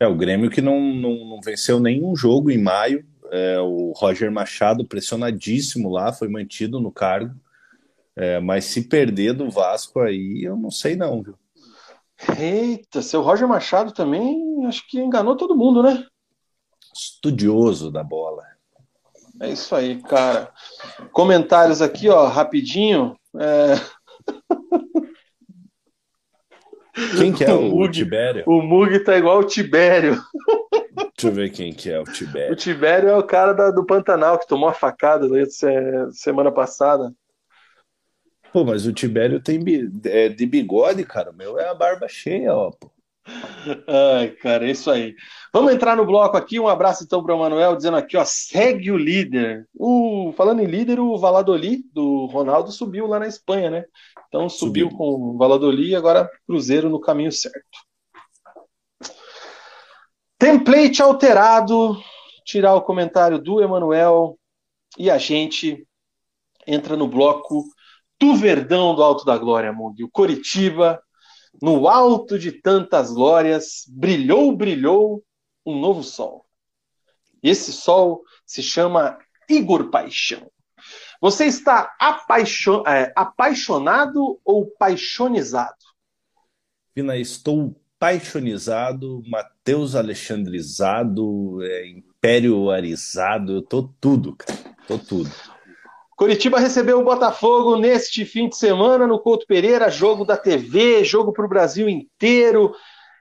É, o Grêmio que não, não, não venceu nenhum jogo em maio. É, o Roger Machado, pressionadíssimo lá, foi mantido no cargo. É, mas se perder do Vasco aí, eu não sei não, viu? Eita, seu Roger Machado também acho que enganou todo mundo, né? Estudioso da bola. É isso aí, cara. Comentários aqui, ó, rapidinho. É... Quem que é <laughs> o, o Mug, Tibério? O Mug tá igual o Tibério. Deixa eu ver quem que é o Tibério. O Tibério é o cara da, do Pantanal que tomou a facada né, semana passada. Pô, mas o Tibério tem é, de bigode, cara. O meu é a barba cheia, ó. Pô. Ai, cara, é isso aí. Vamos entrar no bloco aqui. Um abraço então para o Manuel, dizendo aqui, ó, segue o líder. O, falando em líder, o Valladolid do Ronaldo subiu lá na Espanha, né? Então subiu, subiu. com o Valladolid e agora Cruzeiro no caminho certo. Template alterado. Tirar o comentário do Emanuel e a gente entra no bloco do Verdão do Alto da Glória, Mug. O Coritiba no alto de tantas glórias, brilhou, brilhou um novo sol. E esse sol se chama Igor Paixão. Você está apaixon... é, apaixonado ou paixonizado? Pina, estou paixonizado, Mateus Alexandrizado, é, Império Arizado, eu tô tudo, cara. Tô tudo. Curitiba recebeu o Botafogo neste fim de semana no Couto Pereira, jogo da TV, jogo para o Brasil inteiro.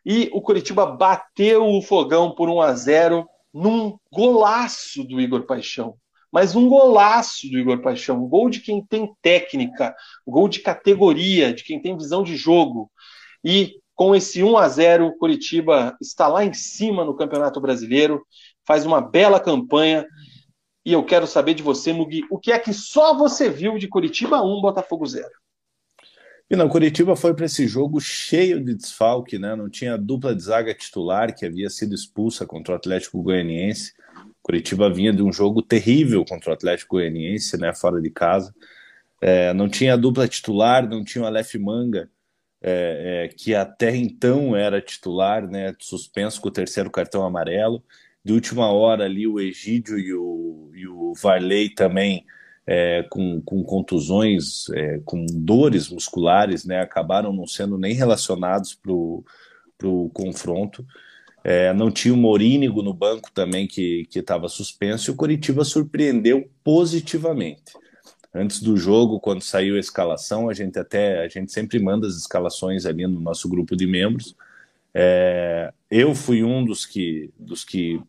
E o Curitiba bateu o fogão por 1 a 0 num golaço do Igor Paixão. Mas um golaço do Igor Paixão, um gol de quem tem técnica, um gol de categoria, de quem tem visão de jogo. E com esse 1 a 0 o Curitiba está lá em cima no Campeonato Brasileiro, faz uma bela campanha e eu quero saber de você, Mugi, o que é que só você viu de Curitiba 1, Botafogo 0? E não, Curitiba foi para esse jogo cheio de desfalque, né? Não tinha dupla de zaga titular que havia sido expulsa contra o Atlético Goianiense. Curitiba vinha de um jogo terrível contra o Atlético Goianiense, né? Fora de casa. É, não tinha dupla titular, não tinha o Aleph Manga, é, é, que até então era titular, né? Suspenso com o terceiro cartão amarelo de última hora ali o Egídio e o, e o Varley também é, com, com contusões, é, com dores musculares, né, acabaram não sendo nem relacionados para o confronto. É, não tinha o Morínigo no banco também que estava suspenso e o Coritiba surpreendeu positivamente. Antes do jogo, quando saiu a escalação, a gente até a gente sempre manda as escalações ali no nosso grupo de membros. É, eu fui um dos que, dos que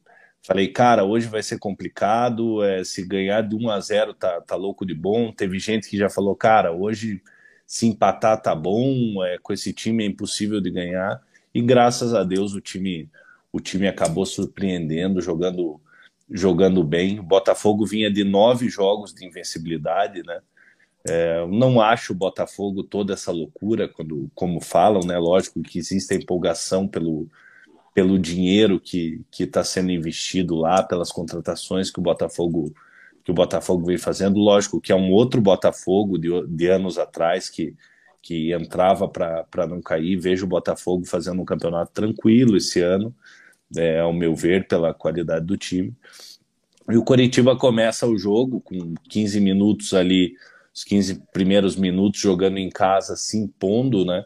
Falei, cara, hoje vai ser complicado. É, se ganhar de 1 a 0 tá, tá louco de bom. Teve gente que já falou, cara, hoje se empatar tá bom. É, com esse time é impossível de ganhar. E graças a Deus o time o time acabou surpreendendo, jogando jogando bem. O Botafogo vinha de nove jogos de invencibilidade, né? É, não acho o Botafogo toda essa loucura quando, como falam, né? Lógico que existe a empolgação pelo pelo dinheiro que está sendo investido lá, pelas contratações que o Botafogo que o Botafogo vem fazendo. Lógico que é um outro Botafogo de, de anos atrás que, que entrava para não cair. Vejo o Botafogo fazendo um campeonato tranquilo esse ano, é, ao meu ver, pela qualidade do time. E o Coritiba começa o jogo com 15 minutos ali, os 15 primeiros minutos jogando em casa, se impondo, né?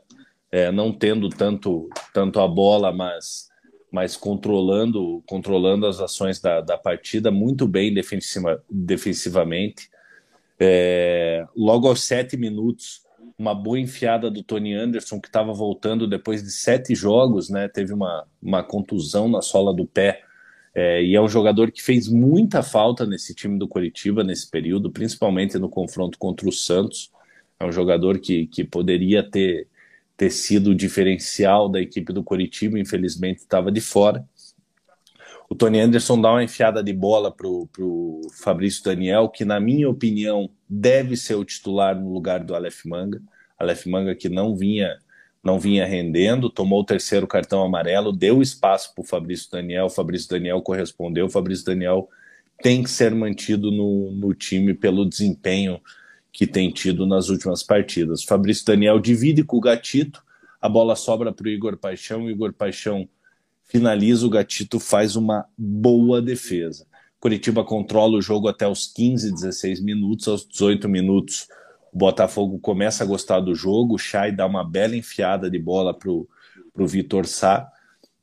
É, não tendo tanto, tanto a bola, mas mas controlando, controlando as ações da, da partida muito bem defensiva, defensivamente. É, logo aos sete minutos, uma boa enfiada do Tony Anderson, que estava voltando depois de sete jogos, né? Teve uma, uma contusão na sola do pé. É, e é um jogador que fez muita falta nesse time do Curitiba nesse período, principalmente no confronto contra o Santos. É um jogador que, que poderia ter ter sido o diferencial da equipe do Coritiba, infelizmente estava de fora. O Tony Anderson dá uma enfiada de bola para o Fabrício Daniel, que, na minha opinião, deve ser o titular no lugar do Aleph Manga. Aleph Manga que não vinha não vinha rendendo, tomou o terceiro cartão amarelo, deu espaço para o Fabrício Daniel, Fabrício Daniel correspondeu, Fabrício Daniel tem que ser mantido no, no time pelo desempenho que tem tido nas últimas partidas. Fabrício Daniel divide com o Gatito, a bola sobra para o Igor Paixão, o Igor Paixão finaliza, o Gatito faz uma boa defesa. Curitiba controla o jogo até os 15, 16 minutos, aos 18 minutos o Botafogo começa a gostar do jogo, o Chay dá uma bela enfiada de bola para o Vitor Sá,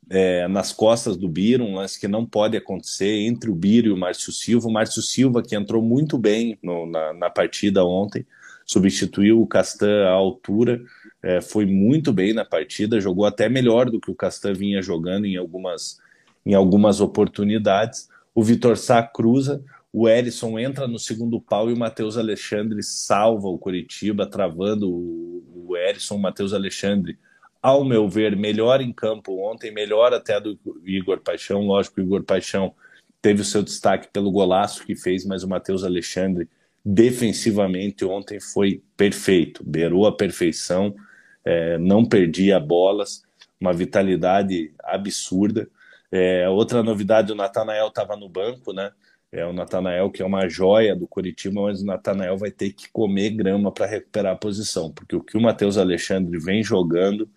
é, nas costas do Biro, um lance que não pode acontecer entre o Biro e o Márcio Silva. O Márcio Silva, que entrou muito bem no, na, na, partida ontem, substituiu o Castan à altura, é, foi muito bem na partida, jogou até melhor do que o Castan vinha jogando em algumas, em algumas oportunidades. O Vitor Sá cruza, o Erisson entra no segundo pau e o Matheus Alexandre salva o Curitiba, travando o, o Erisson. O Matheus Alexandre ao meu ver, melhor em campo ontem, melhor até do Igor Paixão. Lógico o Igor Paixão teve o seu destaque pelo golaço que fez, mas o Matheus Alexandre, defensivamente, ontem foi perfeito, beirou a perfeição, é, não perdia bolas, uma vitalidade absurda. É, outra novidade, o Natanael estava no banco, né? É o Natanael, que é uma joia do Curitiba, mas o Natanael vai ter que comer grama para recuperar a posição, porque o que o Matheus Alexandre vem jogando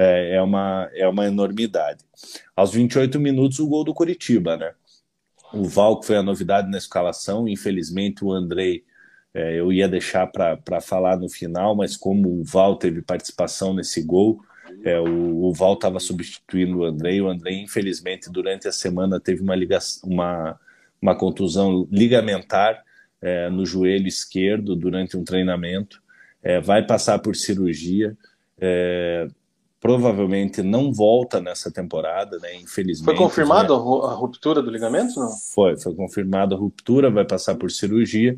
é, é, uma, é uma enormidade. Aos 28 minutos, o gol do Curitiba, né? O Val, que foi a novidade na escalação, infelizmente o Andrei é, eu ia deixar para falar no final, mas como o Val teve participação nesse gol, é, o, o, Val estava substituindo o Andrei. O Andrei, infelizmente, durante a semana teve uma, ligação, uma, uma contusão ligamentar é, no joelho esquerdo durante um treinamento. É, vai passar por cirurgia. Provavelmente não volta nessa temporada, né? Infelizmente. Foi confirmado né? a ruptura do ligamento? Não? Foi, foi confirmada a ruptura, vai passar por cirurgia.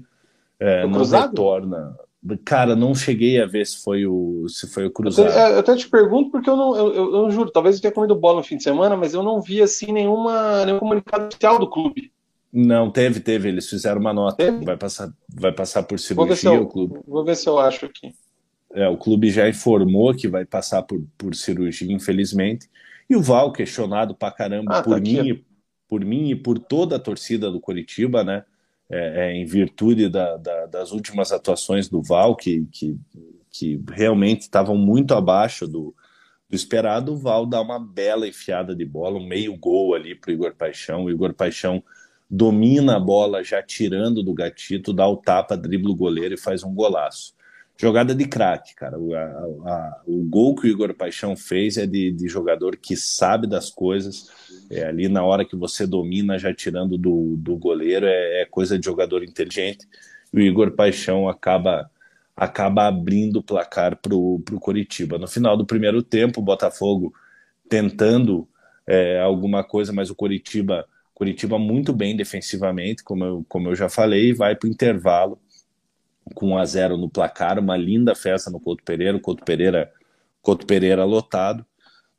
É, não cruzado? retorna. Cara, não cheguei a ver se foi o, se foi o cruzado. Eu, até te pergunto porque eu não, eu, eu, eu, juro, talvez eu tenha comido bola no fim de semana, mas eu não vi assim nenhuma, nenhum comunicado oficial do clube. Não, teve, teve. Eles fizeram uma nota. Teve? Vai passar, vai passar por cirurgia eu, o clube. Vou ver se eu acho aqui. É, o clube já informou que vai passar por, por cirurgia, infelizmente. E o Val questionado pra caramba ah, por tá mim, aqui. por mim e por toda a torcida do Coritiba, né? É, é, em virtude da, da, das últimas atuações do Val, que, que, que realmente estavam muito abaixo do, do esperado, o Val dá uma bela enfiada de bola, um meio gol ali para o Igor Paixão. O Igor Paixão domina a bola já tirando do gatito, dá o tapa, dribla o goleiro e faz um golaço. Jogada de craque, cara. O, a, a, o gol que o Igor Paixão fez é de, de jogador que sabe das coisas. É, ali na hora que você domina, já tirando do, do goleiro, é, é coisa de jogador inteligente. E o Igor Paixão acaba acaba abrindo o placar para o Coritiba. No final do primeiro tempo, o Botafogo tentando é, alguma coisa, mas o Coritiba, Coritiba muito bem defensivamente, como eu, como eu já falei, vai para o intervalo com 1 a 0 no placar, uma linda festa no Couto Pereira, o Couto Pereira, Couto Pereira lotado.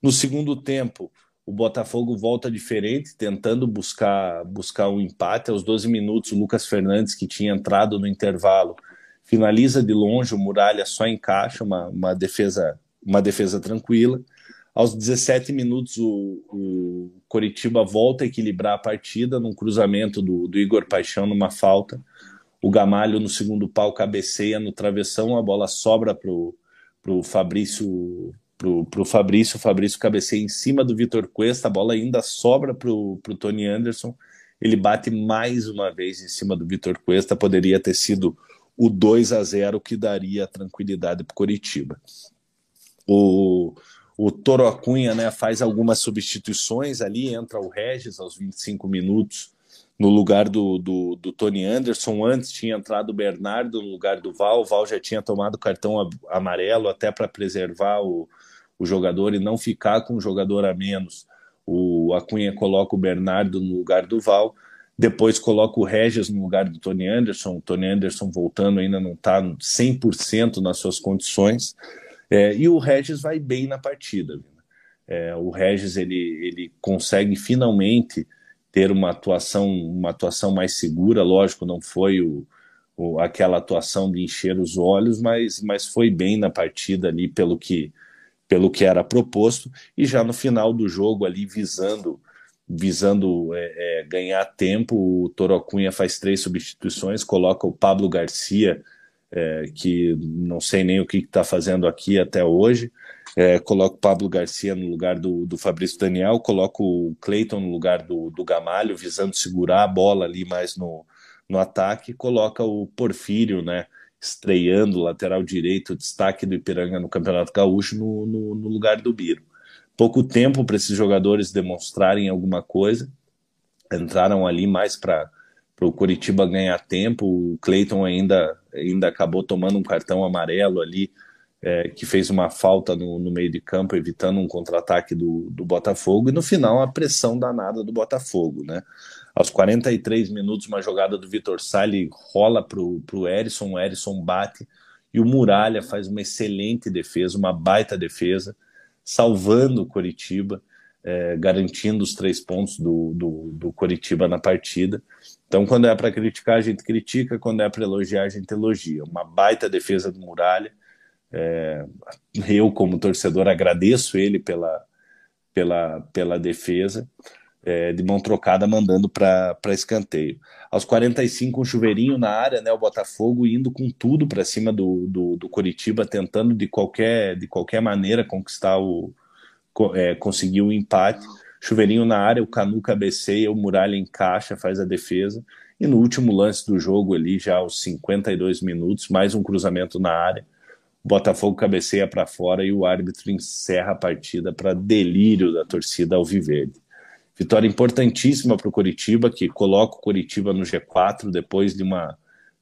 No segundo tempo, o Botafogo volta diferente, tentando buscar buscar um empate. Aos 12 minutos, o Lucas Fernandes, que tinha entrado no intervalo, finaliza de longe, o Muralha só encaixa, uma, uma, defesa, uma defesa tranquila. Aos 17 minutos, o, o Coritiba volta a equilibrar a partida num cruzamento do, do Igor Paixão numa falta o Gamalho no segundo pau cabeceia no travessão, a bola sobra pro, pro Fabrício pro, pro Fabrício, o Fabrício cabeceia em cima do Vitor Cuesta, a bola ainda sobra pro, pro Tony Anderson, ele bate mais uma vez em cima do Vitor Cuesta, poderia ter sido o 2 a 0 que daria tranquilidade para Coritiba. O, o Toro Acunha né, faz algumas substituições ali, entra o Regis aos 25 minutos, no lugar do, do, do, Tony Anderson. Antes tinha entrado o Bernardo no lugar do Val. O Val já tinha tomado cartão amarelo até para preservar o, o jogador e não ficar com um jogador a menos. O Acunha coloca o Bernardo no lugar do Val. Depois coloca o Regis no lugar do Tony Anderson. O Tony Anderson voltando ainda não está 100% nas suas condições. É, e o Regis vai bem na partida. É, o Regis ele, ele consegue finalmente ter uma atuação, uma atuação mais segura, lógico, não foi o, o, aquela atuação de encher os olhos, mas, mas foi bem na partida ali pelo que, pelo que era proposto, e já no final do jogo ali visando visando é, é, ganhar tempo, o Torocunha faz três substituições, coloca o Pablo Garcia, é, que não sei nem o que está fazendo aqui até hoje, é, coloco o Pablo Garcia no lugar do, do Fabrício Daniel, coloco o Cleiton no lugar do, do Gamalho, visando segurar a bola ali mais no, no ataque, coloca o Porfírio, né, estreando lateral direito, destaque do Ipiranga no Campeonato Gaúcho, no, no, no lugar do Biro. Pouco tempo para esses jogadores demonstrarem alguma coisa, entraram ali mais para o Curitiba ganhar tempo, o Cleiton ainda, ainda acabou tomando um cartão amarelo ali, é, que fez uma falta no, no, meio de campo, evitando um contra-ataque do, do Botafogo, e no final a pressão danada do Botafogo, né? Aos 43 minutos, uma jogada do Vitor Sali rola para o Erisson, o Erisson bate, e o Muralha faz uma excelente defesa, uma baita defesa, salvando o Coritiba, é, garantindo os três pontos do, do, do Coritiba na partida. Então, quando é para criticar, a gente critica, quando é para elogiar, a gente elogia. Uma baita defesa do Muralha, é, eu, como torcedor, agradeço ele pela, pela, pela defesa, é, de mão trocada, mandando para escanteio. Aos 45, um chuveirinho na área, né, o Botafogo indo com tudo para cima do, do, do Coritiba, tentando de qualquer, de qualquer maneira conquistar o, é, conseguiu o um empate. Chuveirinho na área, o Canu cabeceia, o Muralha encaixa, faz a defesa. E no último lance do jogo ali, já aos 52 minutos, mais um cruzamento na área. O Botafogo cabeceia para fora e o árbitro encerra a partida para delírio da torcida alviverde. Vitória importantíssima para o Coritiba, que coloca o Coritiba no G4 depois de uma,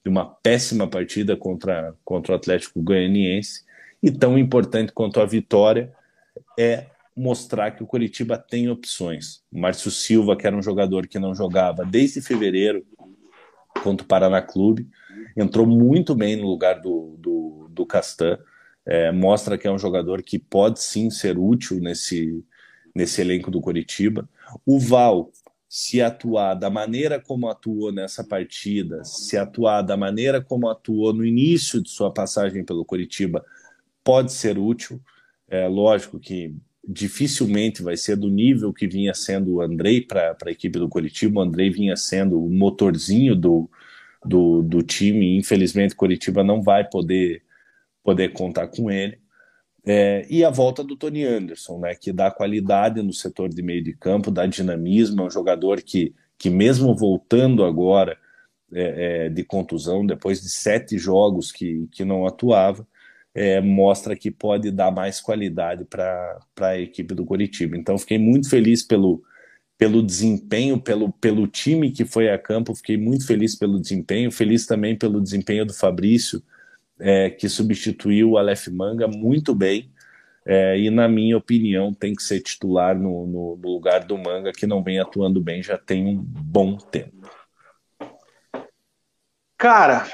de uma péssima partida contra, contra o Atlético Goianiense. E tão importante quanto a vitória é mostrar que o Coritiba tem opções. Márcio Silva, que era um jogador que não jogava desde fevereiro contra o Paraná Clube, entrou muito bem no lugar do, do, do Castan. É, mostra que é um jogador que pode sim ser útil nesse, nesse elenco do Coritiba. O Val, se atuar da maneira como atuou nessa partida, se atuar da maneira como atuou no início de sua passagem pelo Coritiba, pode ser útil. É lógico que dificilmente vai ser do nível que vinha sendo o Andrei para a equipe do Coritiba. O Andrei vinha sendo o motorzinho do, do, do time. Infelizmente, o Coritiba não vai poder, poder contar com ele. É, e a volta do Tony Anderson, né, que dá qualidade no setor de meio de campo, dá dinamismo, é um jogador que, que mesmo voltando agora é, é, de contusão, depois de sete jogos que, que não atuava, é, mostra que pode dar mais qualidade para a equipe do Curitiba. Então, fiquei muito feliz pelo, pelo desempenho, pelo, pelo time que foi a campo, fiquei muito feliz pelo desempenho, feliz também pelo desempenho do Fabrício, é, que substituiu o Aleph Manga muito bem. É, e, na minha opinião, tem que ser titular no, no, no, lugar do Manga, que não vem atuando bem já tem um bom tempo. Cara,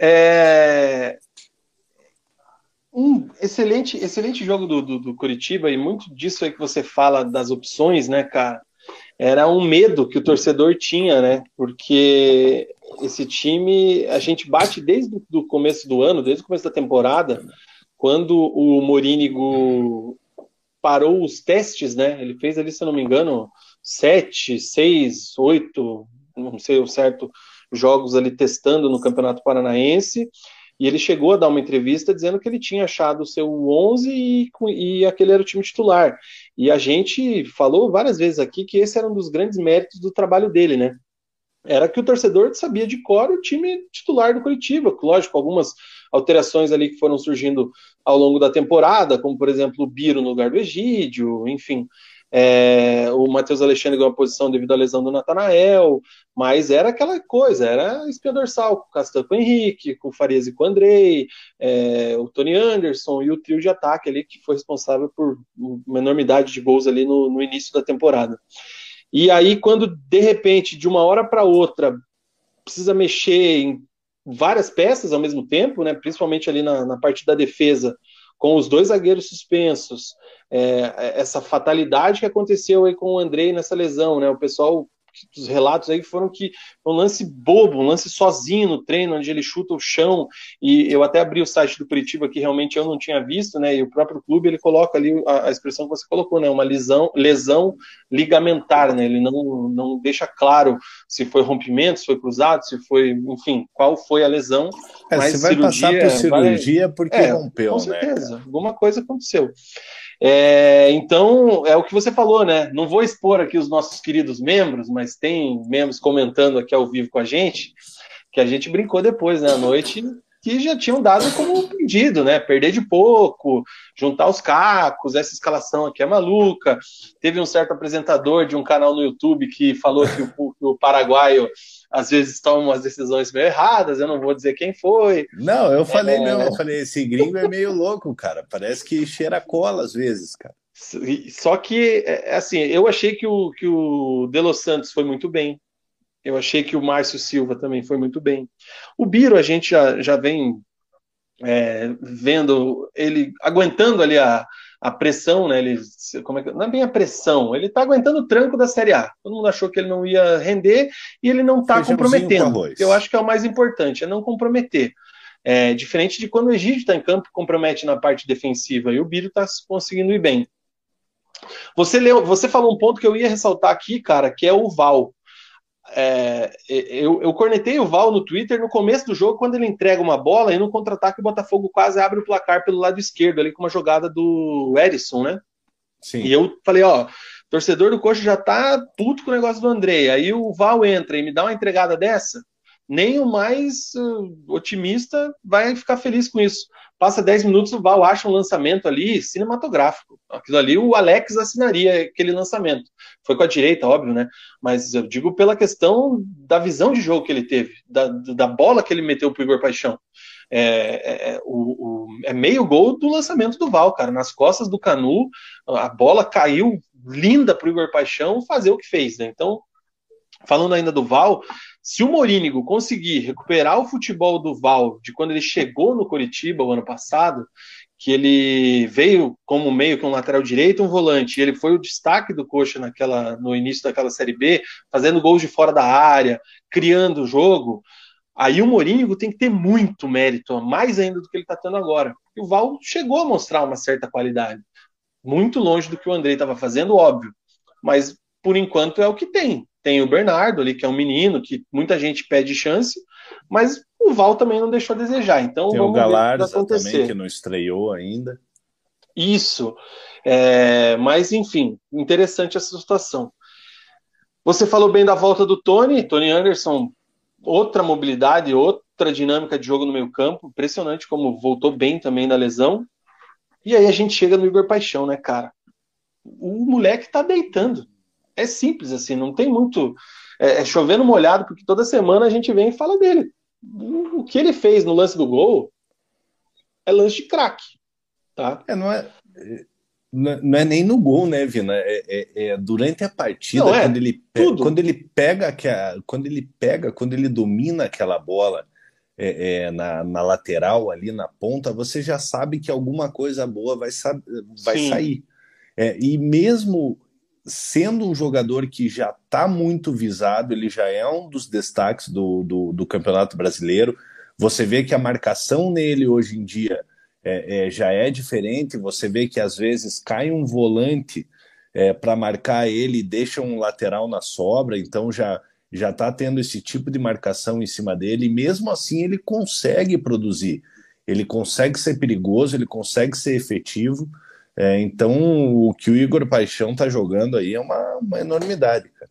é, um excelente, excelente jogo do, do, do, Curitiba e muito disso aí que você fala das opções, né, cara? Era um medo que o torcedor tinha, né? Porque esse time a gente bate desde o começo do ano, desde o começo da temporada, quando o Morínigo parou os testes, né? Ele fez ali, se eu não me engano, sete, seis, oito, não sei o certo, jogos ali testando no Campeonato Paranaense e ele chegou a dar uma entrevista dizendo que ele tinha achado o seu 11 e, e aquele era o time titular. E a gente falou várias vezes aqui que esse era um dos grandes méritos do trabalho dele, né? Era que o torcedor sabia de cor o time titular do Curitiba. Lógico, algumas alterações ali que foram surgindo ao longo da temporada, como por exemplo o Biro no lugar do Egídio, enfim. É, o Matheus Alexandre ganhou uma posição devido à lesão do Natanael, mas era aquela coisa, era espia dorsal com o Castan com o Henrique, com o Farias e com o Andrei, é, o Tony Anderson e o trio de ataque ali que foi responsável por uma enormidade de gols ali no, no início da temporada. E aí, quando de repente, de uma hora para outra, precisa mexer em várias peças ao mesmo tempo, né, principalmente ali na, na parte da defesa, com os dois zagueiros suspensos, é, essa fatalidade que aconteceu aí com o Andrei nessa lesão, né? O pessoal os relatos aí foram que um lance bobo, um lance sozinho no treino, onde ele chuta o chão, e eu até abri o site do Curitiba que realmente eu não tinha visto, né, e o próprio clube ele coloca ali a, a expressão que você colocou, né, uma lesão, lesão ligamentar, né, ele não, não deixa claro se foi rompimento, se foi cruzado, se foi, enfim, qual foi a lesão, é, mas você vai cirurgia, passar por cirurgia vai, porque é, rompeu, com né, certeza, né, alguma coisa aconteceu. É, então, é o que você falou, né? Não vou expor aqui os nossos queridos membros, mas tem membros comentando aqui ao vivo com a gente, que a gente brincou depois, né, à noite, que já tinham dado como pedido, né? Perder de pouco, juntar os cacos, essa escalação aqui é maluca. Teve um certo apresentador de um canal no YouTube que falou que o, que o paraguaio às vezes tomam umas decisões meio erradas, eu não vou dizer quem foi. Não, eu falei é... mesmo, eu falei, esse gringo é meio louco, cara, parece que cheira cola às vezes, cara. Só que, é, é assim, eu achei que o, que o De Los Santos foi muito bem, eu achei que o Márcio Silva também foi muito bem. O Biro, a gente já, já vem é, vendo ele aguentando ali a, a pressão, né? Ele, como é que, não é bem a pressão, ele está aguentando o tranco da Série A. Todo mundo achou que ele não ia render e ele não está comprometendo. eu acho que é o mais importante, é não comprometer. É, diferente de quando o Egídio está em campo compromete na parte defensiva e o Biro está conseguindo ir bem. Você, leu, você falou um ponto que eu ia ressaltar aqui, cara, que é o Val. É, eu, eu cornetei o Val no Twitter no começo do jogo, quando ele entrega uma bola e no contra-ataque o Botafogo quase abre o placar pelo lado esquerdo, ali com uma jogada do Edson, né? Sim. E eu falei, ó, torcedor do Coxa já tá puto com o negócio do André. Aí o Val entra e me dá uma entregada dessa. Nem o mais uh, otimista vai ficar feliz com isso. Passa 10 minutos, o Val acha um lançamento ali cinematográfico. Aquilo ali o Alex assinaria aquele lançamento. Foi com a direita, óbvio, né? Mas eu digo pela questão da visão de jogo que ele teve, da, da bola que ele meteu pro Igor Paixão. É, é, é, o, o, é meio gol do lançamento do Val, cara. Nas costas do Canu, a bola caiu linda pro Igor Paixão fazer o que fez, né? Então, falando ainda do Val, se o Morínigo conseguir recuperar o futebol do Val de quando ele chegou no Coritiba o ano passado, que ele veio como meio com um lateral direito, um volante, e ele foi o destaque do Coxa naquela no início daquela Série B, fazendo gols de fora da área, criando o jogo. Aí o Morínigo tem que ter muito mérito, mais ainda do que ele está tendo agora. E o Val chegou a mostrar uma certa qualidade. Muito longe do que o Andrei estava fazendo, óbvio. Mas por enquanto é o que tem. Tem o Bernardo ali, que é um menino, que muita gente pede chance, mas o Val também não deixou a desejar. Então tem o Galarza também, que não estreou ainda. Isso. É, mas, enfim, interessante essa situação. Você falou bem da volta do Tony, Tony Anderson outra mobilidade, outra dinâmica de jogo no meio campo. Impressionante como voltou bem também da lesão. E aí a gente chega no Igor Paixão, né, cara? O moleque tá deitando. É simples assim, não tem muito. É, é chovendo molhado, porque toda semana a gente vem e fala dele. O que ele fez no lance do gol é lance de craque. Tá? É, não é não é nem no gol, né, Vina? É, é, é durante a partida, não, é, quando, ele pega, quando ele pega quando ele pega, quando ele domina aquela bola é, é, na, na, lateral ali na ponta, você já sabe que alguma coisa boa vai, vai sair. É, e mesmo sendo um jogador que já está muito visado, ele já é um dos destaques do, do, do Campeonato Brasileiro. Você vê que a marcação nele hoje em dia é, é, já é diferente. Você vê que às vezes cai um volante é, para marcar ele e deixa um lateral na sobra, então já já está tendo esse tipo de marcação em cima dele, e mesmo assim ele consegue produzir, ele consegue ser perigoso, ele consegue ser efetivo. É, então o que o Igor Paixão está jogando aí é uma, uma enormidade, cara.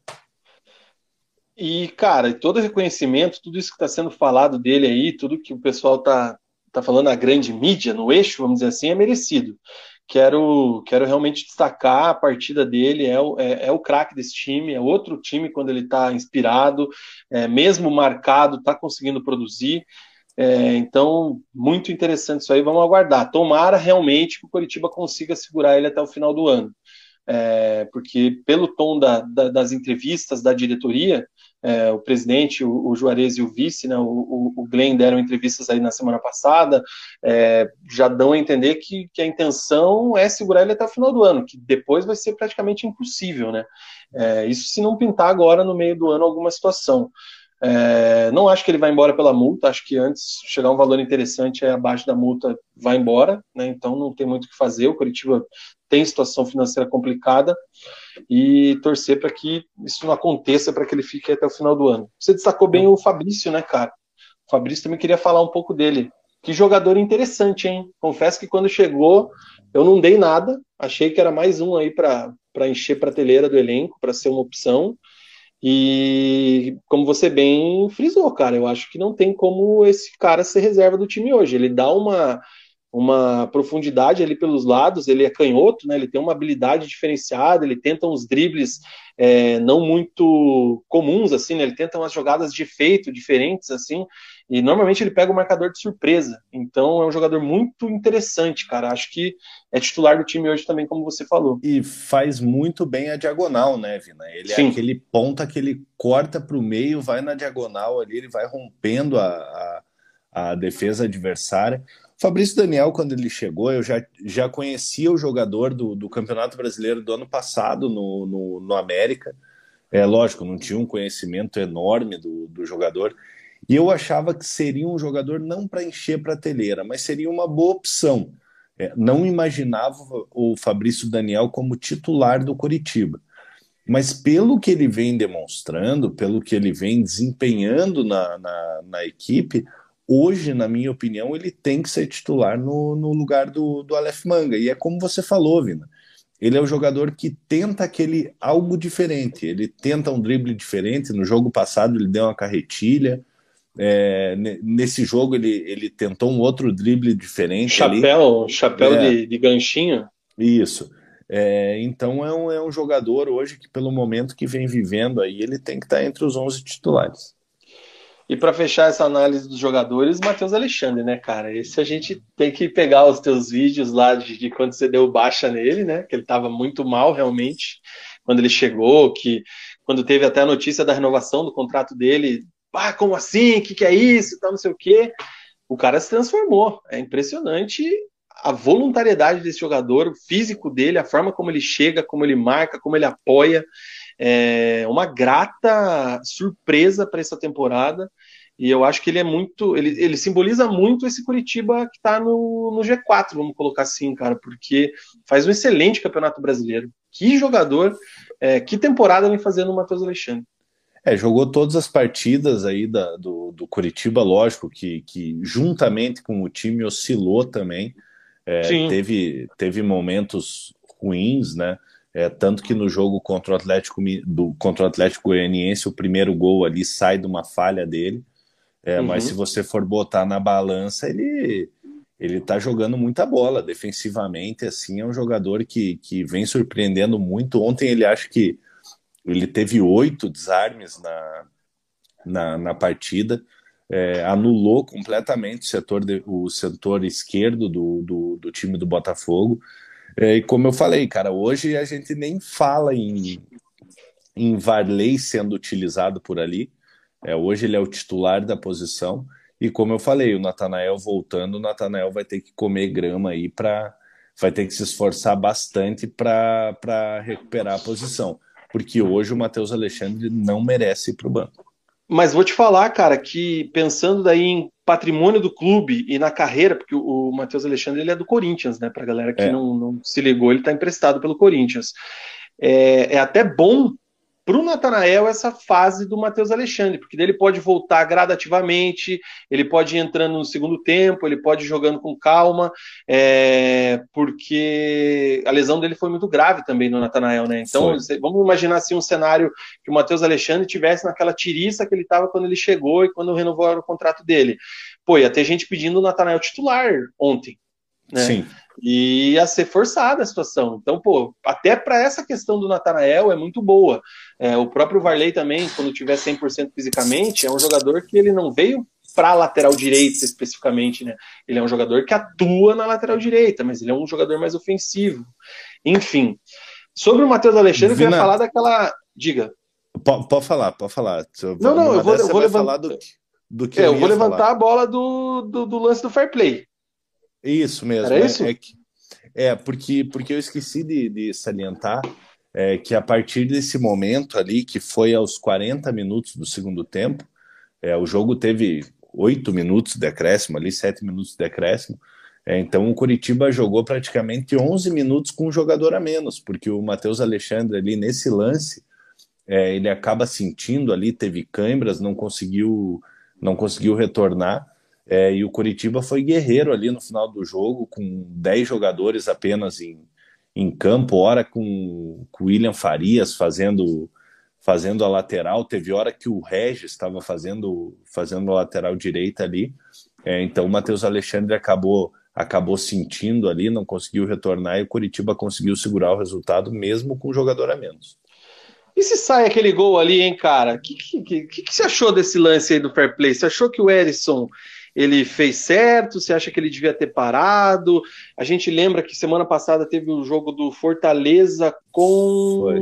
E, cara, todo reconhecimento, tudo isso que está sendo falado dele aí, tudo que o pessoal está tá falando a grande mídia, no eixo, vamos dizer assim, é merecido. Quero, quero realmente destacar a partida dele, é o, é, é o craque desse time, é outro time quando ele está inspirado, é, mesmo marcado, está conseguindo produzir. É, então, muito interessante isso aí, vamos aguardar. Tomara realmente que o Curitiba consiga segurar ele até o final do ano. É, porque pelo tom da, da, das entrevistas da diretoria, é, o presidente, o, o, Juarez e o vice, né, o, o, Glenn deram entrevistas aí na semana passada, é, já dão a entender que, que, a intenção é segurar ele até o final do ano, que depois vai ser praticamente impossível, né? É, isso se não pintar agora no meio do ano alguma situação. É, não acho que ele vai embora pela multa, acho que antes chegar um valor interessante é abaixo da multa, vai embora, né? Então não tem muito o que fazer. O Curitiba tem situação financeira complicada e torcer para que isso não aconteça, para que ele fique até o final do ano. Você destacou bem o Fabrício, né, cara? O Fabrício também queria falar um pouco dele. Que jogador interessante, hein? Confesso que quando chegou, eu não dei nada, achei que era mais um aí para encher prateleira do elenco, para ser uma opção. E como você bem frisou, cara, eu acho que não tem como esse cara ser reserva do time hoje. Ele dá uma uma profundidade ali pelos lados, ele é canhoto, né? Ele tem uma habilidade diferenciada, ele tenta uns dribles é, não muito comuns, assim, né? Ele tenta umas jogadas de efeito diferentes, assim, e normalmente ele pega o marcador de surpresa. Então é um jogador muito interessante, cara. Acho que é titular do time hoje também, como você falou. E faz muito bem a diagonal, né, Vina? Ele é Sim. é aquele ponta que ele corta para o meio, vai na diagonal ali, ele vai rompendo a, a, a defesa adversária. Fabrício Daniel, quando ele chegou, eu já, já conhecia o jogador do, do Campeonato Brasileiro do ano passado no, no, no América. É lógico, não tinha um conhecimento enorme do, do jogador. E eu achava que seria um jogador não para encher prateleira, mas seria uma boa opção. É, não imaginava o Fabrício Daniel como titular do Curitiba. Mas pelo que ele vem demonstrando, pelo que ele vem desempenhando na, na, na equipe, hoje, na minha opinião, ele tem que ser titular no, no lugar do, do Aleph Manga. E é como você falou, Vina. ele é o jogador que tenta aquele algo diferente. Ele tenta um drible diferente. No jogo passado ele deu uma carretilha. É, nesse jogo ele, ele tentou um outro drible diferente. Chapéu, ali. chapéu é, de, de, ganchinho. Isso. É, então é um, é um jogador hoje que, pelo momento que vem vivendo aí, ele tem que estar entre os 11 titulares. E para fechar essa análise dos jogadores, Matheus Alexandre, né, cara? Esse a gente tem que pegar os teus vídeos lá de, de quando você deu baixa nele, né? Que ele estava muito mal realmente quando ele chegou, que quando teve até a notícia da renovação do contrato dele, ah, como assim? O que, que é isso? Tá, não sei o quê. O cara se transformou. É impressionante a voluntariedade desse jogador, o físico dele, a forma como ele chega, como ele marca, como ele apoia. É uma grata surpresa para essa temporada. E eu acho que ele é muito. Ele, ele simboliza muito esse Curitiba que está no, no G4, vamos colocar assim, cara, porque faz um excelente campeonato brasileiro. Que jogador, é, que temporada vem fazendo o Matheus Alexandre. É, jogou todas as partidas aí da, do, do Curitiba, lógico, que, que juntamente com o time oscilou também. É, teve, teve momentos ruins, né? É, tanto que no jogo contra o Atlético do, contra o Atlético Goianiense, o primeiro gol ali sai de uma falha dele. É, uhum. Mas se você for botar na balança, ele ele tá jogando muita bola defensivamente. Assim, é um jogador que, que vem surpreendendo muito. Ontem ele acho que ele teve oito desarmes na, na, na partida é, anulou completamente o setor, de, o setor esquerdo do, do, do time do Botafogo. É, e como eu falei, cara, hoje a gente nem fala em, em Varley sendo utilizado por ali. É, hoje ele é o titular da posição. E como eu falei, o Natanael voltando, o Natanael vai ter que comer grama aí para. Vai ter que se esforçar bastante para recuperar a posição. Porque hoje o Matheus Alexandre não merece ir para o banco. Mas vou te falar, cara, que pensando daí em patrimônio do clube e na carreira, porque o, Matheus Alexandre ele é do Corinthians, né? Pra galera que é. não, não se ligou, ele tá emprestado pelo Corinthians. É, é até bom para o Natanael essa fase do Matheus Alexandre, porque ele pode voltar gradativamente, ele pode ir entrando no segundo tempo, ele pode ir jogando com calma, é, porque a lesão dele foi muito grave também no Natanael, né? Então, foi. vamos imaginar assim um cenário que o Matheus Alexandre tivesse naquela tiriça que ele estava quando ele chegou e quando renovou o contrato dele. Pô, ia ter gente pedindo o Natanael titular ontem. Né? Sim. E ia ser forçada a situação. Então, pô, até para essa questão do Natanael é muito boa. É, o próprio Varley também, quando tiver 100% fisicamente, é um jogador que ele não veio para lateral direita especificamente, né? Ele é um jogador que atua na lateral direita, mas ele é um jogador mais ofensivo. Enfim, sobre o Matheus Alexandre, Vina... eu queria falar daquela. Diga. Pode, pode falar, pode falar. Não, não, eu vou, eu vou levantar. Do, do que é, eu, eu vou levantar falar. a bola do, do, do lance do fair play. Isso mesmo. Era é, isso? É, é, porque, porque eu esqueci de, de salientar é, que a partir desse momento ali, que foi aos 40 minutos do segundo tempo, é, o jogo teve 8 minutos de decréscimo ali, 7 minutos de decréscimo, é, então o Curitiba jogou praticamente 11 minutos com um jogador a menos, porque o Matheus Alexandre ali nesse lance, é, ele acaba sentindo ali, teve câimbras, não conseguiu, não conseguiu retornar, é, e o Curitiba foi guerreiro ali no final do jogo, com 10 jogadores apenas em, em campo, hora com, o William Farias fazendo fazendo a lateral, teve hora que o Regis estava fazendo fazendo a lateral direita ali, é, então o Matheus Alexandre acabou acabou sentindo ali, não conseguiu retornar e o Curitiba conseguiu segurar o resultado mesmo com jogador a menos. E se sai aquele gol ali, hein, cara? O que, que, que, que, você achou desse lance aí do fair play? Você achou que o Erisson ele fez certo? Você acha que ele devia ter parado? A gente lembra que semana passada teve o jogo do Fortaleza com. Foi.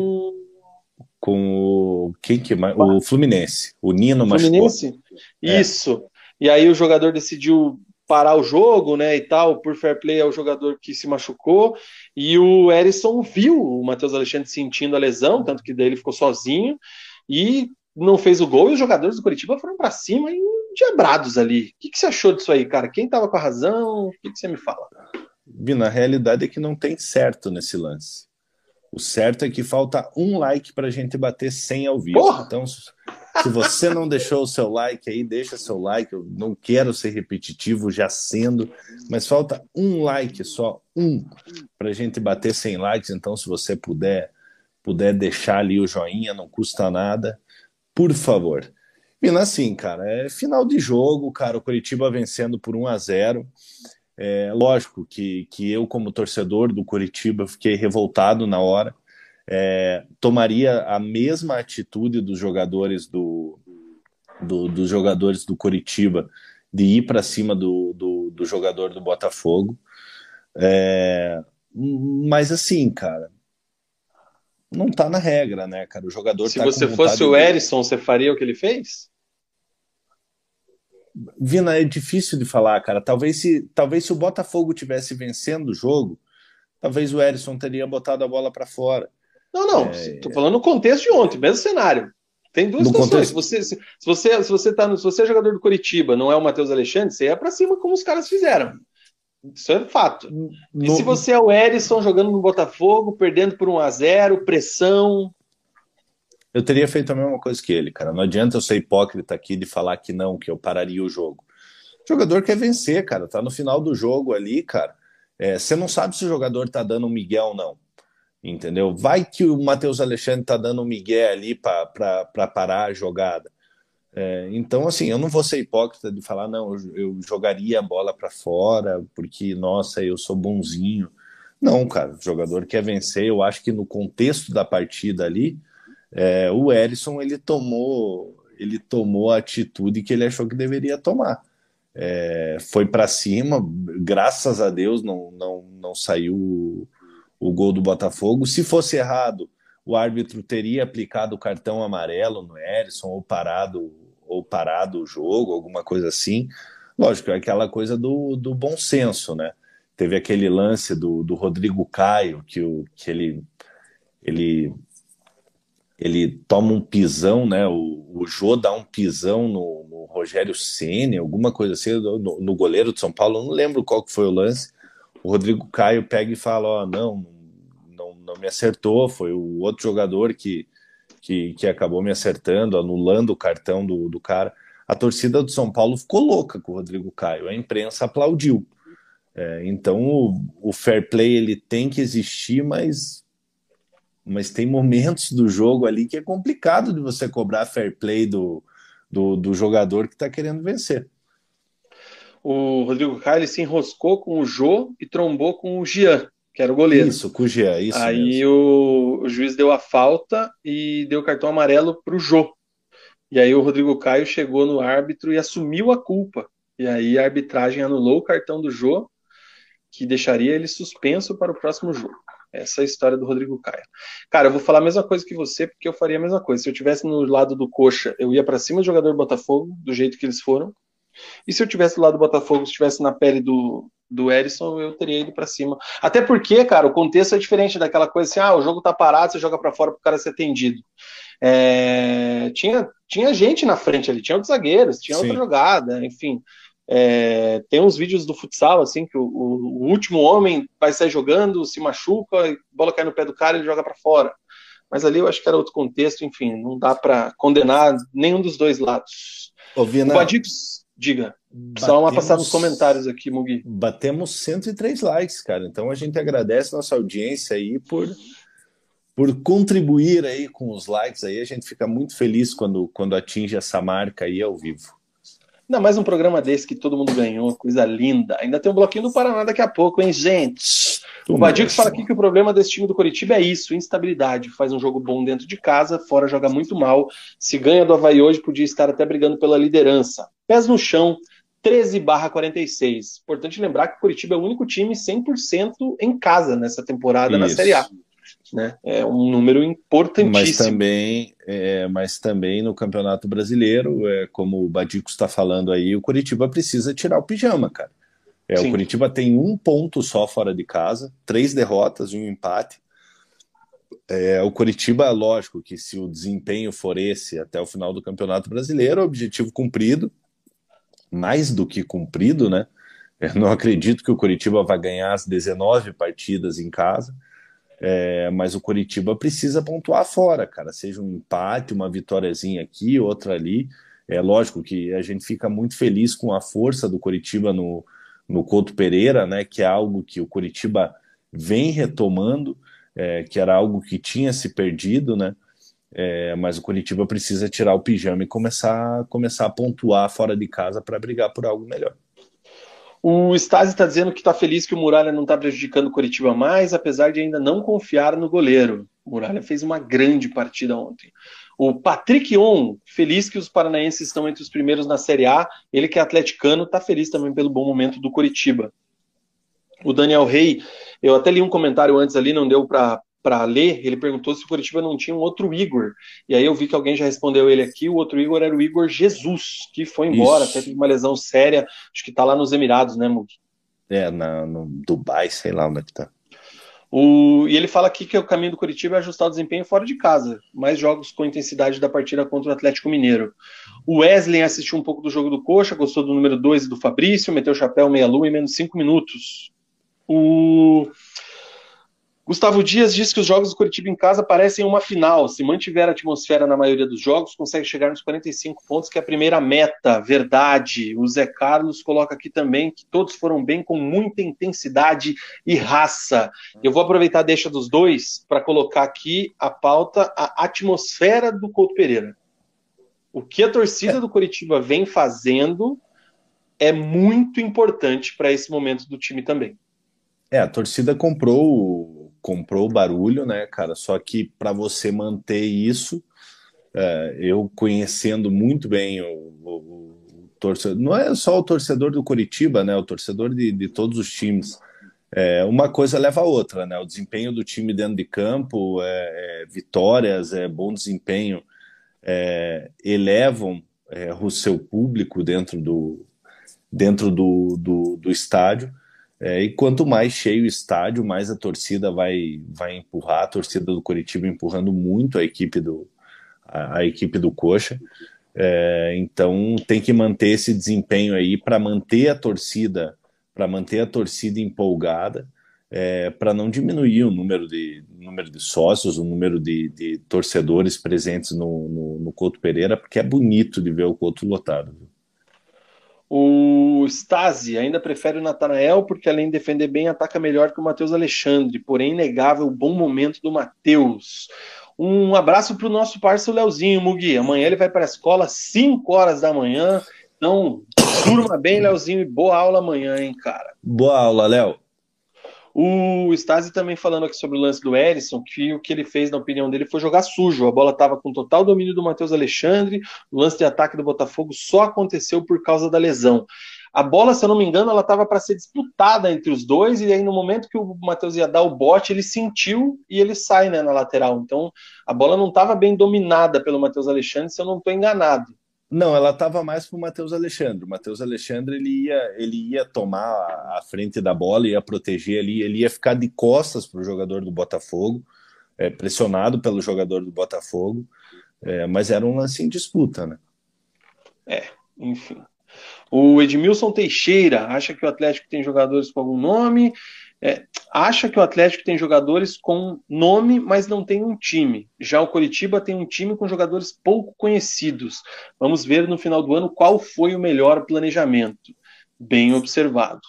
Com o. Quem que mais? O Fluminense. O Nino Fluminense? É. Isso. E aí o jogador decidiu parar o jogo, né, e tal, por fair play é o jogador que se machucou, e o Erisson viu o Matheus Alexandre sentindo a lesão, tanto que daí ele ficou sozinho, e não fez o gol, e os jogadores do Curitiba foram para cima e diabrados ali. O que, que, você achou disso aí, cara? Quem tava com a razão? O que, que você me fala? Bina, a realidade é que não tem certo nesse lance. O certo é que falta um like pra gente bater 100 ao vivo. Porra! Então, Se você não deixou o seu like aí, deixa seu like. Eu não quero ser repetitivo, já sendo, mas falta um like só, um, para a gente bater 100 likes. Então, se você puder, puder deixar ali o joinha, não custa nada, por favor. E assim, cara, é final de jogo, cara, o Curitiba vencendo por 1 a 0. É, lógico que, que eu, como torcedor do Curitiba, fiquei revoltado na hora é, tomaria a mesma atitude dos jogadores do, do dos jogadores do Coritiba de ir para cima do, do, do, jogador do Botafogo. É, mas assim, cara, não tá na regra, né, cara? O jogador Se tá você fosse o Erisson, você faria o que ele fez? Vina, é difícil de falar, cara. Talvez se, talvez se o Botafogo tivesse vencendo o jogo, talvez o Erisson teria botado a bola para fora. Não, não. Estou é... falando no contexto de ontem, mesmo cenário. Tem duas no situações. Contexto... Você, se, se, você, se, você tá no, se você é jogador do Curitiba, não é o Matheus Alexandre, você ia para cima como os caras fizeram. Isso é fato. No... E se você é o Erisson jogando no Botafogo, perdendo por 1 a 0 pressão. Eu teria feito a mesma coisa que ele, cara. Não adianta eu ser hipócrita aqui de falar que não, que eu pararia o jogo. O jogador quer vencer, cara. Tá no final do jogo ali, cara. É, você não sabe se o jogador tá dando um Miguel ou não entendeu? Vai que o Matheus Alexandre tá dando um migué ali para parar a jogada. É, então, assim, eu não vou ser hipócrita de falar, não, eu, eu jogaria a bola para fora, porque, nossa, eu sou bonzinho. Não, cara, o jogador quer vencer. Eu acho que no contexto da partida ali, é, o Erisson ele tomou, ele tomou a atitude que ele achou que deveria tomar. É, foi para cima, graças a Deus não, não, não saiu o gol do Botafogo. Se fosse errado, o árbitro teria aplicado o cartão amarelo no Erisson ou parado ou parado o jogo, alguma coisa assim. Lógico, é aquela coisa do, do bom senso, né? Teve aquele lance do, do Rodrigo Caio, que, o, que ele, ele, ele toma um pisão, né? O, o Jô dá um pisão no, no Rogério Ceni, alguma coisa assim, no, no, goleiro de São Paulo, não lembro qual que foi o lance o Rodrigo Caio pega e fala: Ó, oh, não, não, me acertou, foi o outro jogador que, que, que acabou me acertando, anulando o cartão do, do cara. A torcida do São Paulo ficou louca com o Rodrigo Caio, a imprensa aplaudiu. É, então o, o, fair play ele tem que existir, mas, mas tem momentos do jogo ali que é complicado de você cobrar fair play do, do, do jogador que está querendo vencer o Rodrigo Caio se enroscou com o Jô e trombou com o Gian, que era o goleiro. Isso, Gian, isso. Aí o, o, juiz deu a falta e deu cartão amarelo para o Jô. E aí o Rodrigo Caio chegou no árbitro e assumiu a culpa. E aí a arbitragem anulou o cartão do Jô, que deixaria ele suspenso para o próximo jogo. Essa é a história do Rodrigo Caio. Cara, eu vou falar a mesma coisa que você, porque eu faria a mesma coisa. Se eu tivesse no lado do Coxa, eu ia para cima do jogador do Botafogo, do jeito que eles foram, e se eu tivesse lado do Botafogo, se estivesse na pele do, do Erisson, eu teria ido para cima. Até porque, cara, o contexto é diferente daquela coisa assim: ah, o jogo tá parado, você joga para fora para o cara ser atendido. É, tinha, tinha gente na frente ali, tinha outros zagueiros, tinha Sim. outra jogada, enfim. É, tem uns vídeos do futsal, assim, que o, o, o, último homem vai sair jogando, se machuca, a bola cai no pé do cara e ele joga para fora. Mas ali eu acho que era outro contexto, enfim, não dá para condenar nenhum dos dois lados. Ô, Vina, o Badicos, Diga. Só uma passada nos comentários aqui, Mugi. Batemos 103 likes, cara. Então a gente agradece nossa audiência aí por, por contribuir aí com os likes aí. A gente fica muito feliz quando, quando atinge essa marca aí ao vivo. Ainda mais um programa desse que todo mundo ganhou, coisa linda. Ainda tem um bloquinho do Paraná daqui a pouco, hein, gente? o Badix fala aqui que o problema desse time do Coritiba é isso, instabilidade. Faz um jogo bom dentro de casa, fora joga muito mal. Se ganha do Havaí hoje, podia estar até brigando pela liderança. Pés no chão, 13 barra 46. Importante lembrar que o Coritiba é o único time 100% em casa nessa temporada isso. na Série A. Né? É um número importantíssimo. Mas também, é, mas também no Campeonato Brasileiro, é, como o Badico está falando aí, o Coritiba precisa tirar o pijama, cara. É, o Curitiba tem um ponto só fora de casa, três derrotas e um empate. É, o Curitiba, lógico que se o desempenho for esse até o final do Campeonato Brasileiro, objetivo cumprido, mais do que cumprido, né? Eu não acredito que o Curitiba vai ganhar as 19 partidas em casa. É, mas o Coritiba precisa pontuar fora, cara. Seja um empate, uma vitóriazinha aqui, outra ali. É lógico que a gente fica muito feliz com a força do Coritiba no, no Couto Pereira, né? Que é algo que o Coritiba vem retomando, é, que era algo que tinha se perdido, né? É, mas o Coritiba precisa tirar o pijama e começar, começar a pontuar fora de casa para brigar por algo melhor. O Stasi está dizendo que está feliz que o Muralha não está prejudicando o Coritiba mais, apesar de ainda não confiar no goleiro. O Muralha fez uma grande partida ontem. O Patrick On, feliz que os paranaenses estão entre os primeiros na Série A. Ele que é atleticano, está feliz também pelo bom momento do Coritiba. O Daniel Rey, eu até li um comentário antes ali, não deu para para ler, ele perguntou se o Curitiba não tinha um outro Igor. E aí eu vi que alguém já respondeu ele aqui. O outro Igor era o Igor Jesus, que foi embora, Isso. até teve uma lesão séria. Acho que está lá nos Emirados, né, Mug? É, na, no Dubai, sei lá onde é que tá. O, e ele fala aqui que o caminho do Curitiba é ajustar o desempenho fora de casa. Mais jogos com intensidade da partida contra o Atlético Mineiro. O Wesley assistiu um pouco do jogo do Coxa, gostou do número 2 e do Fabrício, meteu o chapéu meia-lua em menos 5 minutos. O Gustavo Dias diz que os jogos do Curitiba em casa parecem uma final. Se mantiver a atmosfera na maioria dos jogos, consegue chegar nos 45 pontos, que é a primeira meta. Verdade. O Zé Carlos coloca aqui também que todos foram bem com muita intensidade e raça. Eu vou aproveitar a deixa dos dois para colocar aqui a pauta, a atmosfera do Couto Pereira. O que a torcida do Curitiba vem fazendo é muito importante para esse momento do time também. É, a torcida comprou comprou o barulho, né, cara? Só que para você manter isso, é, eu conhecendo muito bem o, o, o, torcedor, não é só o torcedor do Curitiba, né? O torcedor de, de todos os times. É, uma coisa leva a outra, né? O desempenho do time dentro de campo, é, é vitórias, é bom desempenho, é, elevam é, o seu público dentro do dentro do, do, do estádio é, e quanto mais cheio o estádio, mais a torcida vai, vai empurrar, a torcida do Curitiba empurrando muito a equipe do, a, a equipe do Coxa. É, então tem que manter esse desempenho aí para manter a torcida, para manter a torcida empolgada, é, para não diminuir o número de, número de sócios, o número de, de torcedores presentes no, no, no Couto Pereira, porque é bonito de ver o Couto lotado. Viu? O Stasi ainda prefere o Natanael porque, além de defender bem, ataca melhor que o Matheus Alexandre. Porém, inegável o bom momento do Matheus. Um abraço para o nosso parceiro Leozinho Mugi. Amanhã ele vai para a escola às 5 horas da manhã. Então, durma bem, Leozinho, e boa aula amanhã, hein, cara. Boa aula, Léo. O Stasi também falando aqui sobre o lance do Erisson, que o que ele fez, na opinião dele, foi jogar sujo. A bola estava com total domínio do Matheus Alexandre, o lance de ataque do Botafogo só aconteceu por causa da lesão. A bola, se eu não me engano, ela estava para ser disputada entre os dois, e aí no momento que o Matheus ia dar o bote, ele sentiu e ele sai né, na lateral. Então a bola não estava bem dominada pelo Matheus Alexandre, se eu não estou enganado. Não, ela estava mais para o Matheus Alexandre. O Matheus Alexandre ele ia, ele ia tomar a frente da bola, ia proteger ali, ele ia ficar de costas para o jogador do Botafogo, é, pressionado pelo jogador do Botafogo, é, mas era um lance em disputa, né? É, enfim. O Edmilson Teixeira acha que o Atlético tem jogadores com algum nome é, acha que o Atlético tem jogadores com nome, mas não tem um time. Já o Coritiba tem um time com jogadores pouco conhecidos. Vamos ver no final do ano qual foi o melhor planejamento. Bem observado.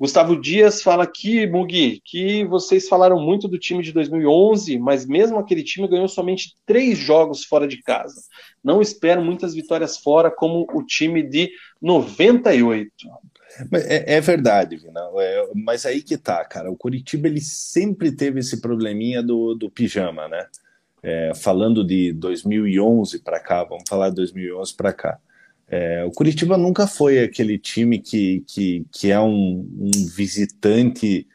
Gustavo Dias fala aqui, Mugi, que vocês falaram muito do time de 2011, mas mesmo aquele time ganhou somente três jogos fora de casa. Não espero muitas vitórias fora como o time de 98. É, é verdade, Vina. É, mas aí que tá, cara. O Curitiba ele sempre teve esse probleminha do, do pijama, né? É, falando de 2011 para cá, vamos falar de 2011 para cá. É, o Curitiba nunca foi aquele time que, que, que é um, um visitante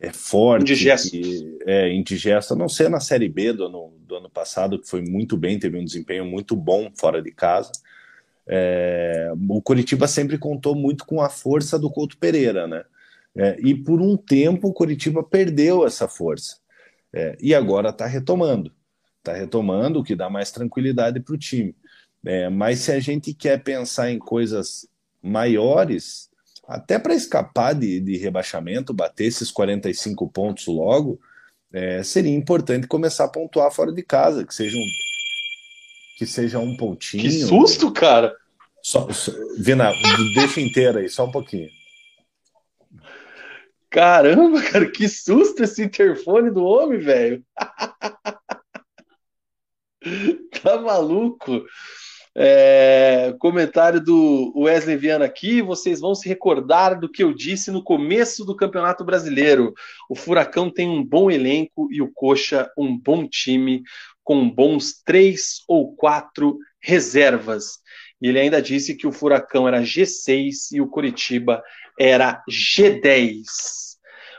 é, forte, indigesto. Que, é indigesto, a não ser na Série B do ano, do ano passado, que foi muito bem, teve um desempenho muito bom fora de casa. É, o Curitiba sempre contou muito com a força do Couto Pereira, né? É, e por um tempo o Curitiba perdeu essa força. É, e agora está retomando. Está retomando, o que dá mais tranquilidade para o time. É, mas se a gente quer pensar em coisas maiores, até para escapar de, de rebaixamento, bater esses 45 pontos logo, é, seria importante começar a pontuar fora de casa, que seja um, que seja um pontinho. Que susto, cara! Só, só, Vina, deixa inteira aí, só um pouquinho. Caramba, cara, que susto esse interfone do homem, velho. <laughs> tá maluco? É, comentário do Wesley Viana aqui. Vocês vão se recordar do que eu disse no começo do Campeonato Brasileiro. O Furacão tem um bom elenco e o Coxa um bom time, com bons três ou quatro reservas. E ele ainda disse que o Furacão era G6 e o Curitiba era G10.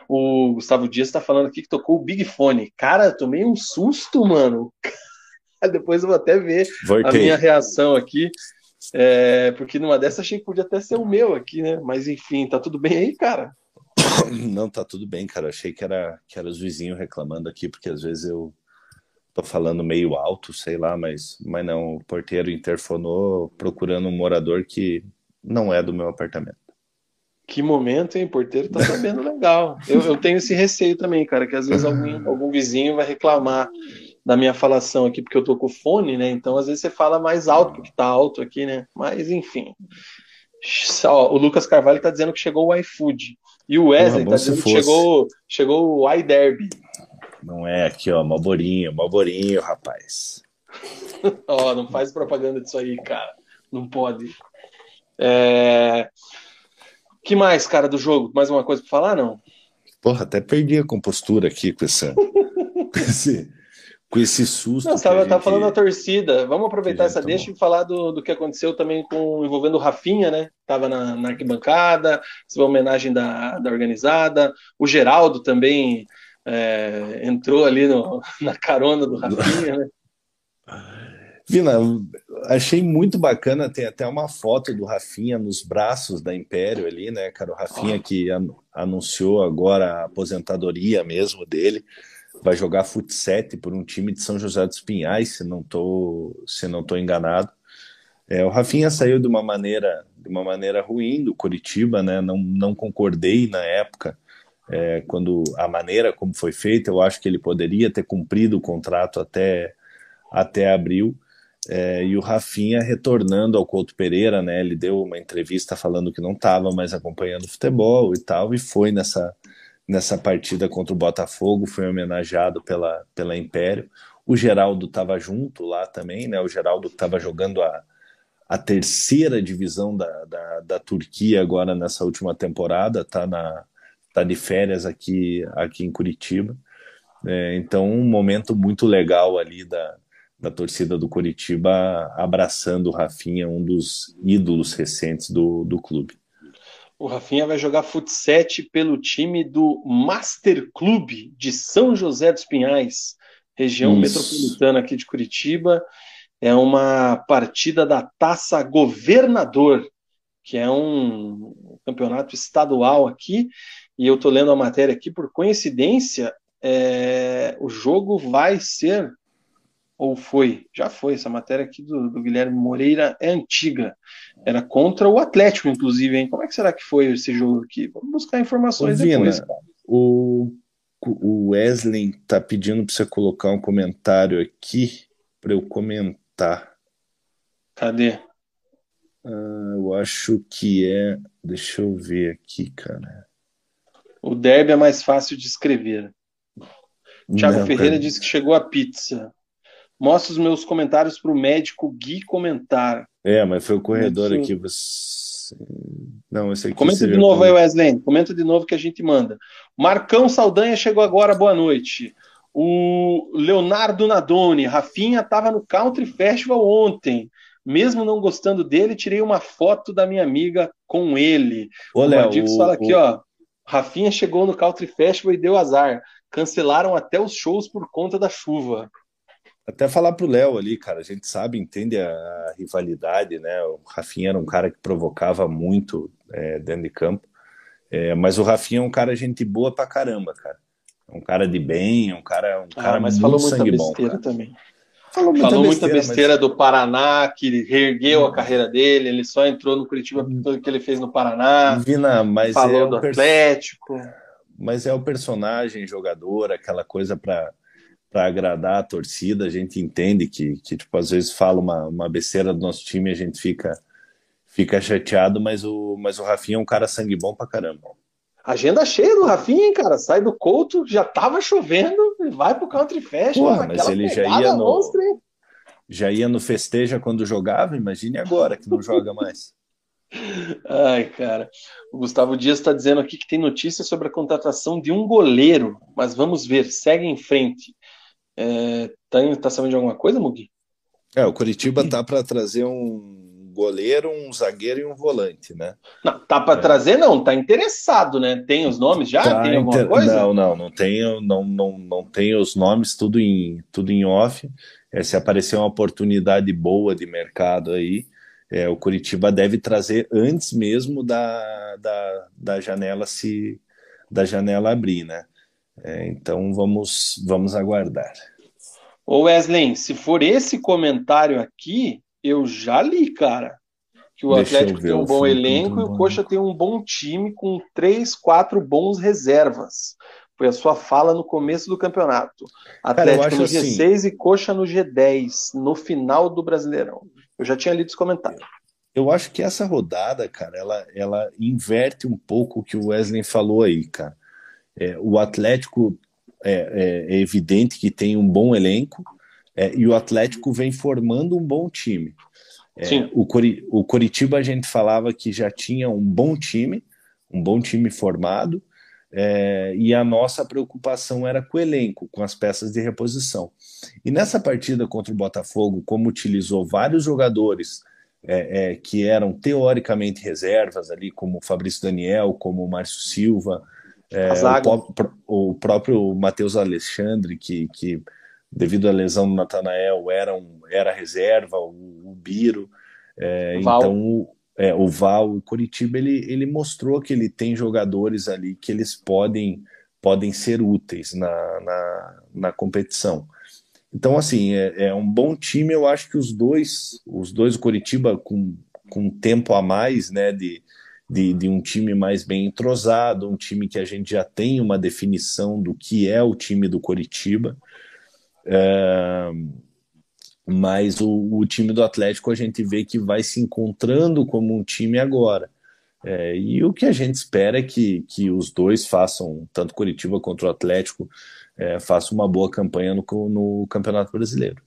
O Gustavo Dias está falando aqui que tocou o Big Fone. Cara, tomei um susto, mano. <laughs> Depois eu vou até ver Voltei. a minha reação aqui. É, porque numa dessas achei que podia até ser o meu aqui, né? Mas enfim, tá tudo bem aí, cara? <coughs> Não, tá tudo bem, cara. Achei que era, que era os vizinhos reclamando aqui, porque às vezes eu tô falando meio alto, sei lá, mas, mas não, o porteiro interfonou procurando um morador que não é do meu apartamento. Que momento, hein? O porteiro tá sabendo <laughs> legal. Eu, eu tenho esse receio também, cara, que às vezes algum, <laughs> algum vizinho vai reclamar da minha falação aqui, porque eu tô com fone, né? Então, às vezes você fala mais alto, porque tá alto aqui, né? Mas, enfim. Ó, o Lucas Carvalho tá dizendo que chegou o iFood. E o Wesley tá dizendo que chegou, chegou o iDerby. Não é aqui, ó, Malborinho, Malborinho, rapaz. <laughs> ó, não faz propaganda disso aí, cara. Não pode. É... que mais, cara, do jogo? Mais uma coisa pra falar, não? Porra, até perdi a compostura aqui com essa... <laughs> com esse com esse susto. Não, estava gente... falando da torcida. Vamos aproveitar essa deixa e falar do, do que aconteceu também com envolvendo o Rafinha, né? Estava na, na, arquibancada, uma homenagem da, da organizada. O Geraldo também é, entrou ali no, <laughs> na carona do Rafinha, né? Vina, achei muito bacana, tem até uma foto do Rafinha nos braços da Império ali, né, cara? O Rafinha que an anunciou agora a aposentadoria mesmo dele vai jogar futsal por um time de São José dos Pinhais, se não tô, se não tô enganado. É, o Rafinha saiu de uma maneira de uma maneira ruim do Curitiba, né? Não, não concordei na época é, quando a maneira como foi feita. Eu acho que ele poderia ter cumprido o contrato até até abril. É, e o Rafinha retornando ao Couto Pereira, né? Ele deu uma entrevista falando que não estava mais acompanhando futebol e tal, e foi nessa nessa partida contra o Botafogo, foi homenageado pela, pela Império. O Geraldo estava junto lá também, né? O Geraldo estava jogando a, a terceira divisão da, da, da, Turquia agora nessa última temporada, tá, na, tá de férias aqui, aqui em Curitiba. É, então, um momento muito legal ali da, da torcida do Curitiba abraçando o Rafinha, um dos ídolos recentes do, do clube. O Rafinha vai jogar futsal pelo time do Master Clube de São José dos Pinhais, região Isso. metropolitana aqui de Curitiba. É uma partida da Taça Governador, que é um campeonato estadual aqui. E eu estou lendo a matéria aqui, por coincidência, é, o jogo vai ser ou foi? Já foi, essa matéria aqui do, do, Guilherme Moreira é antiga. Era contra o Atlético, inclusive, hein? Como é que será que foi esse jogo aqui? Vamos buscar informações Ô, depois. Vina, o, o Wesley tá pedindo para você colocar um comentário aqui para eu comentar. Cadê? Ah, eu acho que é. Deixa eu ver aqui, cara. O derby é mais fácil de escrever. Tiago Ferreira cara. disse que chegou a pizza. Mostra os meus comentários para o médico Gui comentar. É, mas foi o corredor aqui. Você... Não, esse aqui Comenta de novo aí, Wesley. Comenta de novo que a gente manda. Marcão Saldanha chegou agora, boa noite. O Leonardo Nadoni, Rafinha estava no Country Festival ontem. Mesmo não gostando dele, tirei uma foto da minha amiga com ele. Ô, o Léo, fala aqui, o... ó. Rafinha chegou no Country Festival e deu azar. Cancelaram até os shows por conta da chuva. Até falar pro Léo ali, cara, a gente sabe, entende a, rivalidade, né? O Rafinha era um cara que provocava muito é, dentro de campo, é, mas o Rafinha é um cara gente boa pra caramba, cara. É um cara de bem, é um cara, um ah, cara mas falou muita besteira bom, também. Falou muita falou besteira, muita besteira mas... do Paraná, que reergueu a carreira dele, ele só entrou no Curitiba por tudo que ele fez no Paraná. Vina, mas falou é do Atlético. mas é o personagem, jogador, aquela coisa para para agradar a torcida, a gente entende que, que tipo, às vezes fala uma, uma besteira do nosso time e a gente fica, fica chateado, mas o, mas o Rafinha é um cara sangue bom pra caramba. Agenda cheia do Rafinha, hein, cara? Sai do Couto, já tava chovendo, e vai pro Country Festival. Porra, mas ele já ia no, monstra, já ia no festeja quando jogava, imagine agora que não <laughs> joga mais. Ai, cara. O Gustavo Dias está dizendo aqui que tem notícia sobre a contratação de um goleiro, mas vamos ver, segue em frente. É, tá, tá sabendo de alguma coisa, Mugi? É, o Curitiba tá para trazer um goleiro, um zagueiro e um volante, né? Não, tá para é. trazer não, tá interessado, né? Tem os nomes já? Tá tem alguma inter... coisa? Não, não, não tem, não, não, não tem os nomes, tudo em, tudo em off. É, se aparecer uma oportunidade boa de mercado aí, é, o Curitiba deve trazer antes mesmo da, da, da janela se da janela abrir, né? É, então vamos, vamos aguardar. Ô Wesley, se for esse comentário aqui, eu já li, cara. Que o Deixa Atlético tem um bom elenco e o Coxa tem um bom time com três, quatro bons reservas. Foi a sua fala no começo do campeonato. Atlético cara, no G6 assim, e Coxa no G10, no final do Brasileirão. Eu já tinha lido esse comentário. Eu acho que essa rodada, cara, ela, ela inverte um pouco o que o Wesley falou aí, cara. É, o Atlético é, é, é, evidente que tem um bom elenco é, e o Atlético vem formando um bom time. É, Sim. O, Cori o Coritiba a gente falava que já tinha um bom time, um bom time formado, é, e a nossa preocupação era com o elenco, com as peças de reposição. E nessa partida contra o Botafogo, como utilizou vários jogadores é, é, que eram teoricamente reservas ali, como o Fabrício Daniel, como o Márcio Silva, é, o, o, próprio Matheus Alexandre, que, que devido à lesão do Natanael era, um, era reserva, o, o Biro. É, então, é, o Val, o Curitiba, ele, ele mostrou que ele tem jogadores ali que eles podem, podem ser úteis na, na, na competição. Então, assim, é, é, um bom time. Eu acho que os dois, os dois, o Curitiba com, com tempo a mais, né, de, de, de, um time mais bem entrosado, um time que a gente já tem uma definição do que é o time do Coritiba. É, mas o, o, time do Atlético a gente vê que vai se encontrando como um time agora. É, e o que a gente espera é que, que os dois façam, tanto Curitiba quanto o Atlético, é, façam uma boa campanha no, no Campeonato Brasileiro.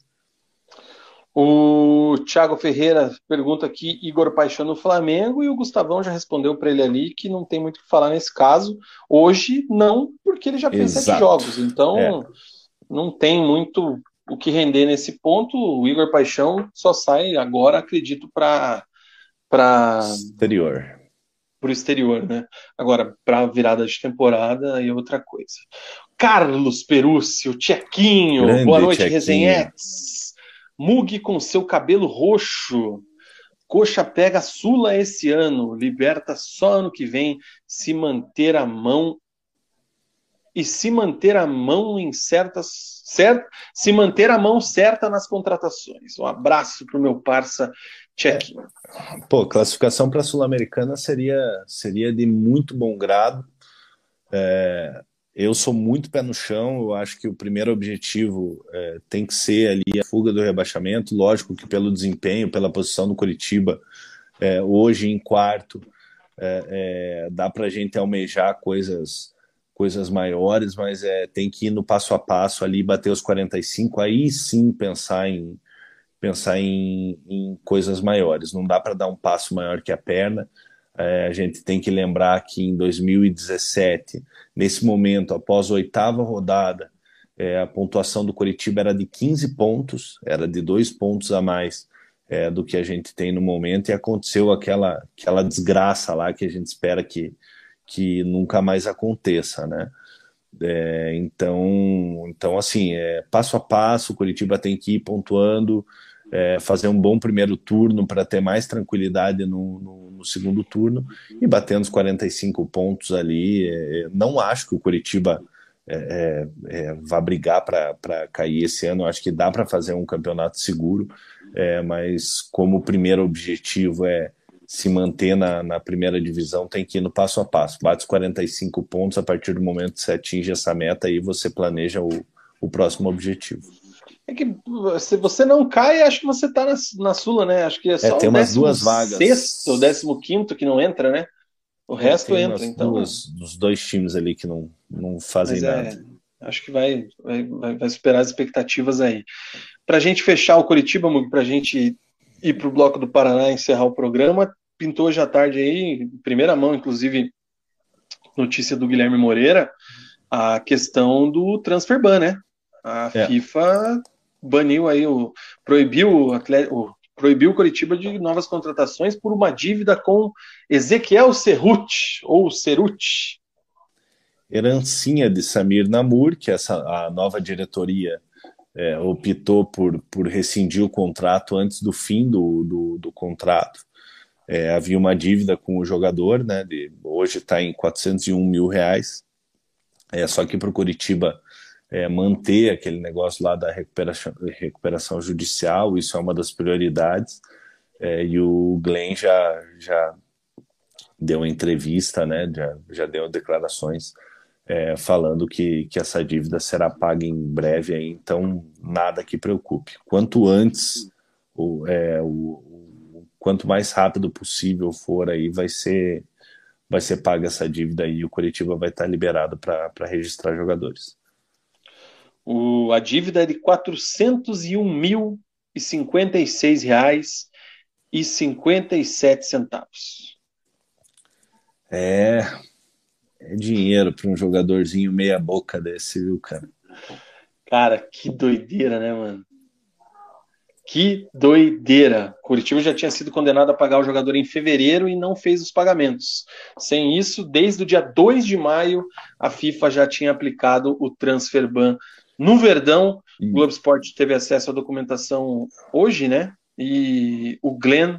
O Thiago Ferreira pergunta aqui, Igor Paixão no Flamengo, e o Gustavão já respondeu para ele ali que não tem muito o que falar nesse caso. Hoje, não, porque ele já fez Exato. sete jogos, então é. Não tem muito o que render nesse ponto. O Igor Paixão só sai agora, acredito, para para exterior. Para o exterior, né? Agora, para virada de temporada e outra coisa. Carlos Perucci, o Tchequinho, Grande boa noite, Resenhetes. Mug com seu cabelo roxo. Coxa pega Sula esse ano, liberta só ano que vem, se manter a mão e se manter a mão em certas certo, se manter a mão certa nas contratações. Um abraço para o meu parça Tchequinho. Pô, classificação para a Sul-Americana seria seria de muito bom grado. É, eu sou muito pé no chão, eu acho que o primeiro objetivo é, tem que ser ali a fuga do rebaixamento. Lógico que pelo desempenho, pela posição do Curitiba, é, hoje em quarto, é, é dá para a gente almejar coisas coisas maiores, mas é, tem que ir no passo a passo ali, bater os 45, aí sim pensar em pensar em, em coisas maiores. Não dá para dar um passo maior que a perna. É, a gente tem que lembrar que em 2017, nesse momento, após a oitava rodada, é, a pontuação do Curitiba era de 15 pontos, era de dois pontos a mais é, do que a gente tem no momento, e aconteceu aquela, aquela desgraça lá que a gente espera que, que nunca mais aconteça, né? É, então, então, assim, é, passo a passo, o Curitiba tem que ir pontuando, é, fazer um bom primeiro turno para ter mais tranquilidade no, no, no, segundo turno e batendo os 45 pontos ali. É, não acho que o Curitiba é, é, é vá brigar para cair esse ano, acho que dá para fazer um campeonato seguro, é, mas como o primeiro objetivo é, se manter na, na primeira divisão, tem que ir no passo a passo. Bate os 45 pontos, a partir do momento que você atinge essa meta, aí você planeja o, o próximo objetivo. É que se você não cai, acho que você tá na, na Sula, né? Acho que é, é só é, tem umas duas vagas. Sexto ou décimo quinto que não entra, né? O é, resto entra, então. Duas, dos dois times ali que não, não fazem é, nada. acho que vai, vai, vai, superar as expectativas aí. Para a gente fechar o Curitiba, para a gente ir para o bloco do Paraná encerrar o programa, pintou hoje à tarde aí, primeira mão, inclusive, notícia do Guilherme Moreira, a questão do transfer ban, né? A é. FIFA baniu aí o proibiu o, atleta, o proibiu o Curitiba de novas contratações por uma dívida com Ezequiel Cerruti ou Ceruti. Herancinha de Samir Namur, que essa a nova diretoria é, optou por, por rescindir o contrato antes do fim do, do, do contrato. É, havia uma dívida com o jogador, né? De, hoje está em 401 mil reais. É, só que para o Curitiba é, manter aquele negócio lá da recuperação, recuperação judicial, isso é uma das prioridades. É, e o Glenn já, já deu entrevista, né, já, já deu declarações é, falando que, que essa dívida será paga em breve, aí, então nada que preocupe. Quanto antes, o, é, o, o, quanto mais rápido possível for aí, vai ser vai ser paga essa dívida e o Curitiba vai estar liberado para registrar jogadores. O, a dívida é de R$ 401.056 e 57 centavos. É, é dinheiro para um jogadorzinho meia boca desse, viu, cara? Cara, que doideira, né, mano? Que doideira! Curitiba já tinha sido condenado a pagar o jogador em fevereiro e não fez os pagamentos. Sem isso, desde o dia 2 de maio, a FIFA já tinha aplicado o transfer ban no Verdão. O Globo Esporte teve acesso à documentação hoje, né? E o Glenn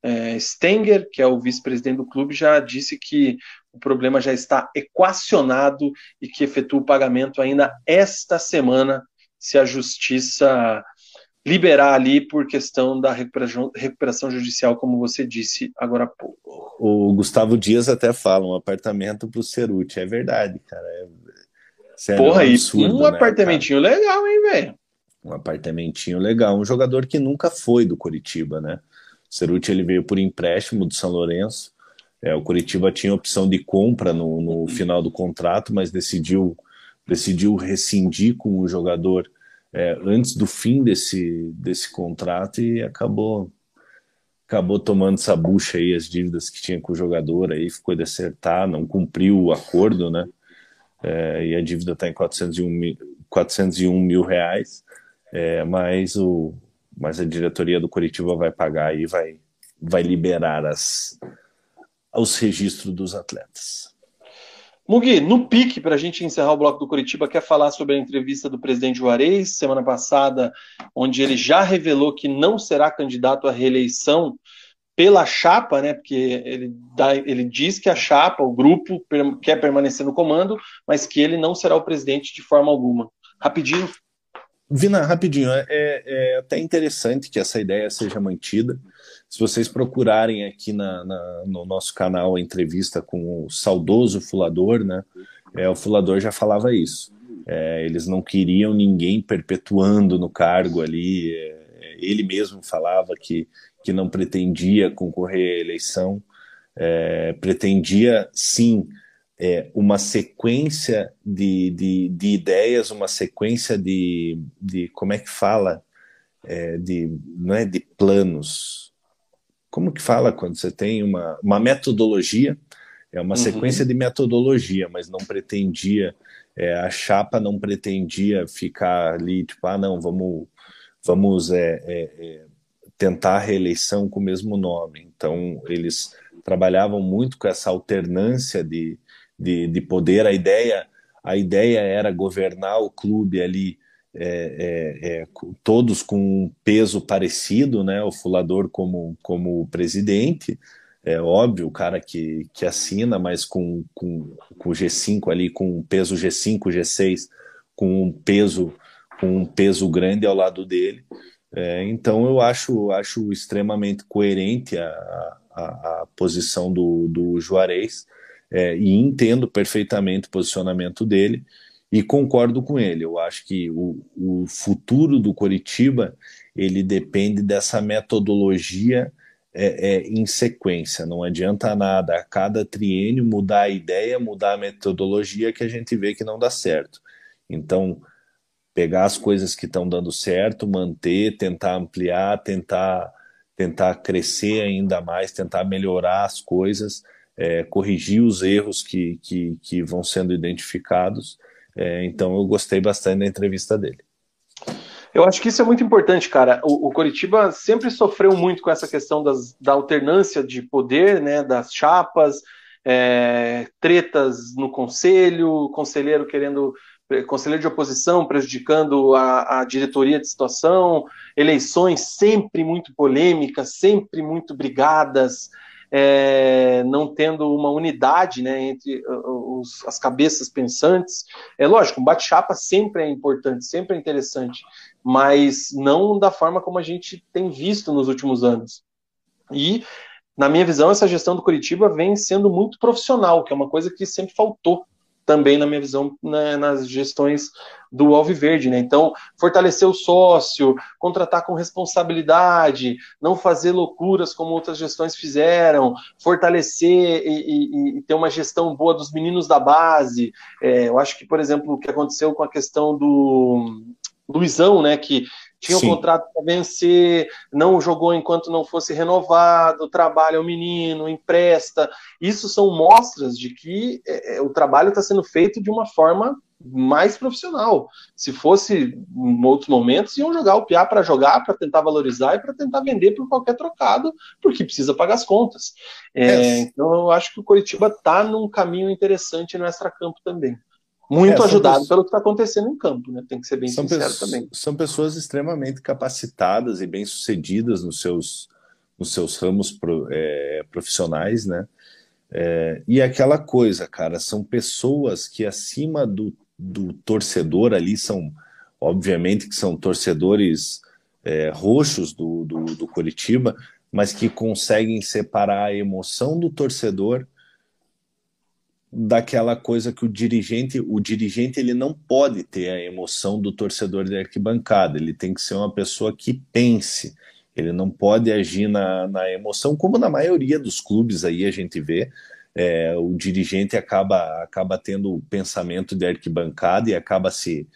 é, Stenger, que é o vice-presidente do clube, já disse que o problema já está equacionado e que efetua o pagamento ainda esta semana, se a justiça liberar ali por questão da recuperação, judicial, como você disse agora há pouco. O Gustavo Dias até fala, um apartamento para o Ceruti. É verdade, cara. É, Sério, Porra, é um absurdo, um né, apartamentinho cara? legal, hein, velho? Um apartamentinho legal. Um jogador que nunca foi do Curitiba, né? O Ceruti ele veio por empréstimo do São Lourenço. É, o Curitiba tinha opção de compra no, no final do contrato, mas decidiu decidiu rescindir com o jogador é, antes do fim desse, desse contrato e acabou acabou tomando essa bucha aí as dívidas que tinha com o jogador aí ficou de acertar, não cumpriu o acordo, né? é, e a dívida está em 401 mil, 401 mil reais, é, mas, o, mas a diretoria do Curitiba vai pagar e vai, vai liberar as, os registros dos atletas. Mugi, no pique, para a gente encerrar o bloco do Curitiba, quer falar sobre a entrevista do presidente Juarez, semana passada, onde ele já revelou que não será candidato à reeleição pela chapa, né? Porque ele, dá, ele diz que a chapa, o grupo, quer permanecer no comando, mas que ele não será o presidente de forma alguma. Rapidinho. Vina, rapidinho, é, é até interessante que essa ideia seja mantida. Se vocês procurarem aqui na, na, no nosso canal a entrevista com o saudoso Fulador, né? É, o Fulador já falava isso. É, eles não queriam ninguém perpetuando no cargo ali. É, ele mesmo falava que que não pretendia concorrer à eleição, é, pretendia sim é, uma sequência de, de, de, ideias, uma sequência de, de como é que fala, é, de, não é de planos, como que fala quando você tem uma, uma metodologia, é uma uhum. sequência de metodologia, mas não pretendia, é, a chapa não pretendia ficar ali, tipo, ah, não, vamos, vamos é, é, é tentar a reeleição com o mesmo nome. Então, eles trabalhavam muito com essa alternância de, de, de poder. A ideia, a ideia era governar o clube ali, é, é, é, todos com um peso parecido, né? o Fulador como, como presidente, é óbvio, o cara que, que assina, mas com, com, com o G5 ali, com um peso G5, G6, com um peso, com um peso grande ao lado dele. É, então eu acho, acho extremamente coerente a, a, a posição do, do Juarez é, e entendo perfeitamente o posicionamento dele e concordo com ele. Eu acho que o, o futuro do Coritiba ele depende dessa metodologia é, é, em sequência. Não adianta nada a cada triênio mudar a ideia, mudar a metodologia que a gente vê que não dá certo. Então, pegar as coisas que estão dando certo, manter, tentar ampliar, tentar tentar crescer ainda mais, tentar melhorar as coisas, é, corrigir os erros que, que, que vão sendo identificados. É, então, eu gostei bastante da entrevista dele. Eu acho que isso é muito importante, cara. O, o Coritiba sempre sofreu muito com essa questão das, da alternância de poder, né, das chapas, é, tretas no conselho, conselheiro querendo conselheiro de oposição prejudicando a, a, diretoria de situação, eleições sempre muito polêmicas, sempre muito brigadas, é, não tendo uma unidade né, entre os, as cabeças pensantes. É lógico, um bate-chapa sempre é importante, sempre é interessante, mas não da forma como a gente tem visto nos últimos anos. E, na minha visão, essa gestão do Curitiba vem sendo muito profissional, que é uma coisa que sempre faltou também, na minha visão, né, nas gestões do Alviverde. Né? Então, fortalecer o sócio, contratar com responsabilidade, não fazer loucuras como outras gestões fizeram, fortalecer e, e, e ter uma gestão boa dos meninos da base. É, eu acho que, por exemplo, o que aconteceu com a questão do Luizão, né, que tinha Sim. um contrato para vencer, não jogou enquanto não fosse renovado, trabalha o menino, empresta. Isso são mostras de que é, é o trabalho está sendo feito de uma forma mais profissional. Se fosse em outros momentos, iam jogar o Piá para jogar, para tentar valorizar e para tentar vender por qualquer trocado, porque precisa pagar as contas. É, é. Então eu acho que o Coritiba está num caminho interessante no extra-campo também muito é, ajudado pessoas... pelo que está acontecendo em campo, né? Tem que ser bem são sincero também. São pessoas extremamente capacitadas e bem-sucedidas nos seus, nos seus ramos pro, é, profissionais, né? É, e aquela coisa, cara, são pessoas que acima do, do torcedor ali são, obviamente que são torcedores é, roxos do, do, do Curitiba, mas que conseguem separar a emoção do torcedor daquela coisa que o dirigente, o dirigente ele não pode ter a emoção do torcedor de arquibancada, ele tem que ser uma pessoa que pense, ele não pode agir na, na emoção, como na maioria dos clubes aí a gente vê, é, o dirigente acaba, acaba tendo o pensamento de arquibancada e acaba se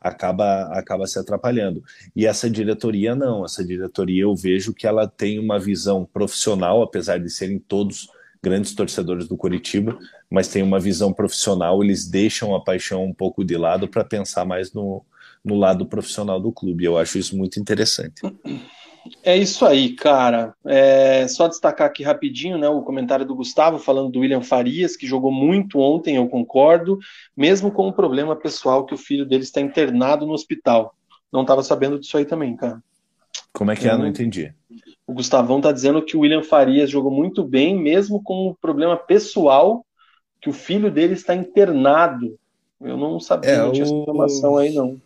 acaba acaba se atrapalhando. E essa diretoria não, essa diretoria eu vejo que ela tem uma visão profissional, apesar de serem todos grandes torcedores do Curitiba, mas tem uma visão profissional, eles deixam a paixão um pouco de lado para pensar mais no, no lado profissional do clube. Eu acho isso muito interessante. É isso aí, cara. É, só destacar aqui rapidinho né, o comentário do Gustavo falando do William Farias, que jogou muito ontem, eu concordo, mesmo com o problema pessoal que o filho dele está internado no hospital. Não estava sabendo disso aí também, cara. Como é que é? Não entendi. O Gustavão tá dizendo que o William Farias jogou muito bem, mesmo com o problema pessoal que o filho dele está internado. Eu não sabia, é, não tinha o... essa informação aí, não.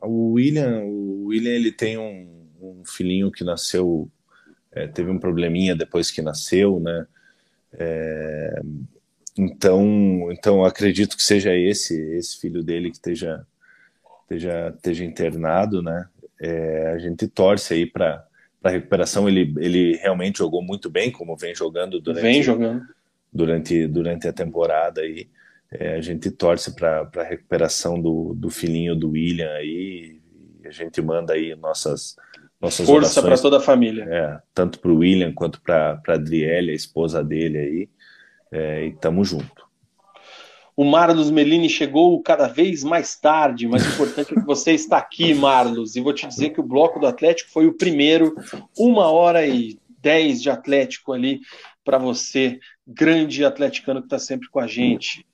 O William, o William ele tem um, um filhinho que nasceu, é, teve um probleminha depois que nasceu, né? É, então, então acredito que seja esse esse filho dele que esteja esteja, esteja internado, né? É, a gente torce aí para a recuperação. Ele, ele realmente jogou muito bem, como vem jogando durante, vem jogando. durante, durante a temporada aí. É, a gente torce para a recuperação do, do filhinho do William aí. a gente manda aí nossas, nossas Força para toda a família. É, tanto para o William quanto para a Adriele, a esposa dele aí. É, e tamo junto. O Marlos Melini chegou cada vez mais tarde, mas o importante é que você está aqui, Marlos. E vou te dizer que o bloco do Atlético foi o primeiro, uma hora e dez de Atlético ali para você, grande atleticano que está sempre com a gente.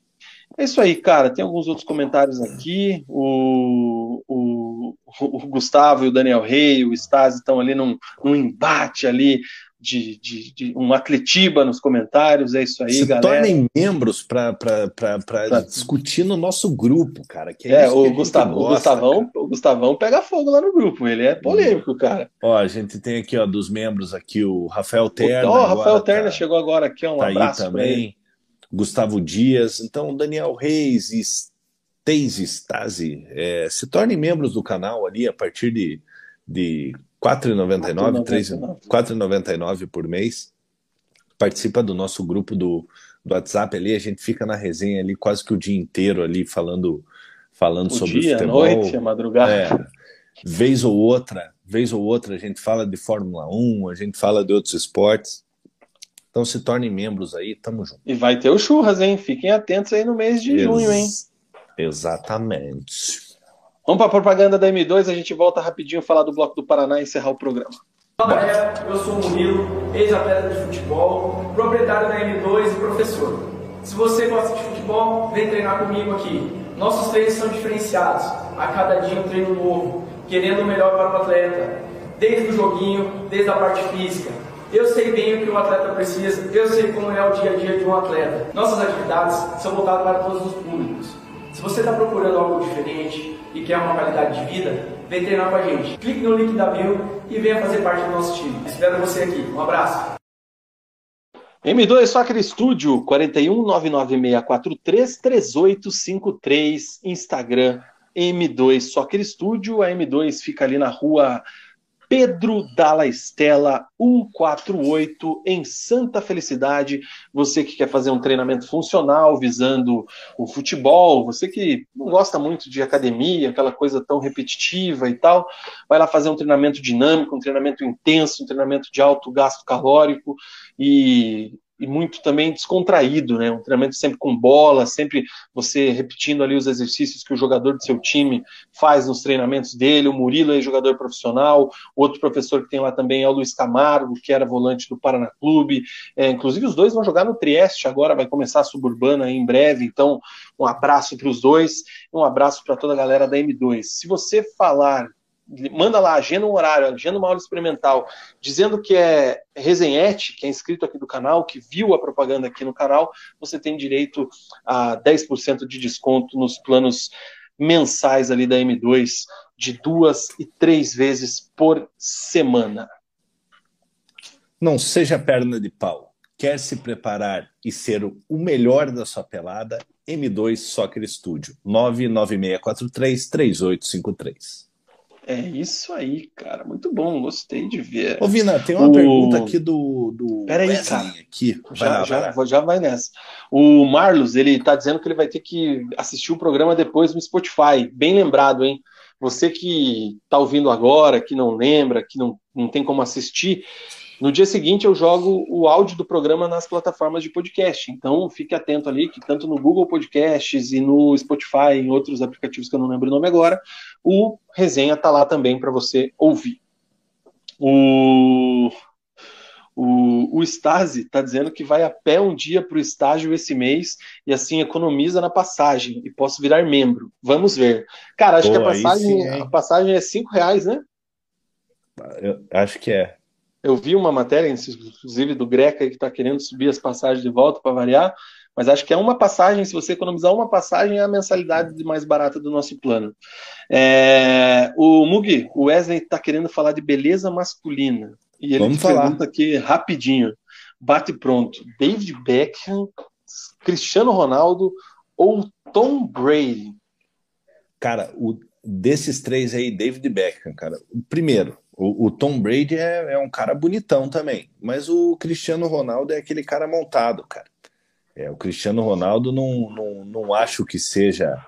É isso aí, cara. Tem alguns outros comentários aqui. O, o, o Gustavo e o Daniel Rey, o Stasi estão ali num, num embate ali de, de, de, um atletiba nos comentários. É isso aí, Se galera. tornem membros para discutir no nosso grupo, cara. Que é, é o, Gustavo, gosta, o, Gustavão, o Gustavão pega fogo lá no grupo. Ele é polêmico, cara. Ó, a gente tem aqui, ó, dos membros aqui, o Rafael Terna. Ó, o Rafael Terna tá, chegou agora aqui, um tá abraço também. Gustavo Dias, então Daniel Reis e Stasi, é, se tornem membros do canal ali a partir de, de R$ 4,99 por mês. Participa do nosso grupo do, do WhatsApp ali, a gente fica na resenha ali quase que o dia inteiro ali falando, falando o sobre dia, futebol. A noite, a madrugada. É, vez ou outra, vez ou outra a gente fala de Fórmula 1, a gente fala de outros esportes. Então se tornem membros aí, tamo junto. E vai ter o churras, hein? Fiquem atentos aí no mês de Ex junho, hein? Exatamente. Vamos para a propaganda da M2, a gente volta rapidinho falar do Bloco do Paraná e encerrar o programa. Fala galera, eu sou o Murilo, ex-atleta de futebol, proprietário da M2 e professor. Se você gosta de futebol, vem treinar comigo aqui. Nossos treinos são diferenciados, a cada dia um treino novo, querendo o melhor para o atleta, desde o joguinho, desde a parte física. Eu sei bem o que o atleta precisa, eu sei como é o dia a dia de um atleta. Nossas atividades são voltadas para todos os públicos. Se você está procurando algo diferente, e quer uma qualidade de vida, vem treinar com a gente. Clique no link da bio e venha fazer parte do nosso time. Espero você aqui. Um abraço. M2 Soccer Studio 41996433853 Instagram M2 Soccer Studio. A M2 fica ali na rua Pedro Dalla Estela 148 em Santa Felicidade. Você que quer fazer um treinamento funcional visando o futebol, você que não gosta muito de academia, aquela coisa tão repetitiva e tal, vai lá fazer um treinamento dinâmico, um treinamento intenso, um treinamento de alto gasto calórico e e muito também descontraído, né? Um treinamento sempre com bola, sempre você repetindo ali os exercícios que o jogador do seu time faz nos treinamentos dele. O Murilo é jogador profissional, outro professor que tem lá também é o Luiz Camargo, que era volante do Paraná Clube. É, inclusive, os dois vão jogar no Trieste agora, vai começar a suburbana em breve. Então, um abraço para os dois, um abraço para toda a galera da M2. Se você falar manda lá, agenda um horário, agenda uma aula experimental, dizendo que é resenhete, que é inscrito aqui do canal, que viu a propaganda aqui no canal, você tem direito a 10% de desconto nos planos mensais ali da M2, de duas e três vezes por semana. Não seja perna de pau. Quer se preparar e ser o melhor da sua pelada? M2 Soccer Studio, 99643 3853. É isso aí, cara. Muito bom, gostei de ver. Ô, Vina, tem uma o... pergunta aqui do. do Peraí, Wesley cara. Aqui. Vai já, lá, já, vai já vai nessa. O Marlos, ele tá dizendo que ele vai ter que assistir o programa depois no Spotify. Bem lembrado, hein? Você que tá ouvindo agora, que não lembra, que não, não tem como assistir, no dia seguinte eu jogo o áudio do programa nas plataformas de podcast. Então fique atento ali que tanto no Google Podcasts e no Spotify, em outros aplicativos que eu não lembro o nome agora, o resenha está lá também para você ouvir. O o, o Stasi está dizendo que vai a pé um dia para o estágio esse mês e assim economiza na passagem e posso virar membro. Vamos ver. Cara, acho Pô, que a passagem, sim, a passagem é cinco reais, né? Eu acho que é. Eu vi uma matéria, inclusive do Greca, que está querendo subir as passagens de volta para variar, mas acho que é uma passagem, se você economizar uma passagem, é a mensalidade mais barata do nosso plano. É, o Mugi, o Wesley está querendo falar de beleza masculina. E ele Vamos falar. pergunta aqui rapidinho. Bate pronto. David Beckham, Cristiano Ronaldo ou Tom Brady? Cara, o, desses três aí, David Beckham, cara. O primeiro, o, o Tom Brady é, é, um cara bonitão também, mas o Cristiano Ronaldo é aquele cara montado, cara. É, o Cristiano Ronaldo não, não, não acho que seja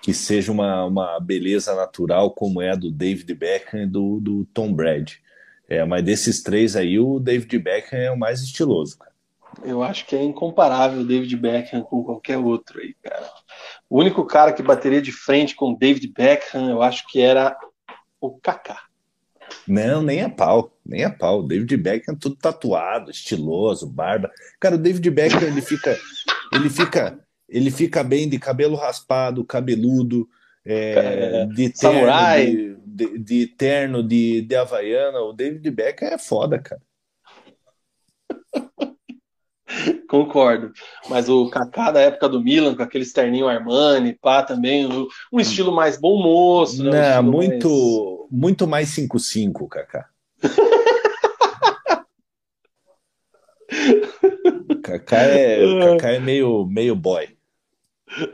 que seja uma, uma beleza natural como é a do David Beckham e do, do Tom Brady. É, mas desses três aí, o David Beckham é o mais estiloso, cara. Eu acho que é incomparável o David Beckham com qualquer outro aí, cara. O único cara que bateria de frente com o David Beckham, eu acho que era o Kaká. Não, nem a pau, nem a pau. O David Beckham tudo tatuado, estiloso, barba. Cara, o David Beckham ele fica, ele fica, ele fica bem de cabelo raspado, cabeludo, é, de terno, samurai, de, de, de, terno, de, de havaiana. O David Beckham é foda, cara. <laughs> Concordo. Mas o Kaká da época do Milan, com aquele terninho Armani, pá, também, um estilo mais bom moço, né? Um muito, mais... muito mais 5-5, Kaká. <laughs> Kaká é, Kaká é meio, meio boy.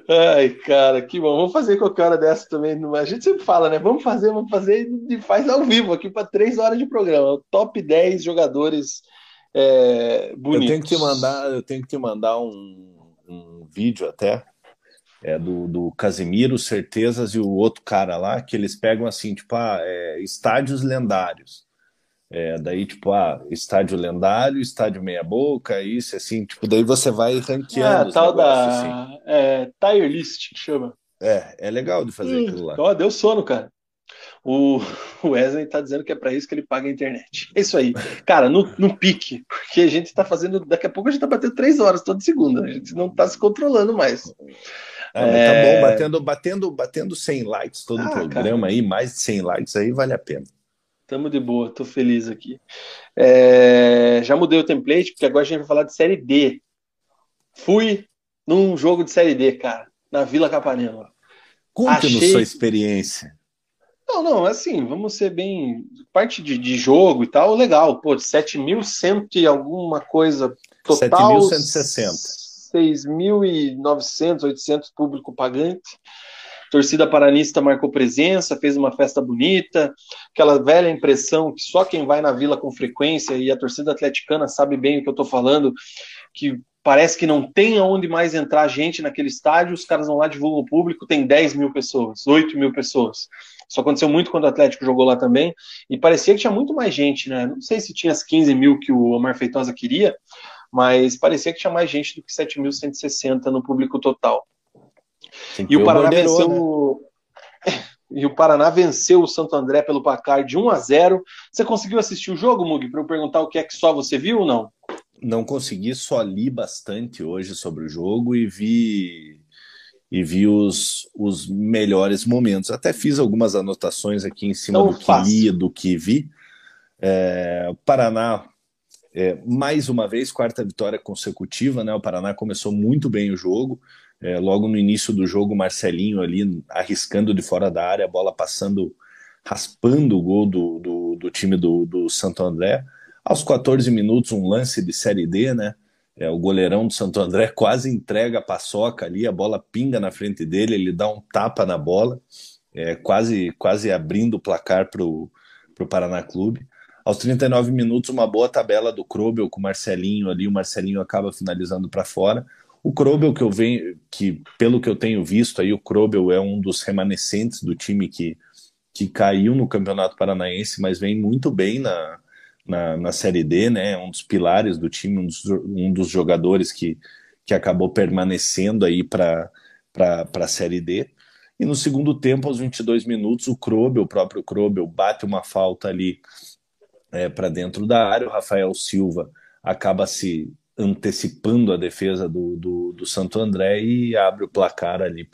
Ai, cara, que bom. Vamos fazer qualquer hora dessa também. A gente sempre fala, né? Vamos fazer, vamos fazer e faz ao vivo aqui para três horas de programa. Top 10 jogadores é, bonitos. Eu tenho que te mandar, eu tenho que te mandar um, um vídeo até é, do, do Casimiro, Certezas e o outro cara lá, que eles pegam assim, tipo, ah, é, estádios lendários. É, daí, tipo, ah, estádio lendário, estádio meia-boca, isso, assim, tipo, daí você vai ranqueando. Ah, tal da assim. é, tire list, que chama. É, é legal de fazer hum, aquilo lá. Ó, deu sono, cara. O Wesley tá dizendo que é para isso que ele paga a internet. É isso aí. Cara, no, no pique, porque a gente tá fazendo. Daqui a pouco a gente tá batendo três horas toda segunda. A gente não tá se controlando mais. Ah, é... Tá bom, é. batendo, batendo, batendo 100 likes todo ah, o programa cara. aí, mais de 100 likes aí, vale a pena. Tamo de boa, tô feliz aqui. É, já mudei o template, porque agora a gente vai falar de Série D. Fui num jogo de Série D, cara, na Vila Capanema. Conte-nos Achei... sua experiência. Não, não, assim, vamos ser bem. Parte de, de jogo e tal, legal. Pô, 7.100 e alguma coisa total. 7.160. 6.900, 800 público pagante torcida paranista marcou presença, fez uma festa bonita, aquela velha impressão que só quem vai na vila com frequência e a torcida atleticana sabe bem o que eu estou falando, que parece que não tem aonde mais entrar gente naquele estádio, os caras vão lá, divulgam o público, tem 10 mil pessoas, 8 mil pessoas. Isso aconteceu muito quando o Atlético jogou lá também, e parecia que tinha muito mais gente, né? Não sei se tinha as 15 mil que o Omar Feitosa queria, mas parecia que tinha mais gente do que 7.160 no público total. E o Paraná venceu. Né? <laughs> E o Paraná venceu o Santo André pelo placar de 1 a 0. Você conseguiu assistir o jogo, Mug, para eu perguntar o que é que só você viu ou não? Não consegui, só li bastante hoje sobre o jogo e vi e vi os, os melhores momentos. Até fiz algumas anotações aqui em cima do que li, do que vi. É, o Paraná, é, mais uma vez, quarta vitória consecutiva, né? O Paraná começou muito bem o jogo, é, logo no início do jogo, Marcelinho ali arriscando de fora da área, a bola passando, raspando o gol do, do, do time do, do Santo André. Aos 14 minutos, um lance de Série D, né? É, o goleirão do Santo André quase entrega a paçoca ali, a bola pinga na frente dele, ele dá um tapa na bola, é, quase, quase abrindo o placar para o Paraná Clube. Aos 39 minutos, uma boa tabela do Krobel com o Marcelinho ali, o Marcelinho acaba finalizando para fora. O Krobel que eu venho, que pelo que eu tenho visto aí, o Krobel é um dos remanescentes do time que, que caiu no Campeonato Paranaense, mas vem muito bem na, na, na Série D, né? Um dos pilares do time, um dos, um dos jogadores que, que acabou permanecendo aí para a Série D. E no segundo tempo, aos 22 minutos, o Krobel, o próprio Krobel, bate uma falta ali é, para dentro da área. O Rafael Silva acaba se antecipando a defesa do, do, do Santo André e abre o placar ali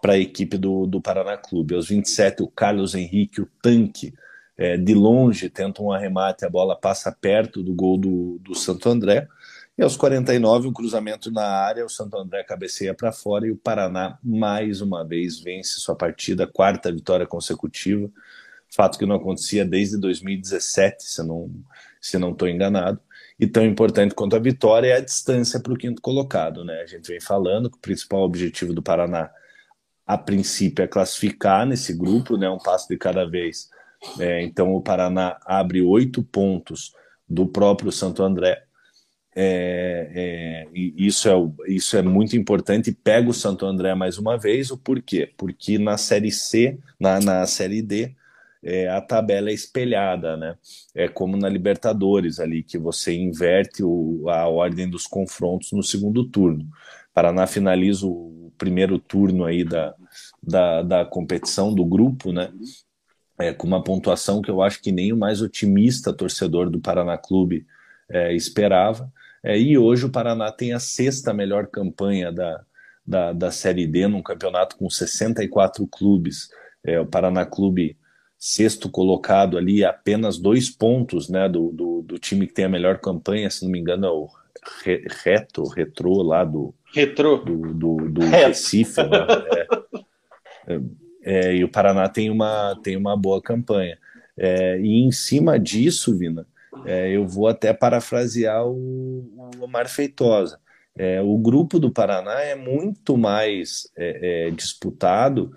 para a equipe do, do Paraná Clube. Aos 27, o Carlos Henrique, o tanque, é, de longe tenta um arremate, a bola passa perto do gol do, do Santo André. E aos 49, um cruzamento na área, o Santo André cabeceia para fora e o Paraná mais uma vez vence sua partida, quarta vitória consecutiva. Fato que não acontecia desde 2017, se não se não estou enganado. E tão importante quanto a vitória é a distância para o quinto colocado. Né? A gente vem falando que o principal objetivo do Paraná, a princípio, é classificar nesse grupo, né? um passo de cada vez. É, então o Paraná abre oito pontos do próprio Santo André. É, é, isso, é, isso é muito importante. Pega o Santo André mais uma vez. O porquê? Porque na Série C, na, na Série D, é, a tabela é espelhada, né? É como na Libertadores ali, que você inverte o, a ordem dos confrontos no segundo turno. Paraná finaliza o primeiro turno aí da, da, da competição do grupo, né? É, com uma pontuação que eu acho que nem o mais otimista torcedor do Paraná Clube é, esperava. É, e hoje o Paraná tem a sexta melhor campanha da, da, da Série D num campeonato com 64 clubes. É, o Paraná Clube sexto colocado ali, apenas dois pontos né, do, do, do, time que tem a melhor campanha, se não me engano, é o, re, reto, retrô lá do. Retrô. Do, do, do Recife. Lá, <laughs> é, e o Paraná tem uma, tem uma boa campanha. É, e em cima disso, Vina, é, eu vou até parafrasear o, o Omar Feitosa. É, o grupo do Paraná é muito mais é, é, disputado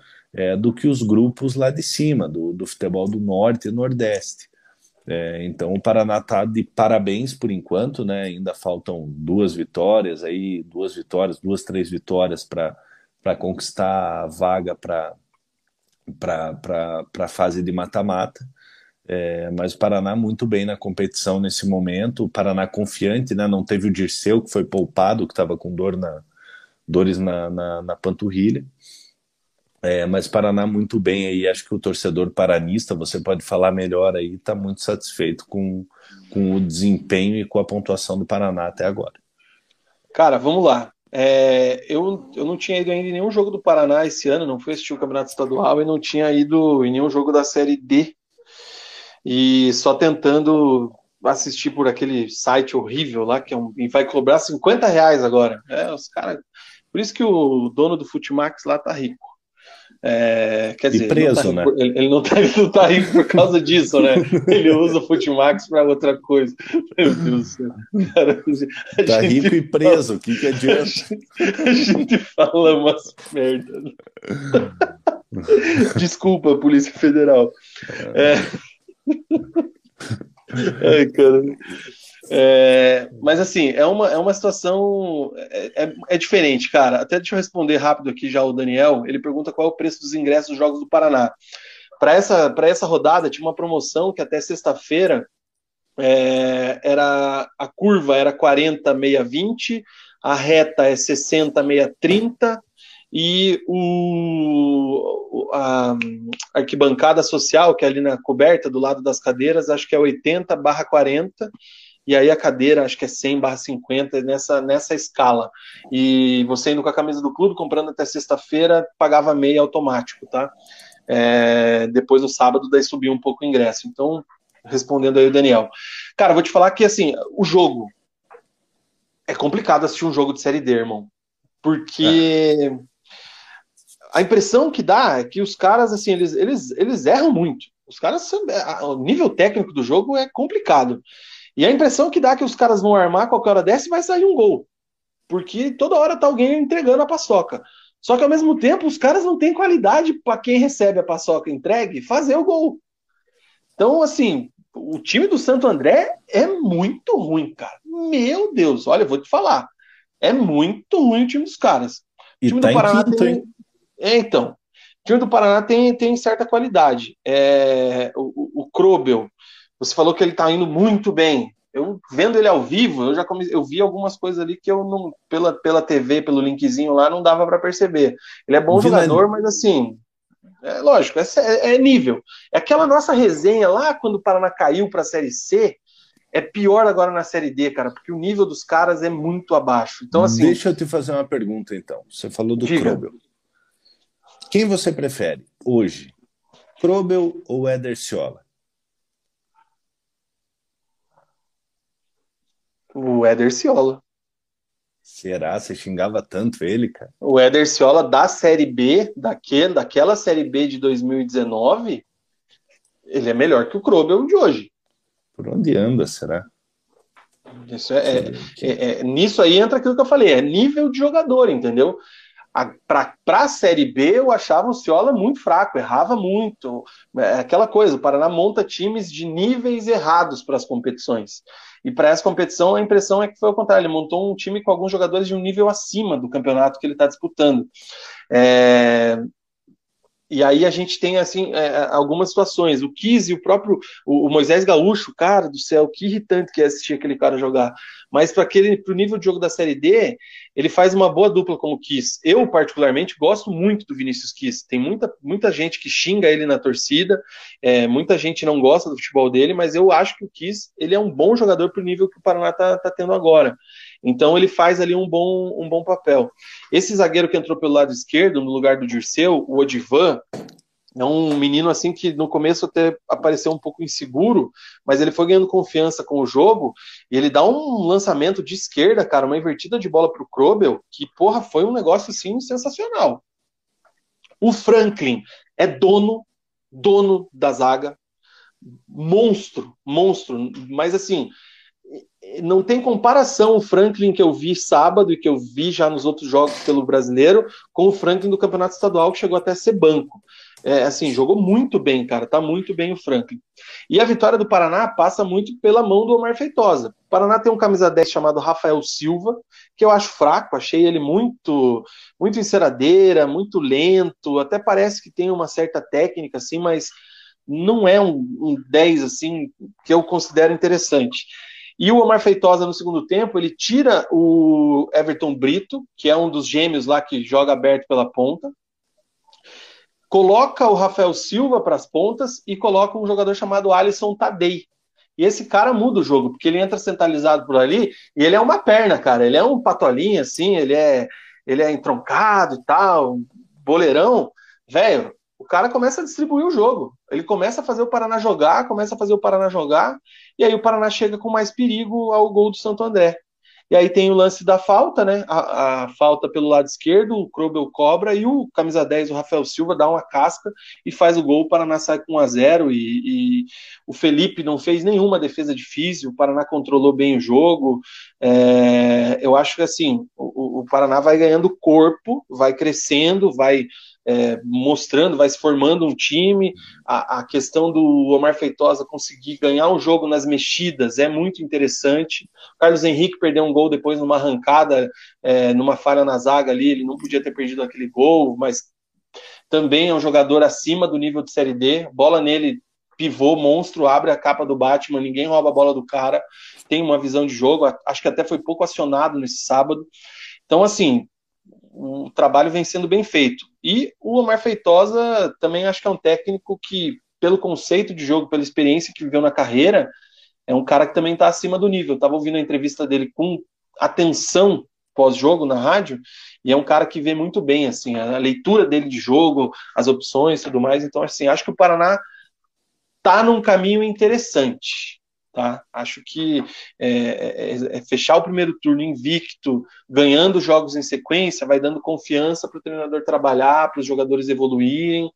do que os grupos lá de cima, do, do futebol do Norte e Nordeste. Então o Paraná está de parabéns por enquanto, né? Ainda faltam duas vitórias aí, duas vitórias, duas, três vitórias para conquistar a vaga para a fase de mata-mata. É, mas o Paraná muito bem na competição nesse momento. O Paraná confiante, né? Não teve o Dirceu, que foi poupado, que estava com dor na, dores na, na, na panturrilha. É, mas Paraná muito bem aí. Acho que o torcedor paranista, você pode falar melhor aí, está muito satisfeito com, com o desempenho e com a pontuação do Paraná até agora. Cara, vamos lá. É, eu, eu não tinha ido ainda em nenhum jogo do Paraná esse ano, não fui assistir o Campeonato Estadual e não tinha ido em nenhum jogo da Série D e só tentando assistir por aquele site horrível lá, que é um, vai cobrar 50 reais agora. É, os caras. Por isso que o dono do Futimax lá tá rico. É, quer dizer, preso, ele, não tá né? ele, ele, não tá, ele não tá rico por causa disso, né? Ele usa o Futimax para outra coisa. Meu Deus do céu. Cara, tá rico e preso, o que, que adianta? A <laughs> gente, a gente fala umas merda. <laughs> Desculpa, Polícia Federal. É. Ai, cara. É, mas assim, é uma, é uma situação é, é, é, diferente, cara. Até deixa eu responder rápido aqui já o Daniel. Ele pergunta qual é o preço dos ingressos dos Jogos do Paraná. Para essa, essa rodada, tinha uma promoção que até sexta-feira é, era a curva era 40 620, a reta é 60 630 e o, a arquibancada social, que é ali na coberta do lado das cadeiras, acho que é 80 barra 40, e aí a cadeira acho que é 100 barra 50, nessa, nessa escala. E você indo com a camisa do clube, comprando até sexta-feira, pagava meia automático, tá? É, depois no sábado, daí subiu um pouco o ingresso. Então, respondendo aí o Daniel. Cara, vou te falar que, assim, o jogo... É complicado assistir um jogo de Série D, irmão. Porque... É a impressão que dá é que os caras, assim, eles, eles, eles erram muito. Os caras, o nível técnico do jogo é complicado. E a impressão que dá é que os caras vão armar, qualquer hora dessa vai sair um gol. Porque toda hora tá alguém entregando a paçoca. Só que ao mesmo tempo, os caras não têm qualidade para quem recebe a paçoca entregue fazer o gol. Então, assim, o time do Santo André é muito ruim, cara. Meu Deus, olha, eu vou te falar. É muito ruim o time dos caras. O time tá do Paraná quinto, tem... É, então. O time do Paraná tem, tem certa qualidade. É, o, o Krobel, você falou que ele está indo muito bem. Eu vendo ele ao vivo, eu já comecei, eu vi algumas coisas ali que eu não pela, pela TV, pelo linkzinho lá, não dava para perceber. Ele é bom jogador, mas assim, é lógico, é, é, nível. É aquela nossa resenha lá quando o Paraná caiu para a Série C, é pior agora na Série D, cara, porque o nível dos caras é muito abaixo. Então assim, deixa eu te fazer uma pergunta então. Você falou do Krobel. Quem você prefere hoje? Krobel ou Eder Ciola? O Eder Ciola. Será? Você xingava tanto ele, cara? O Eder Ciola da Série B, daquele, daquela Série B de 2019, ele é melhor que o Krobel de hoje. Por onde anda, será? Isso é, é, é, é, nisso aí entra aquilo que eu falei, é nível de jogador, entendeu? Para a Série B, eu achava o Ciola muito fraco, errava muito. É aquela coisa, o Paraná monta times de níveis errados para as competições. E para essa competição, a impressão é que foi o contrário, ele montou um time com alguns jogadores de um nível acima do campeonato que ele está disputando. É, e aí a gente tem assim é, é algumas situações. O Kiz e o próprio o, o, Moisés Gaúcho, cara do céu, que irritante que é assistir aquele cara jogar. Mas para aquele pro nível de jogo da Série D, ele faz uma boa dupla como o Kiss. Eu particularmente gosto muito do Vinícius Kiss. Tem muita, muita gente que xinga ele na torcida, é, muita gente não gosta do futebol dele, mas eu acho que o Kiss ele é um bom jogador pro nível que o Paraná tá, tá tendo agora. Então ele faz ali um bom, um bom papel. Esse zagueiro que entrou pelo lado esquerdo, no lugar do Dirceu, o Odivan, É um menino assim que no começo até apareceu um pouco inseguro, mas ele foi ganhando confiança com o jogo e ele dá um lançamento de esquerda, cara, uma invertida de bola pro Krobel, que porra, foi um negócio assim sensacional. O Franklin é dono, dono da zaga, monstro, monstro, mas assim, não tem comparação o Franklin que eu vi sábado e que eu vi já nos outros jogos pelo brasileiro com o Franklin do Campeonato Estadual que chegou até a ser banco. É, assim, jogou muito bem, cara, tá muito bem o Franklin. E a vitória do Paraná passa muito pela mão do Omar Feitosa. O Paraná tem um camisa 10 chamado Rafael Silva, que eu acho fraco, achei ele muito muito enceradeira, muito lento, até parece que tem uma certa técnica assim, mas não é um, um 10 assim que eu considero interessante. E o Omar Feitosa, no segundo tempo, ele tira o Everton Brito, que é um dos gêmeos lá que joga aberto pela ponta, coloca o Rafael Silva para as pontas e coloca um jogador chamado Alisson Tadei. E esse cara muda o jogo, porque ele entra centralizado por ali e ele é uma perna, cara. Ele é um patolinho, assim, ele é, ele é entroncado e tal, boleirão. Velho, o cara começa a distribuir o jogo. Ele começa a fazer o Paraná jogar, começa a fazer o Paraná jogar, e aí o Paraná chega com mais perigo ao gol do Santo André. E aí tem o lance da falta, né? A, a, falta pelo lado esquerdo, o Krobel cobra e o camisa 10, o Rafael Silva, dá uma casca e faz o gol. O Paraná sai com 1 a 0 e, e o Felipe não fez nenhuma defesa difícil, o Paraná controlou bem o jogo. É, eu acho que assim, o, o Paraná vai ganhando corpo, vai crescendo, vai é, mostrando, vai se formando um time. A, a, questão do Omar Feitosa conseguir ganhar um jogo nas mexidas é muito interessante. O Carlos Henrique perdeu um gol depois numa arrancada, é, numa falha na zaga ali, ele não podia ter perdido aquele gol, mas também é um jogador acima do nível de Série D. Bola nele, pivô, monstro, abre a capa do Batman, ninguém rouba a bola do cara, tem uma visão de jogo, acho que até foi pouco acionado nesse sábado. Então, assim, o trabalho vem sendo bem feito. E o Omar Feitosa também acho que é um técnico que, pelo conceito de jogo, pela experiência que viveu na carreira, é um cara que também está acima do nível. Estava ouvindo a entrevista dele com atenção pós-jogo na rádio, e é um cara que vê muito bem, assim, a leitura dele de jogo, as opções tudo mais. Então, assim, acho que o Paraná está num caminho interessante. Tá? Acho que é, é, é, fechar o primeiro turno invicto, ganhando jogos em sequência, vai dando confiança para o treinador trabalhar, para os jogadores evoluírem.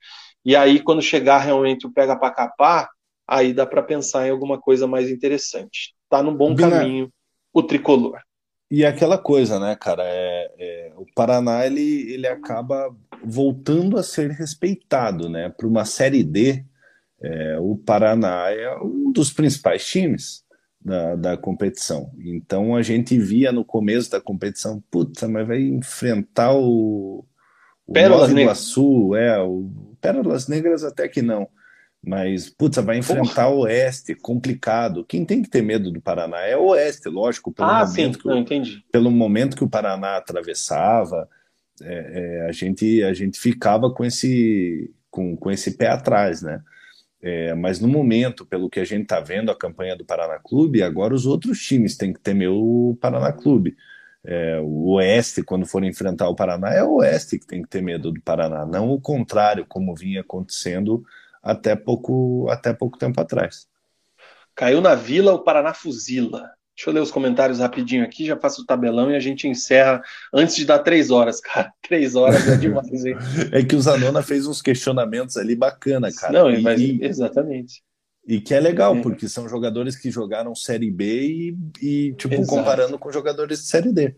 E aí, quando chegar realmente o pega para capar, aí dá para pensar em alguma coisa mais interessante. Tá num bom caminho o tricolor. E aquela coisa, né, cara? É, é, o Paraná ele, ele acaba voltando a ser respeitado, né? Para uma série D é, o Paraná é um dos principais times da, da competição. Então a gente via no começo da competição, puta, mas vai enfrentar o, o Pérolas Nova Iguaçu, é, o Pérolas Negras até que não. Mas, puta, vai enfrentar o Oeste, complicado. Quem tem que ter medo do Paraná é o Oeste, lógico, pelo, ah, momento, sim, que o, pelo momento que o Paraná atravessava, é, é, a, gente, a gente ficava com esse, com, com esse pé atrás, né? É, mas no momento, pelo que a gente está vendo, a campanha do Paraná Clube, agora os outros times têm que temer o Paraná Clube. É, o Oeste, quando for enfrentar o Paraná, é o Oeste que tem que ter medo do Paraná, não o contrário, como vinha acontecendo até pouco, até pouco tempo atrás. Caiu na vila, o Paraná fuzila. Deixa eu ler os comentários rapidinho aqui, já faço o tabelão e a gente encerra antes de dar três horas, cara. <laughs> Três horas é demais, hein? é que o Zanona fez uns questionamentos ali bacana, cara. Não, mas, e, exatamente. E que é legal, é. porque são jogadores que jogaram Série B e, e tipo, Exato. comparando com jogadores de Série D.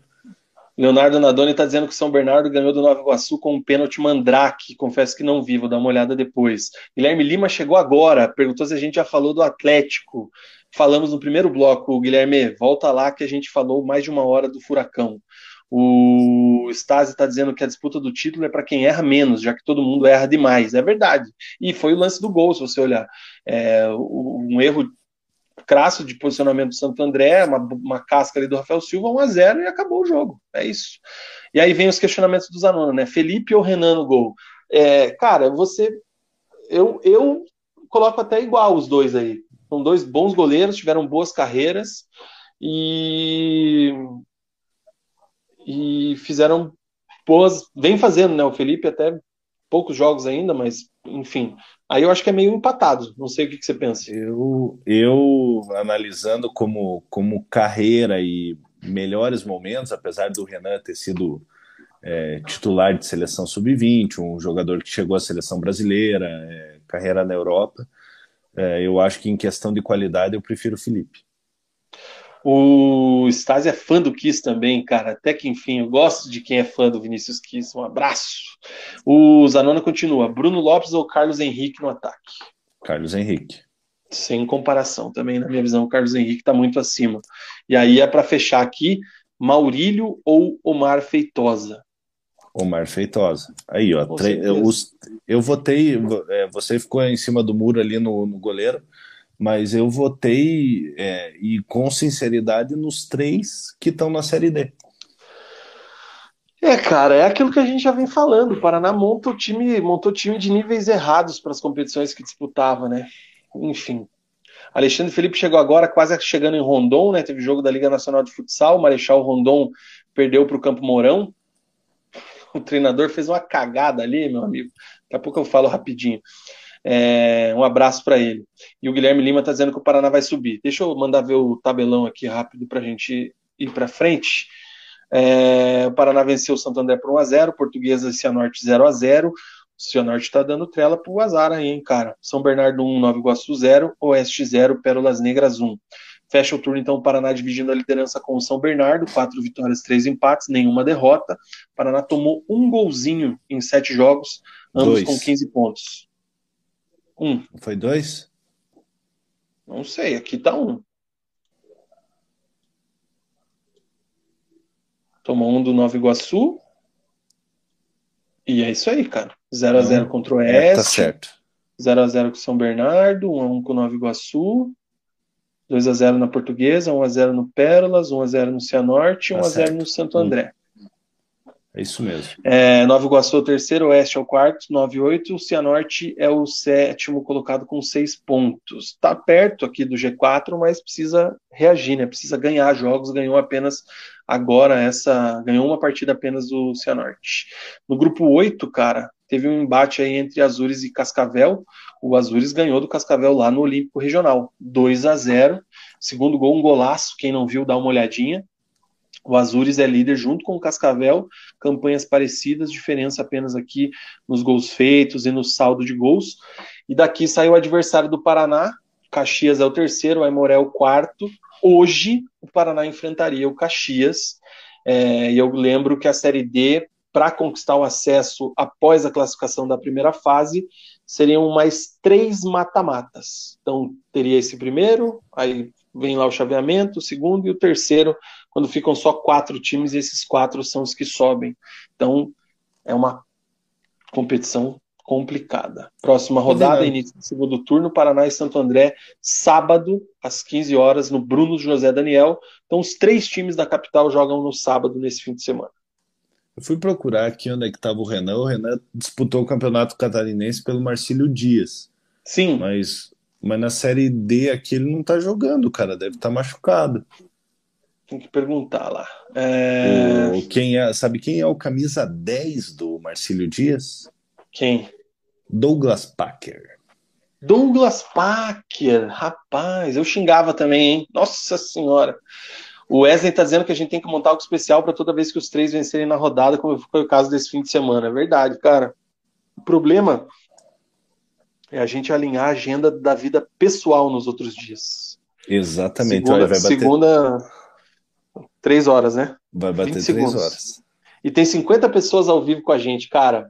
Leonardo Nadoni está dizendo que o São Bernardo ganhou do Nova Iguaçu com um pênalti mandrake. Confesso que não vi, vou dar uma olhada depois. Guilherme Lima chegou agora, perguntou se a gente já falou do Atlético falamos no primeiro bloco, Guilherme, volta lá que a gente falou mais de uma hora do Furacão. O Stasi está dizendo que a disputa do título é para quem erra menos, já que todo mundo erra demais. É verdade. E foi o lance do gol, se você olhar. É, um erro crasso de posicionamento do Santo André, uma, uma casca ali do Rafael Silva, 1 a 0 e acabou o jogo. É isso. E aí vem os questionamentos do Zanona, né? Felipe ou Renan no gol? É, cara, você. Eu, eu coloco até igual os dois aí. São dois bons goleiros, tiveram boas carreiras e, e fizeram boas. Vem fazendo, né? O Felipe até poucos jogos ainda, mas enfim. Aí eu acho que é meio empatado. Não sei o que, que você pensa. Eu, eu analisando como, como carreira e melhores momentos, apesar do Renan ter sido é, titular de seleção sub-20, um jogador que chegou à seleção brasileira, é, carreira na Europa, é, eu acho que em questão de qualidade eu prefiro o Felipe. O Stasi é fã do Kiss também, cara. Até que enfim, eu gosto de quem é fã do Vinícius Kiss. Um abraço. O Zanona continua. Bruno Lopes ou Carlos Henrique no ataque? Carlos Henrique. Sem comparação também, na minha visão, o Carlos Henrique está muito acima. E aí é para fechar aqui, Maurílio ou Omar Feitosa? Omar Feitosa. Aí, ó. Os, eu votei. É, você ficou em cima do muro ali no, no goleiro, mas eu votei é, e com sinceridade nos três que estão na Série D. É, cara, é aquilo que a gente já vem falando. O Paraná montou o time, montou time de níveis errados para as competições que disputava, né? Enfim. Alexandre Felipe chegou agora, quase chegando em Rondon, né? Teve jogo da Liga Nacional de Futsal. O Marechal Rondon perdeu para o Campo Mourão. O treinador fez uma cagada ali, meu amigo. Daqui a pouco eu falo rapidinho. É, um abraço para ele. E o Guilherme Lima está dizendo que o Paraná vai subir. Deixa eu mandar ver o tabelão aqui rápido para a gente ir para frente. É, o Paraná venceu o Santo André por 1x0, Portuguesa e Cianorte 0x0. O Cianorte está dando trela pro azar aí, hein, cara. São Bernardo 1, Nova Iguaçu 0, Oeste 0, Pérolas Negras 1. Fecha o turno, então, o Paraná dividindo a liderança com o São Bernardo, quatro vitórias, três empates, nenhuma derrota. O Paraná tomou um golzinho em sete jogos, ambos dois. com 15 pontos. Um. Foi dois? Não sei, aqui tá um. Tomou um do Nova Iguaçu. E é isso aí, cara. 0x0 contra o Oeste. É, tá certo. 0x0 com São Bernardo, 1x1 com o Nova Iguaçu. 2x0 na Portuguesa, 1x0 no Pérolas, 1x0 no Cianorte e 1x0 tá no Santo André. É isso mesmo. É, Nova Iguaçu é o terceiro, Oeste é o quarto, 9-8. O Cianorte é o sétimo colocado com seis pontos. Está perto aqui do G4, mas precisa reagir, né? Precisa ganhar jogos. Ganhou apenas agora essa. Ganhou uma partida apenas do Cianorte. No grupo 8, cara, teve um embate aí entre Azures e Cascavel. O Azures ganhou do Cascavel lá no Olímpico Regional. 2 a 0 Segundo gol, um golaço. Quem não viu, dá uma olhadinha. O Azures é líder junto com o Cascavel, campanhas parecidas, diferença apenas aqui nos gols feitos e no saldo de gols. E daqui saiu o adversário do Paraná, Caxias é o terceiro, o Aimoré é o quarto. Hoje o Paraná enfrentaria o Caxias. É, e eu lembro que a Série D, para conquistar o acesso após a classificação da primeira fase, seriam mais três mata-matas. Então teria esse primeiro, aí vem lá o chaveamento, o segundo e o terceiro quando ficam só quatro times e esses quatro são os que sobem. Então, é uma competição complicada. Próxima rodada, início do segundo turno, Paraná e Santo André, sábado, às 15 horas, no Bruno José Daniel. Então, os três times da capital jogam no sábado, nesse fim de semana. Eu fui procurar aqui onde é que estava o Renan. O Renan disputou o campeonato catarinense pelo Marcílio Dias. Sim. Mas, mas na Série D aqui ele não está jogando, cara. Deve estar tá machucado. Tem que perguntar lá. É... O, quem é, sabe quem é o camisa 10 do Marcílio Dias? Quem? Douglas Packer. Douglas Packer, rapaz, eu xingava também, hein? Nossa senhora. O Wesley tá dizendo que a gente tem que montar algo especial para toda vez que os três vencerem na rodada, como foi o caso desse fim de semana. É verdade, cara. O problema é a gente alinhar a agenda da vida pessoal nos outros dias. Exatamente. Segunda, Olha, vai bater... segunda Três horas, né? Vai bater três horas. E tem 50 pessoas ao vivo com a gente, cara.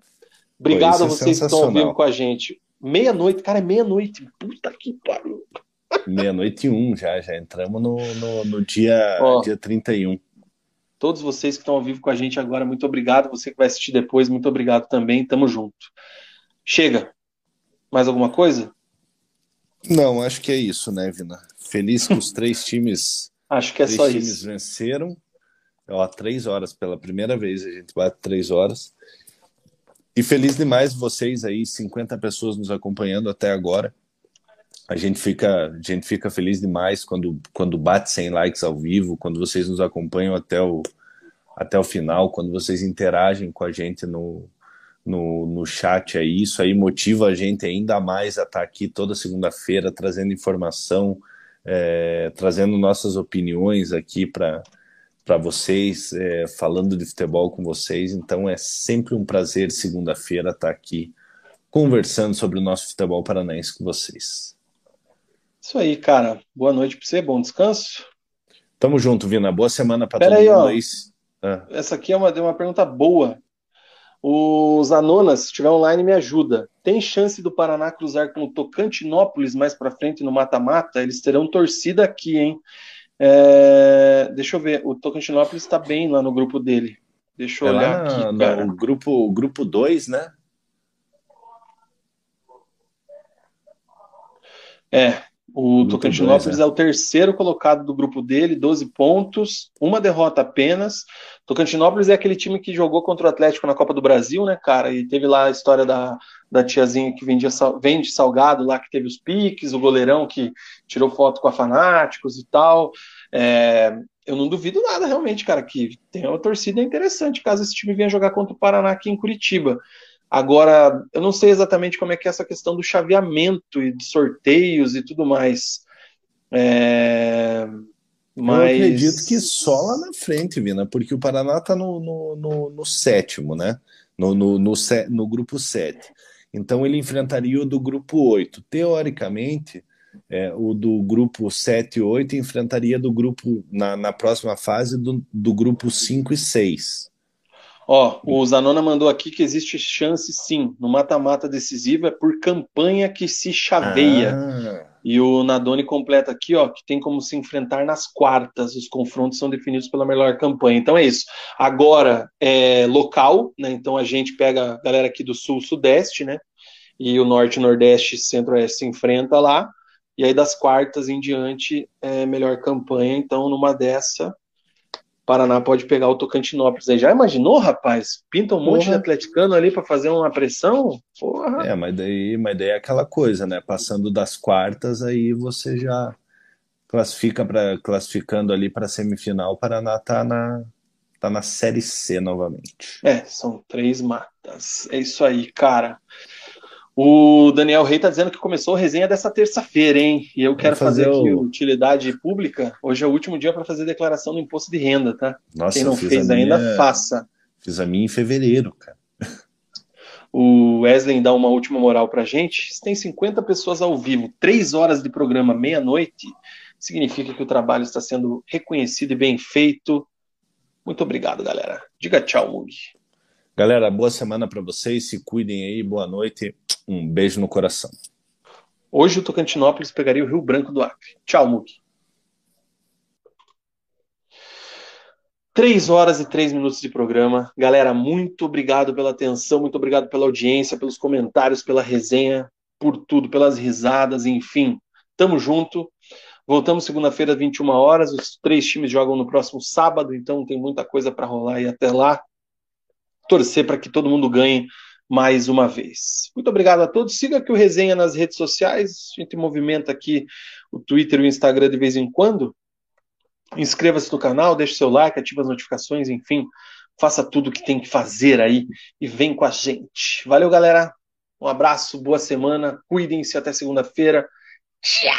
Obrigado a é vocês que estão ao vivo com a gente. Meia-noite, cara, é meia-noite. Puta que pariu. Meia-noite e um já, já entramos no, no, no dia, Ó, dia 31. Todos vocês que estão ao vivo com a gente agora, muito obrigado. Você que vai assistir depois, muito obrigado também. Tamo junto. Chega. Mais alguma coisa? Não, acho que é isso, né, Vina? Feliz com os três <laughs> times Acho que é só times isso. venceram. Ó, três horas pela primeira vez, a gente bate três horas. E feliz demais vocês aí, 50 pessoas nos acompanhando até agora. A gente fica, a gente fica feliz demais quando, quando bate 100 likes ao vivo, quando vocês nos acompanham até o, até o final, quando vocês interagem com a gente no, no, no chat aí. Isso aí motiva a gente ainda mais a estar aqui toda segunda-feira trazendo informação, é, trazendo nossas opiniões aqui para para vocês, é, falando de futebol com vocês. Então é sempre um prazer, segunda-feira, estar aqui conversando sobre o nosso futebol paranaense com vocês. Isso aí, cara. Boa noite para você, bom descanso. Tamo junto, Vina. Boa semana para todo aí, mundo ó. aí. Ah. Essa aqui é uma, uma pergunta boa. Os Anonas, se estiver online, me ajuda. Tem chance do Paraná cruzar com o Tocantinópolis mais para frente no mata-mata? Eles terão torcida aqui, hein? É... Deixa eu ver. O Tocantinópolis está bem lá no grupo dele. Deixa eu é olhar aqui, no, cara. No grupo 2, grupo dois, né? É, o Tocantinópolis é. é o terceiro colocado do grupo dele, 12 pontos, uma derrota apenas. Tocantinópolis é aquele time que jogou contra o Atlético na Copa do Brasil, né, cara? E teve lá a história da, da tiazinha que vendia, vende salgado lá, que teve os piques, o goleirão que tirou foto com a Fanáticos e tal. É, eu não duvido nada, realmente, cara, que tem uma torcida interessante caso esse time venha jogar contra o Paraná aqui em Curitiba. Agora, eu não sei exatamente como é que é essa questão do chaveamento e de sorteios e tudo mais. É... Mas... Eu acredito que só lá na frente, Vina, porque o Paraná está no, no, no, no, sétimo, né? No, no, no, no grupo 7. Então ele enfrentaria o do grupo 8. Teoricamente, é, o do grupo 7 e 8 enfrentaria do grupo, na, na próxima fase, do, do grupo 5 e 6. Ó, o Zanona mandou aqui que existe chance sim. No mata-mata decisivo é por campanha que se chaveia. Ah. E o Nadoni completa aqui, ó, que tem como se enfrentar nas quartas. Os confrontos são definidos pela melhor campanha. Então é isso. Agora é local, né? Então a gente pega a galera aqui do sul, sudeste, né? E o norte, nordeste, centro-oeste se enfrenta lá. E aí das quartas em diante é melhor campanha. Então numa dessa Paraná pode pegar o Tocantinópolis aí. Já imaginou, rapaz? Pinta um Porra. monte de atleticano ali para fazer uma pressão? Porra. É, mas daí, mas daí é aquela coisa, né? Passando das quartas, aí você já classifica para classificando ali para semifinal. O Paraná tá na tá na série C novamente. É, são três matas. É isso aí, cara. O Daniel Rey está dizendo que começou a resenha dessa terça-feira, hein? E eu quero fazer, fazer, aqui o... utilidade pública. Hoje é o último dia para fazer declaração do imposto de renda, tá? Nossa, Quem não fez ainda, minha... faça. Fiz a minha em fevereiro, cara. O Wesley dá uma última moral pra gente. Se tem 50 pessoas ao vivo, 3 horas de programa, meia-noite, significa que o trabalho está sendo reconhecido e bem feito. Muito obrigado, galera. Diga tchau, Mug. Galera, boa semana para vocês. Se cuidem aí. Boa noite. Um beijo no coração. Hoje o Tocantinópolis pegaria o Rio Branco do Acre. Tchau, Muki. Três horas e três minutos de programa. Galera, muito obrigado pela atenção, muito obrigado pela audiência, pelos comentários, pela resenha, por tudo, pelas risadas, enfim. Tamo junto. Voltamos segunda-feira, 21 horas. Os três times jogam no próximo sábado, então tem muita coisa para rolar e até lá torcer para que todo mundo ganhe mais uma vez. Muito obrigado a todos. Siga aqui o Resenha nas redes sociais. A gente movimenta aqui o Twitter e o Instagram de vez em quando. Inscreva-se no canal, deixe seu like, ative as notificações, enfim, faça tudo o que tem que fazer aí e vem com a gente. Valeu, galera. Um abraço, boa semana, cuidem-se até segunda-feira. Tchau!